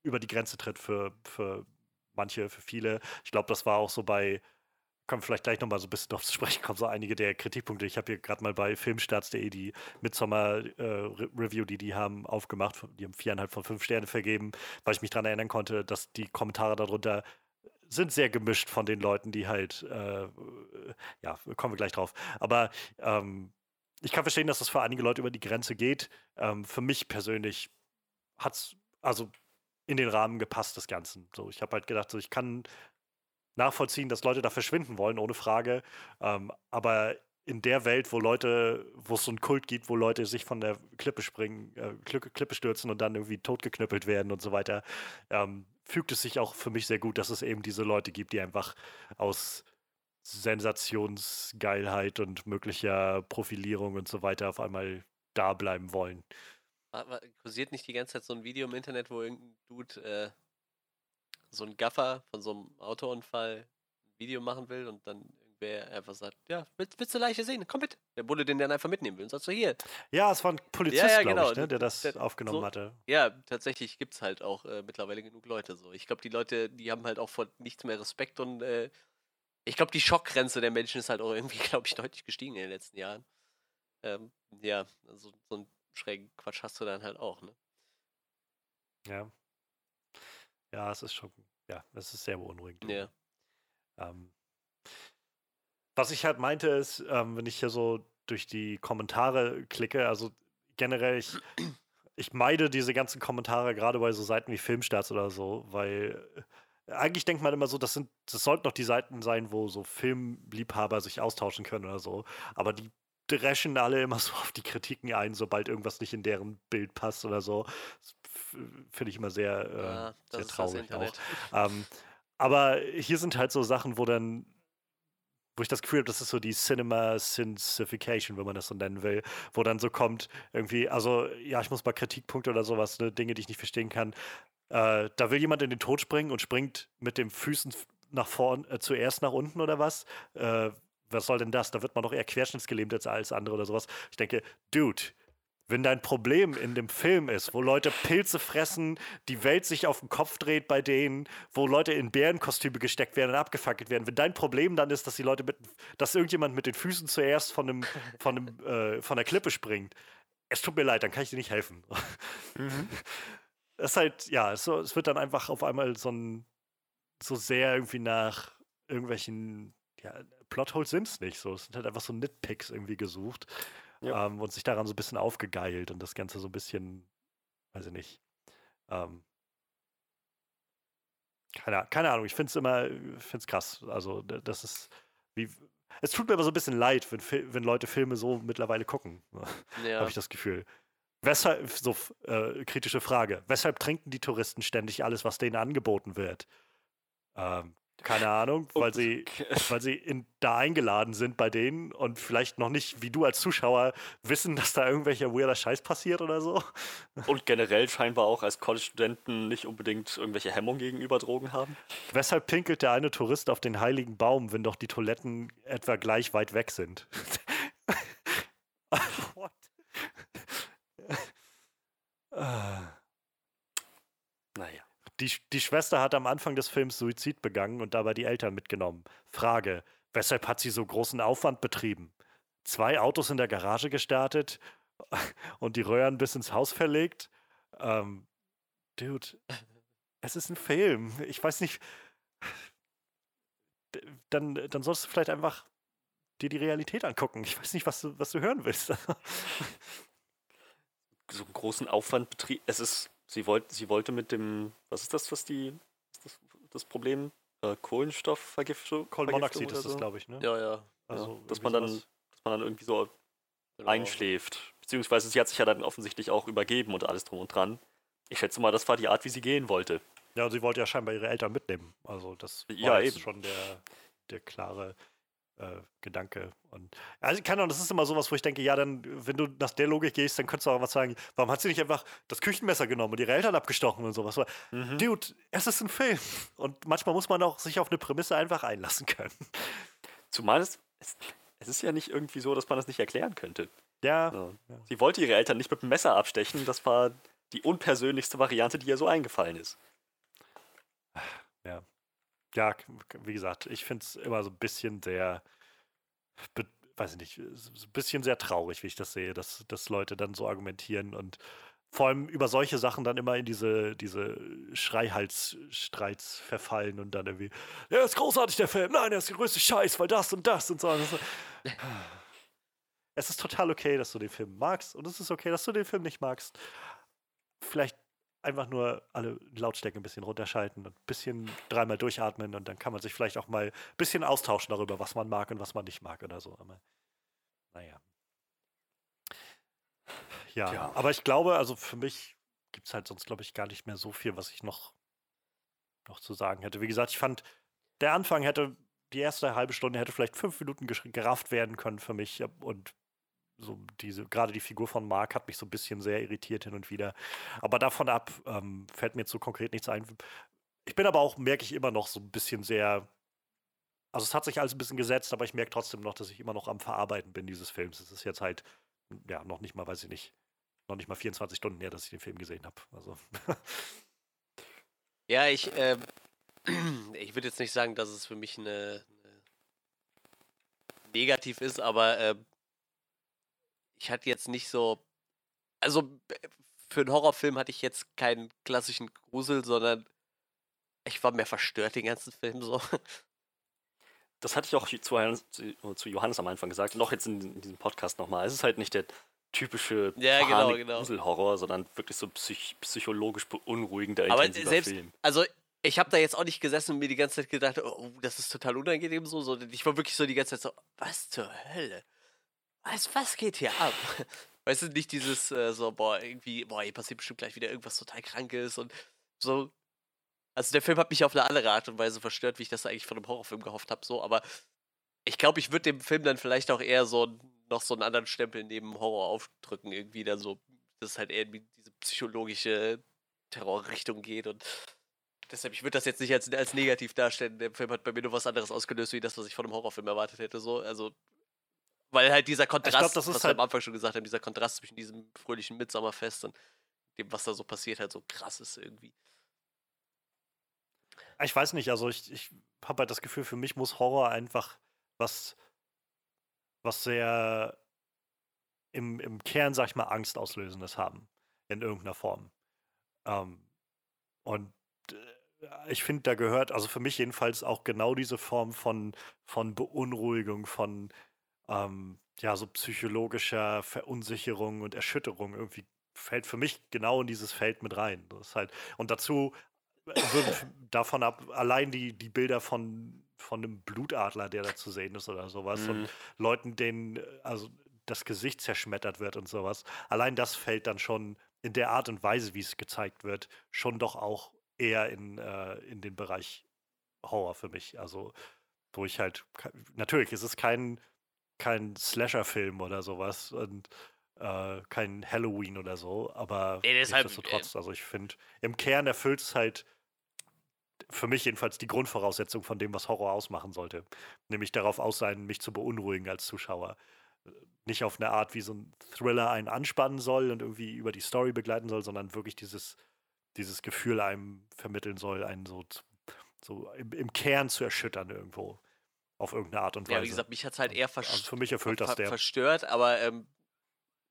über die Grenze tritt für, für manche, für viele. Ich glaube, das war auch so bei kommen vielleicht gleich nochmal so ein bisschen drauf zu sprechen kommen, so einige der Kritikpunkte. Ich habe hier gerade mal bei filmstarts.de die Midsommar-Review, äh, die die haben, aufgemacht. Die haben viereinhalb von fünf Sterne vergeben, weil ich mich daran erinnern konnte, dass die Kommentare darunter sind sehr gemischt von den Leuten, die halt, äh, ja, kommen wir gleich drauf. Aber ähm, ich kann verstehen, dass das für einige Leute über die Grenze geht. Ähm, für mich persönlich hat es also in den Rahmen gepasst des Ganzen. So, ich habe halt gedacht, so, ich kann nachvollziehen, dass Leute da verschwinden wollen, ohne Frage. Ähm, aber in der Welt, wo Leute, wo es so einen Kult gibt, wo Leute sich von der Klippe springen, äh, Klippe stürzen und dann irgendwie totgeknüppelt werden und so weiter, ähm, fügt es sich auch für mich sehr gut, dass es eben diese Leute gibt, die einfach aus Sensationsgeilheit und möglicher Profilierung und so weiter auf einmal da bleiben wollen. Kursiert nicht die ganze Zeit so ein Video im Internet, wo irgendein Dude äh, so ein Gaffer von so einem Autounfall ein Video machen will und dann irgendwer einfach sagt, ja, willst, willst du Leiche sehen? Komm mit. Der Bulle den dann einfach mitnehmen will und sagt so, hier. Ja, es war ein Polizist, ja, ja, genau. ich, ne, der das der, aufgenommen so, hatte. Ja, tatsächlich gibt es halt auch äh, mittlerweile genug Leute so. Ich glaube, die Leute, die haben halt auch vor nichts mehr Respekt und äh, ich glaube, die Schockgrenze der Menschen ist halt auch irgendwie, glaube ich, deutlich gestiegen in den letzten Jahren. Ähm, ja, also so einen schrägen Quatsch hast du dann halt auch, ne? Ja. Ja, es ist schon, ja, es ist sehr beunruhigend. Ja. Ähm, was ich halt meinte, ist, ähm, wenn ich hier so durch die Kommentare klicke, also generell, ich, ich meide diese ganzen Kommentare gerade bei so Seiten wie Filmstarts oder so, weil äh, eigentlich denkt man immer so, das sind, das sollten doch die Seiten sein, wo so Filmliebhaber sich austauschen können oder so. Aber die dreschen alle immer so auf die Kritiken ein, sobald irgendwas nicht in deren Bild passt oder so. Finde ich immer sehr, äh, ja, sehr traurig auch. Ähm, aber hier sind halt so Sachen, wo dann wo ich das Gefühl habe, das ist so die Cinema Synsification, wenn man das so nennen will, wo dann so kommt, irgendwie, also ja, ich muss mal Kritikpunkte oder sowas, ne, Dinge, die ich nicht verstehen kann. Äh, da will jemand in den Tod springen und springt mit den Füßen nach vorn, äh, zuerst nach unten oder was? Äh, was soll denn das? Da wird man doch eher querschnittsgelähmt als alles andere oder sowas. Ich denke, Dude, wenn dein Problem in dem Film ist, wo Leute Pilze fressen, die Welt sich auf den Kopf dreht bei denen, wo Leute in Bärenkostüme gesteckt werden und abgefackelt werden, wenn dein Problem dann ist, dass die Leute mit, dass irgendjemand mit den Füßen zuerst von, einem, von, einem, äh, von der Klippe springt, es tut mir leid, dann kann ich dir nicht helfen. Mhm. Es ist halt, ja, es, es wird dann einfach auf einmal so ein, so sehr irgendwie nach irgendwelchen, ja, Plotholes sind es nicht so. Es sind halt einfach so Nitpicks irgendwie gesucht ja. ähm, und sich daran so ein bisschen aufgegeilt und das Ganze so ein bisschen, weiß ich nicht. Ähm, keine, keine Ahnung, ich finde es immer, finde es krass. Also, das ist wie. Es tut mir aber so ein bisschen leid, wenn, wenn Leute Filme so mittlerweile gucken. Ja. Habe ich das Gefühl. Weshalb, so äh, kritische Frage, weshalb trinken die Touristen ständig alles, was denen angeboten wird? Ähm, keine Ahnung, weil sie, weil sie in, da eingeladen sind bei denen und vielleicht noch nicht, wie du als Zuschauer, wissen, dass da irgendwelcher weirder Scheiß passiert oder so. Und generell scheinbar auch als College-Studenten nicht unbedingt irgendwelche Hemmungen gegenüber Drogen haben. Weshalb pinkelt der eine Tourist auf den heiligen Baum, wenn doch die Toiletten etwa gleich weit weg sind? What? naja. Die, die Schwester hat am Anfang des Films Suizid begangen und dabei die Eltern mitgenommen. Frage: Weshalb hat sie so großen Aufwand betrieben? Zwei Autos in der Garage gestartet und die Röhren bis ins Haus verlegt? Ähm, dude, es ist ein Film. Ich weiß nicht. Dann, dann sollst du vielleicht einfach dir die Realität angucken. Ich weiß nicht, was du, was du hören willst. so einen großen Aufwand betrieben. Es ist sie, wollt, sie wollte mit dem, was ist das, was die, das, das Problem? Äh, Kohlenstoffvergiftung? Kohlenmonoxid ist das, glaube ich, ne? Ja, ja. Also ja, dass man dann, dass man dann irgendwie so genau. einschläft. Beziehungsweise sie hat sich ja dann offensichtlich auch übergeben und alles drum und dran. Ich schätze mal, das war die Art, wie sie gehen wollte. Ja, und sie wollte ja scheinbar ihre Eltern mitnehmen. Also das war ja, eben. schon der, der klare äh, Gedanke. Und also keine Ahnung, das ist immer sowas, wo ich denke, ja, dann, wenn du nach der Logik gehst, dann könntest du auch was sagen, warum hat sie nicht einfach das Küchenmesser genommen und ihre Eltern abgestochen und sowas? Mhm. Dude, es ist ein Film. Und manchmal muss man auch sich auf eine Prämisse einfach einlassen können. Zumal es, es, es ist ja nicht irgendwie so, dass man das nicht erklären könnte. Ja. So. ja. Sie wollte ihre Eltern nicht mit dem Messer abstechen, das war die unpersönlichste Variante, die ihr so eingefallen ist. Ja. wie gesagt, ich finde es immer so ein bisschen sehr, weiß ich nicht, so ein bisschen sehr traurig, wie ich das sehe, dass, dass Leute dann so argumentieren und vor allem über solche Sachen dann immer in diese, diese Schreihalsstreits verfallen und dann irgendwie, ja, ist großartig, der Film, nein, er ist der größte Scheiß, weil das und das und so. Und so. es ist total okay, dass du den Film magst und es ist okay, dass du den Film nicht magst. Vielleicht einfach nur alle Lautstärke ein bisschen runterschalten und ein bisschen dreimal durchatmen und dann kann man sich vielleicht auch mal ein bisschen austauschen darüber, was man mag und was man nicht mag oder so. Aber, naja. Ja, ja, aber ich glaube, also für mich gibt es halt sonst, glaube ich, gar nicht mehr so viel, was ich noch, noch zu sagen hätte. Wie gesagt, ich fand, der Anfang hätte, die erste halbe Stunde hätte vielleicht fünf Minuten gerafft werden können für mich und so diese, gerade die Figur von Mark hat mich so ein bisschen sehr irritiert hin und wieder. Aber davon ab ähm, fällt mir jetzt so konkret nichts ein. Ich bin aber auch, merke ich immer noch so ein bisschen sehr. Also es hat sich alles ein bisschen gesetzt, aber ich merke trotzdem noch, dass ich immer noch am Verarbeiten bin dieses Films. Es ist jetzt halt, ja, noch nicht mal, weiß ich nicht, noch nicht mal 24 Stunden her, dass ich den Film gesehen habe. Also. ja, ich, äh, ich würde jetzt nicht sagen, dass es für mich eine, eine negativ ist, aber äh, ich hatte jetzt nicht so. Also für einen Horrorfilm hatte ich jetzt keinen klassischen Grusel, sondern ich war mehr verstört den ganzen Film so. Das hatte ich auch zu, zu Johannes am Anfang gesagt, noch jetzt in, in diesem Podcast nochmal. Es ist halt nicht der typische ja, genau, genau. Gruselhorror, sondern wirklich so psych psychologisch beunruhigender, Aber selbst, Film. Also ich habe da jetzt auch nicht gesessen und mir die ganze Zeit gedacht, oh, das ist total unangenehm so, sondern ich war wirklich so die ganze Zeit so, was zur Hölle? Was, was geht hier ab? Weißt du, nicht dieses äh, so, boah, irgendwie, boah, hier passiert bestimmt gleich wieder irgendwas total Krankes und so. Also der Film hat mich auf eine andere Art und Weise verstört, wie ich das eigentlich von einem Horrorfilm gehofft habe, so, aber ich glaube, ich würde dem Film dann vielleicht auch eher so noch so einen anderen Stempel neben Horror aufdrücken, irgendwie dann so, dass es halt eher in diese psychologische Terrorrichtung geht und deshalb, ich würde das jetzt nicht als, als negativ darstellen. Der Film hat bei mir nur was anderes ausgelöst, wie das, was ich von einem Horrorfilm erwartet hätte, so, also weil halt dieser Kontrast, glaub, das was wir halt am Anfang schon gesagt haben, dieser Kontrast zwischen diesem fröhlichen Mitsommerfest und dem, was da so passiert, halt so krass ist irgendwie. Ich weiß nicht, also ich, ich habe halt das Gefühl, für mich muss Horror einfach was, was sehr im, im Kern, sag ich mal, Angstauslösendes haben. In irgendeiner Form. Ähm, und äh, ich finde, da gehört, also für mich jedenfalls auch genau diese Form von, von Beunruhigung, von ähm, ja, so psychologischer Verunsicherung und Erschütterung irgendwie fällt für mich genau in dieses Feld mit rein. Das ist halt, und dazu würden davon ab, allein die, die Bilder von, von einem Blutadler, der da zu sehen ist oder sowas, mhm. und Leuten, denen also das Gesicht zerschmettert wird und sowas, allein das fällt dann schon in der Art und Weise, wie es gezeigt wird, schon doch auch eher in, äh, in den Bereich Horror für mich. Also, wo ich halt, natürlich ist es kein kein Slasher-Film oder sowas und äh, kein Halloween oder so, aber nee, nichtsdestotrotz, also ich finde, im Kern erfüllt es halt für mich jedenfalls die Grundvoraussetzung von dem, was Horror ausmachen sollte. Nämlich darauf aus sein, mich zu beunruhigen als Zuschauer. Nicht auf eine Art, wie so ein Thriller einen anspannen soll und irgendwie über die Story begleiten soll, sondern wirklich dieses, dieses Gefühl einem vermitteln soll, einen so, so im, im Kern zu erschüttern irgendwo auf irgendeine Art und Weise. Ja, wie gesagt, mich hat es halt eher also für mich erfüllt das der. verstört, aber ähm,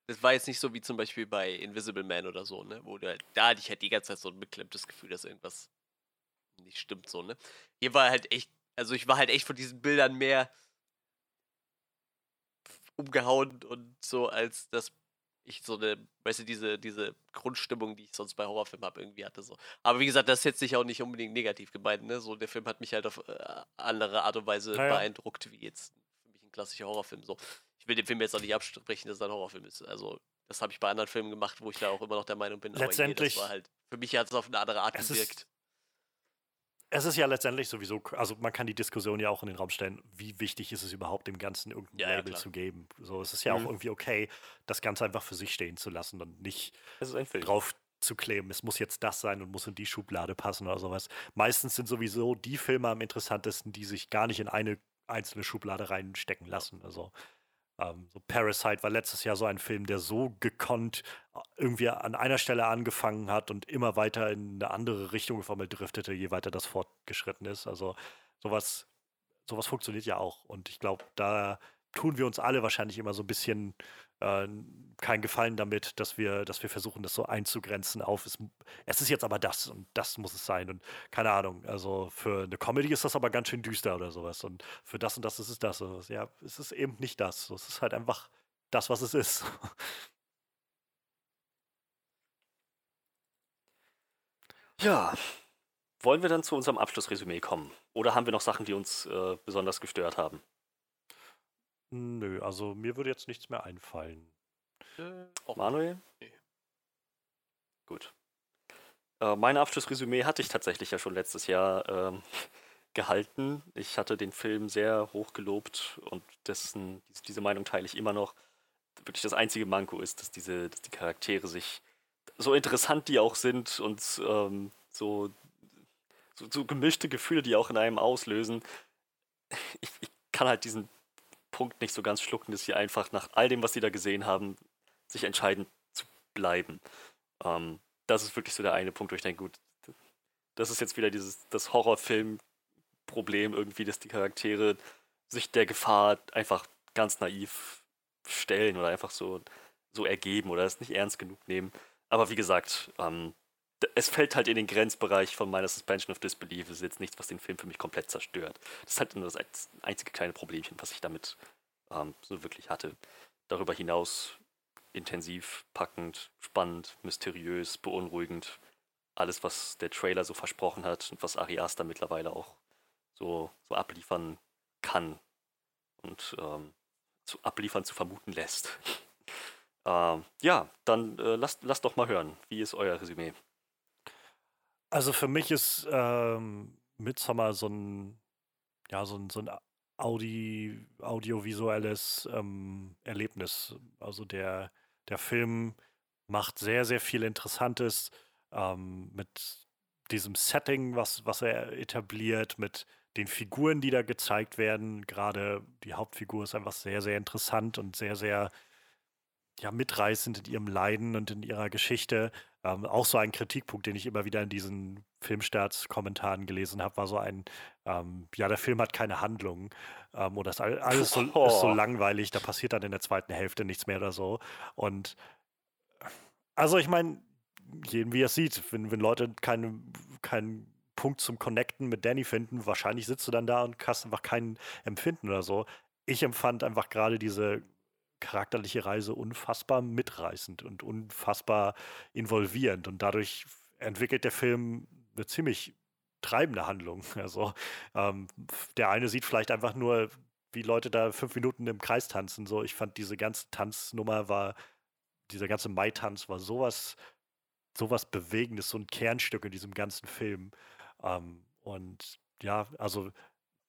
das war jetzt nicht so wie zum Beispiel bei Invisible Man oder so, ne? Wo du halt, da hatte ich halt die ganze Zeit so ein beklemmtes Gefühl, dass irgendwas nicht stimmt, so, ne? Hier war halt echt, also ich war halt echt von diesen Bildern mehr umgehauen und so, als das ich so eine, weißt du, diese, diese Grundstimmung, die ich sonst bei Horrorfilmen habe, irgendwie hatte. So. Aber wie gesagt, das ist jetzt nicht auch nicht unbedingt negativ gemeint, ne? So, der Film hat mich halt auf äh, andere Art und Weise naja. beeindruckt, wie jetzt für mich ein klassischer Horrorfilm. So. Ich will den Film jetzt auch nicht absprechen, dass er ein Horrorfilm ist. Also, das habe ich bei anderen Filmen gemacht, wo ich da auch immer noch der Meinung bin. Letztendlich. Aber hier, das war halt, für mich hat es auf eine andere Art gewirkt es ist ja letztendlich sowieso, also man kann die Diskussion ja auch in den Raum stellen, wie wichtig ist es überhaupt, dem Ganzen irgendein ja, Label ja, zu geben. So, es ist ja mhm. auch irgendwie okay, das Ganze einfach für sich stehen zu lassen und nicht drauf zu kleben, es muss jetzt das sein und muss in die Schublade passen oder sowas. Meistens sind sowieso die Filme am interessantesten, die sich gar nicht in eine einzelne Schublade reinstecken lassen. Also Ähm, so Parasite war letztes Jahr so ein Film, der so gekonnt äh, irgendwie an einer Stelle angefangen hat und immer weiter in eine andere Richtung auf driftete, je weiter das fortgeschritten ist. Also sowas, sowas funktioniert ja auch. Und ich glaube, da tun wir uns alle wahrscheinlich immer so ein bisschen äh, keinen Gefallen damit, dass wir, dass wir versuchen, das so einzugrenzen auf, es, es ist jetzt aber das und das muss es sein und keine Ahnung, also für eine Comedy ist das aber ganz schön düster oder sowas und für das und das ist es das. Also, ja, es ist eben nicht das. Es ist halt einfach das, was es ist. Ja, wollen wir dann zu unserem Abschlussresümee kommen? Oder haben wir noch Sachen, die uns äh, besonders gestört haben? Nö, also mir würde jetzt nichts mehr einfallen. Äh, Manuel? Nee. Gut. Äh, mein Abschlussresümee hatte ich tatsächlich ja schon letztes Jahr ähm, gehalten. Ich hatte den Film sehr hoch gelobt und dessen, diese Meinung teile ich immer noch. Wirklich das einzige Manko ist, dass, diese, dass die Charaktere sich, so interessant die auch sind und ähm, so, so, so, gemischte Gefühle, die auch in einem auslösen, ich, ich kann halt diesen Punkt nicht so ganz schlucken, dass sie einfach nach all dem, was sie da gesehen haben, sich entscheiden zu bleiben. Ähm, das ist wirklich so der eine Punkt, wo ich denke, gut, das ist jetzt wieder dieses das Horrorfilm-Problem irgendwie, dass die Charaktere sich der Gefahr einfach ganz naiv stellen oder einfach so, so ergeben oder es nicht ernst genug nehmen. Aber wie gesagt, ähm, es fällt halt in den Grenzbereich von meiner Suspension of Disbelief. Es ist jetzt nichts, was den Film für mich komplett zerstört. Das ist halt nur das einzige kleine Problemchen, was ich damit ähm, so wirklich hatte. Darüber hinaus intensiv, packend, spannend, mysteriös, beunruhigend. Alles, was der Trailer so versprochen hat und was Ari Aster mittlerweile auch so, so abliefern kann und ähm, zu abliefern zu vermuten lässt. ähm, ja, dann äh, lasst, lasst doch mal hören. Wie ist euer Resümee? Also für mich ist ähm, Midsommar so ein, ja, so ein, so ein Audi, audiovisuelles ähm, Erlebnis. Also der, der Film macht sehr, sehr viel Interessantes ähm, mit diesem Setting, was, was er etabliert, mit den Figuren, die da gezeigt werden. Gerade die Hauptfigur ist einfach sehr, sehr interessant und sehr, sehr ja, mitreißend in ihrem Leiden und in ihrer Geschichte. Ähm, auch so ein Kritikpunkt, den ich immer wieder in diesen Filmstarts-Kommentaren gelesen habe, war so ein, ähm, ja, der Film hat keine Handlung ähm, oder ist alles so, oh. ist so langweilig, da passiert dann in der zweiten Hälfte nichts mehr oder so. Und also ich meine, jeden wie er sieht, wenn, wenn Leute keinen keinen Punkt zum Connecten mit Danny finden, wahrscheinlich sitzt du dann da und hast einfach kein Empfinden oder so. Ich empfand einfach gerade diese charakterliche Reise unfassbar mitreißend und unfassbar involvierend. Und dadurch entwickelt der Film eine ziemlich treibende Handlung. Also ähm, der eine sieht vielleicht einfach nur, wie Leute da fünf Minuten im Kreis tanzen. So, ich fand diese ganze Tanznummer war, dieser ganze Mai-Tanz war sowas, sowas Bewegendes, so ein Kernstück in diesem ganzen Film. Ähm, und ja, also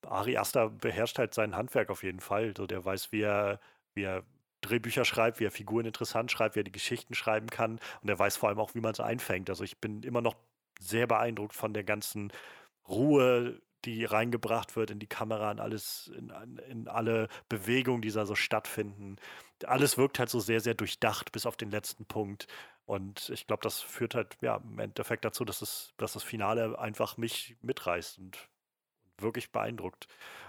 Ari Aster beherrscht halt sein Handwerk auf jeden Fall. So, der weiß, wie er, wie er Drehbücher schreibt, wie er Figuren interessant schreibt, wie er die Geschichten schreiben kann. Und er weiß vor allem auch, wie man es einfängt. Also ich bin immer noch sehr beeindruckt von der ganzen Ruhe, die reingebracht wird in die Kamera, in alles, in, in alle Bewegungen, die da so stattfinden. Alles wirkt halt so sehr, sehr durchdacht bis auf den letzten Punkt. Und ich glaube, das führt halt ja im Endeffekt dazu, dass, es, dass das Finale einfach mich mitreißt und wirklich beeindruckt.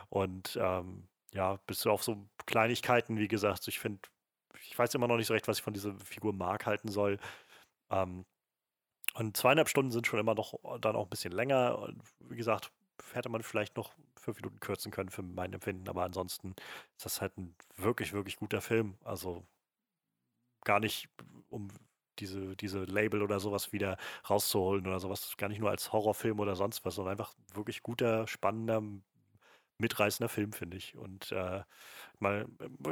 Und ähm, ja, bis auf so Kleinigkeiten, wie gesagt, ich finde, ich weiß immer noch nicht so recht, was ich von dieser Figur Mark halten soll. Ähm, und zweieinhalb Stunden sind schon immer noch dann auch ein bisschen länger. Und wie gesagt, hätte man vielleicht noch fünf Minuten kürzen können für mein Empfinden, aber ansonsten ist das halt ein wirklich, wirklich guter Film. Also gar nicht, um diese, diese Label oder sowas wieder rauszuholen oder sowas, gar nicht nur als Horrorfilm oder sonst was, sondern einfach wirklich guter, spannender, mitreißender Film, finde ich. Und äh, mal,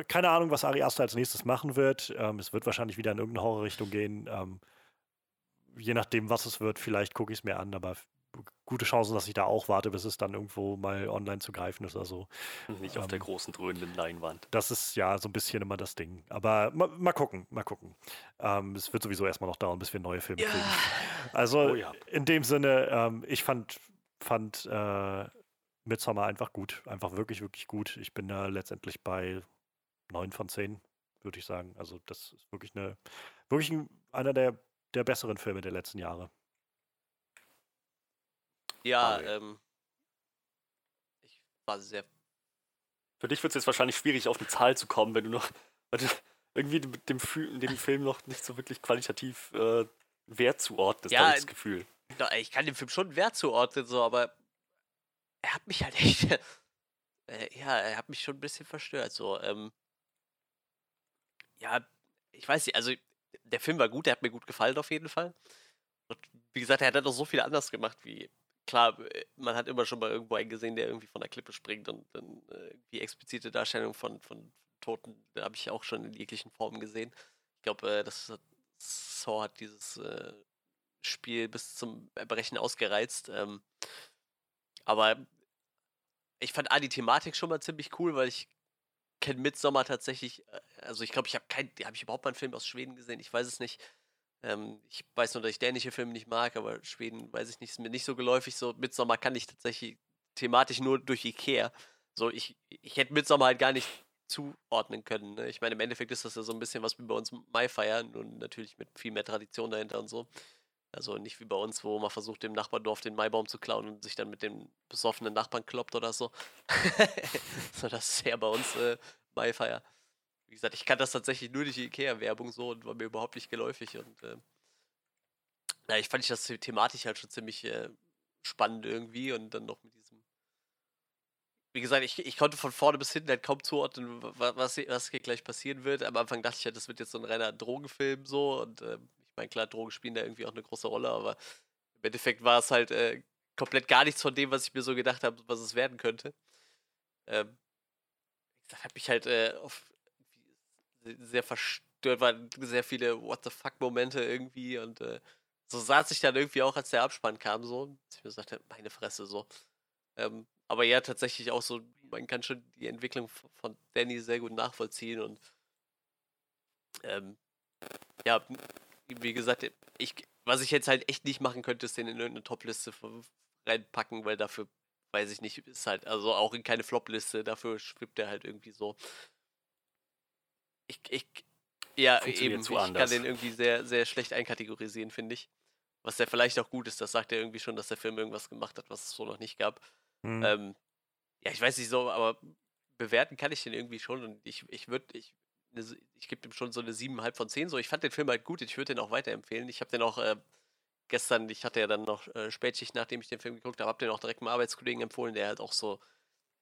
keine Ahnung, was Ari Aster als nächstes machen wird. Ähm, es wird wahrscheinlich wieder in irgendeine Horrorrichtung gehen. Ähm, je nachdem, was es wird, vielleicht gucke ich es mir an, aber gute Chancen, dass ich da auch warte, bis es dann irgendwo mal online zu greifen ist oder so. Nicht ähm, auf der ähm, großen dröhnenden Leinwand. Das ist ja so ein bisschen immer das Ding. Aber mal, mal gucken, mal gucken. Ähm, es wird sowieso erstmal noch dauern, bis wir neue Filme ja. kriegen. Also oh ja. in dem Sinne, ähm, ich fand, fand äh, Midsommar einfach gut. Einfach wirklich, wirklich gut. Ich bin da letztendlich bei 9 von 10, würde ich sagen. Also das ist wirklich eine, wirklich ein, einer der, der besseren Filme der letzten Jahre. Ja, ähm, ich war sehr. Für dich wird es jetzt wahrscheinlich schwierig, auf eine Zahl zu kommen, wenn du noch weil du irgendwie dem, dem, Film noch nicht so wirklich qualitativ äh, Wert zuordnest, ja, das Gefühl. Ich kann dem Film schon Wert zuordnen, so, aber er hat mich halt echt. Äh, ja, er hat mich schon ein bisschen verstört. So, ähm, ja, ich weiß nicht, also der Film war gut, der hat mir gut gefallen auf jeden Fall. Und wie gesagt, er hat halt noch so viel anders gemacht, wie klar, äh, man hat immer schon mal irgendwo einen gesehen, der irgendwie von der Klippe springt und dann äh, irgendwie explizite Darstellung von, von Toten habe ich auch schon in jeglichen Formen gesehen. Ich glaube, äh, das Saw hat dieses äh, Spiel bis zum Erbrechen ausgereizt. Ähm, aber ich fand A, die Thematik schon mal ziemlich cool, weil ich kenne Midsommar tatsächlich, äh, also ich glaube, ich habe kein, habe ich überhaupt mal einen Film aus Schweden gesehen? Ich weiß es nicht. Ähm, ich weiß nur, dass ich dänische Filme nicht mag, aber Schweden weiß ich nicht, ist mir nicht so geläufig. So Midsommar kann ich tatsächlich thematisch nur durch Ikea. So, ich, ich hätte Midsommar halt gar nicht zuordnen können. Ne? Ich meine, im Endeffekt ist das ja so ein bisschen was wie bei uns Maifeier und natürlich mit viel mehr Tradition dahinter und so. Also nicht wie bei uns, wo man versucht, dem Nachbardorf den Maibaum zu klauen und sich dann mit dem besoffenen Nachbarn kloppt oder so. so das ist ja bei uns äh, Maifeier. Wie gesagt, ich kann das tatsächlich nur durch die Ikea-Werbung so und war mir überhaupt nicht geläufig. Und äh, ja, ich fand ich das thematisch halt schon ziemlich äh, spannend irgendwie und dann noch mit diesem. Wie gesagt, ich, ich konnte von vorne bis hinten halt kaum zuordnen, was, was hier gleich passieren wird. Am Anfang dachte ich halt, das wird jetzt so ein reiner Drogenfilm so und äh, meine, klar, Drogen spielen da irgendwie auch eine große Rolle, aber im Endeffekt war es halt äh, komplett gar nichts von dem, was ich mir so gedacht habe, was es werden könnte. Ähm, ich habe mich halt äh, auf sehr verstört, waren sehr viele What the fuck-Momente irgendwie und äh, so saß ich dann irgendwie auch, als der Abspann kam, so, dass ich mir gesagt habe, meine Fresse, so. Ähm, aber ja, tatsächlich auch so, man kann schon die Entwicklung von Danny sehr gut nachvollziehen und ähm, ja, wie gesagt, ich, was ich jetzt halt echt nicht machen könnte, ist den in irgendeine Top-Liste reinpacken, weil dafür, weiß ich nicht, ist halt, also auch in keine Flop-Liste, dafür schwippt er halt irgendwie so. Ich, ich, ja, eben, ich anders. kann den irgendwie sehr, sehr schlecht einkategorisieren, finde ich. Was ja vielleicht auch gut ist, das sagt er irgendwie schon, dass der Film irgendwas gemacht hat, was es so noch nicht gab. Mhm. Ähm, ja, ich weiß nicht so, aber bewerten kann ich den irgendwie schon und ich, ich würde, ich ich gebe ihm schon so eine 7,5 von 10. So, ich fand den Film halt gut, ich würde den auch weiterempfehlen. Ich habe den auch äh, gestern, ich hatte ja dann noch äh, Spätschicht, nachdem ich den Film geguckt habe, habe den auch direkt einem Arbeitskollegen empfohlen, der halt auch so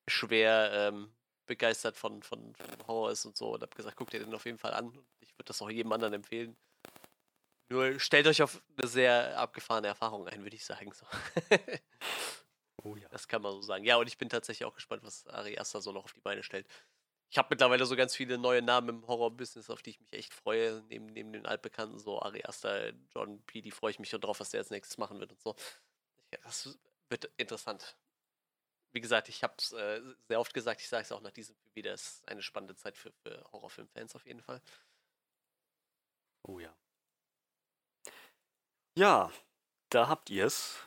schwer ähm, begeistert von, von, von, Horror ist und so und habe gesagt, guck dir den auf jeden Fall an. Ich würde das auch jedem anderen empfehlen. Nur stellt euch auf eine sehr abgefahrene Erfahrung ein, würde ich sagen. So. oh ja. Das kann man so sagen. Ja, und ich bin tatsächlich auch gespannt, was Ari Aster so noch auf die Beine stellt ich habe mittlerweile so ganz viele neue Namen im Horror-Business, auf die ich mich echt freue, neben, neben den altbekannten, so Ari Aster, John P., die freue ich mich schon drauf, was der als nächstes machen wird und so. Ja, das wird interessant. Wie gesagt, ich habe es äh, sehr oft gesagt, ich sage es auch nach diesem Film wieder, es ist eine spannende Zeit für, für Horrorfilm-Fans auf jeden Fall. Oh ja. Ja, da habt ihr es.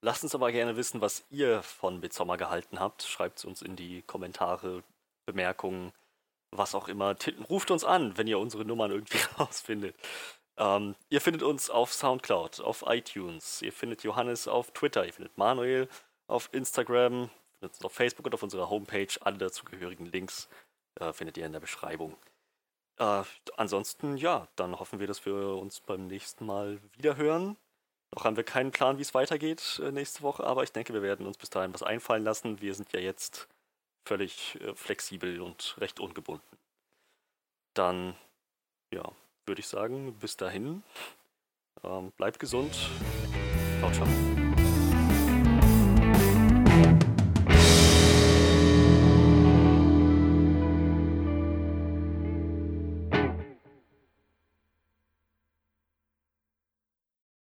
Lasst uns aber gerne wissen, was ihr von Midsommar gehalten habt. Schreibt es uns in die Kommentare Bemerkungen, was auch immer. Ruft uns an, wenn ihr unsere Nummern irgendwie rausfindet. Ähm, ihr findet uns auf Soundcloud, auf iTunes, ihr findet Johannes auf Twitter, ihr findet Manuel auf Instagram, findet uns auf Facebook und auf unserer Homepage. Alle dazugehörigen Links äh, findet ihr in der Beschreibung. Äh, ansonsten, ja, dann hoffen wir, dass wir uns beim nächsten Mal wieder hören. Noch haben wir keinen Plan, wie es weitergeht äh, nächste Woche, aber ich denke, wir werden uns bis dahin was einfallen lassen. Wir sind ja jetzt völlig äh, flexibel und recht ungebunden. Dann, ja, würde ich sagen, bis dahin. Ähm, bleibt gesund. Ciao, ciao.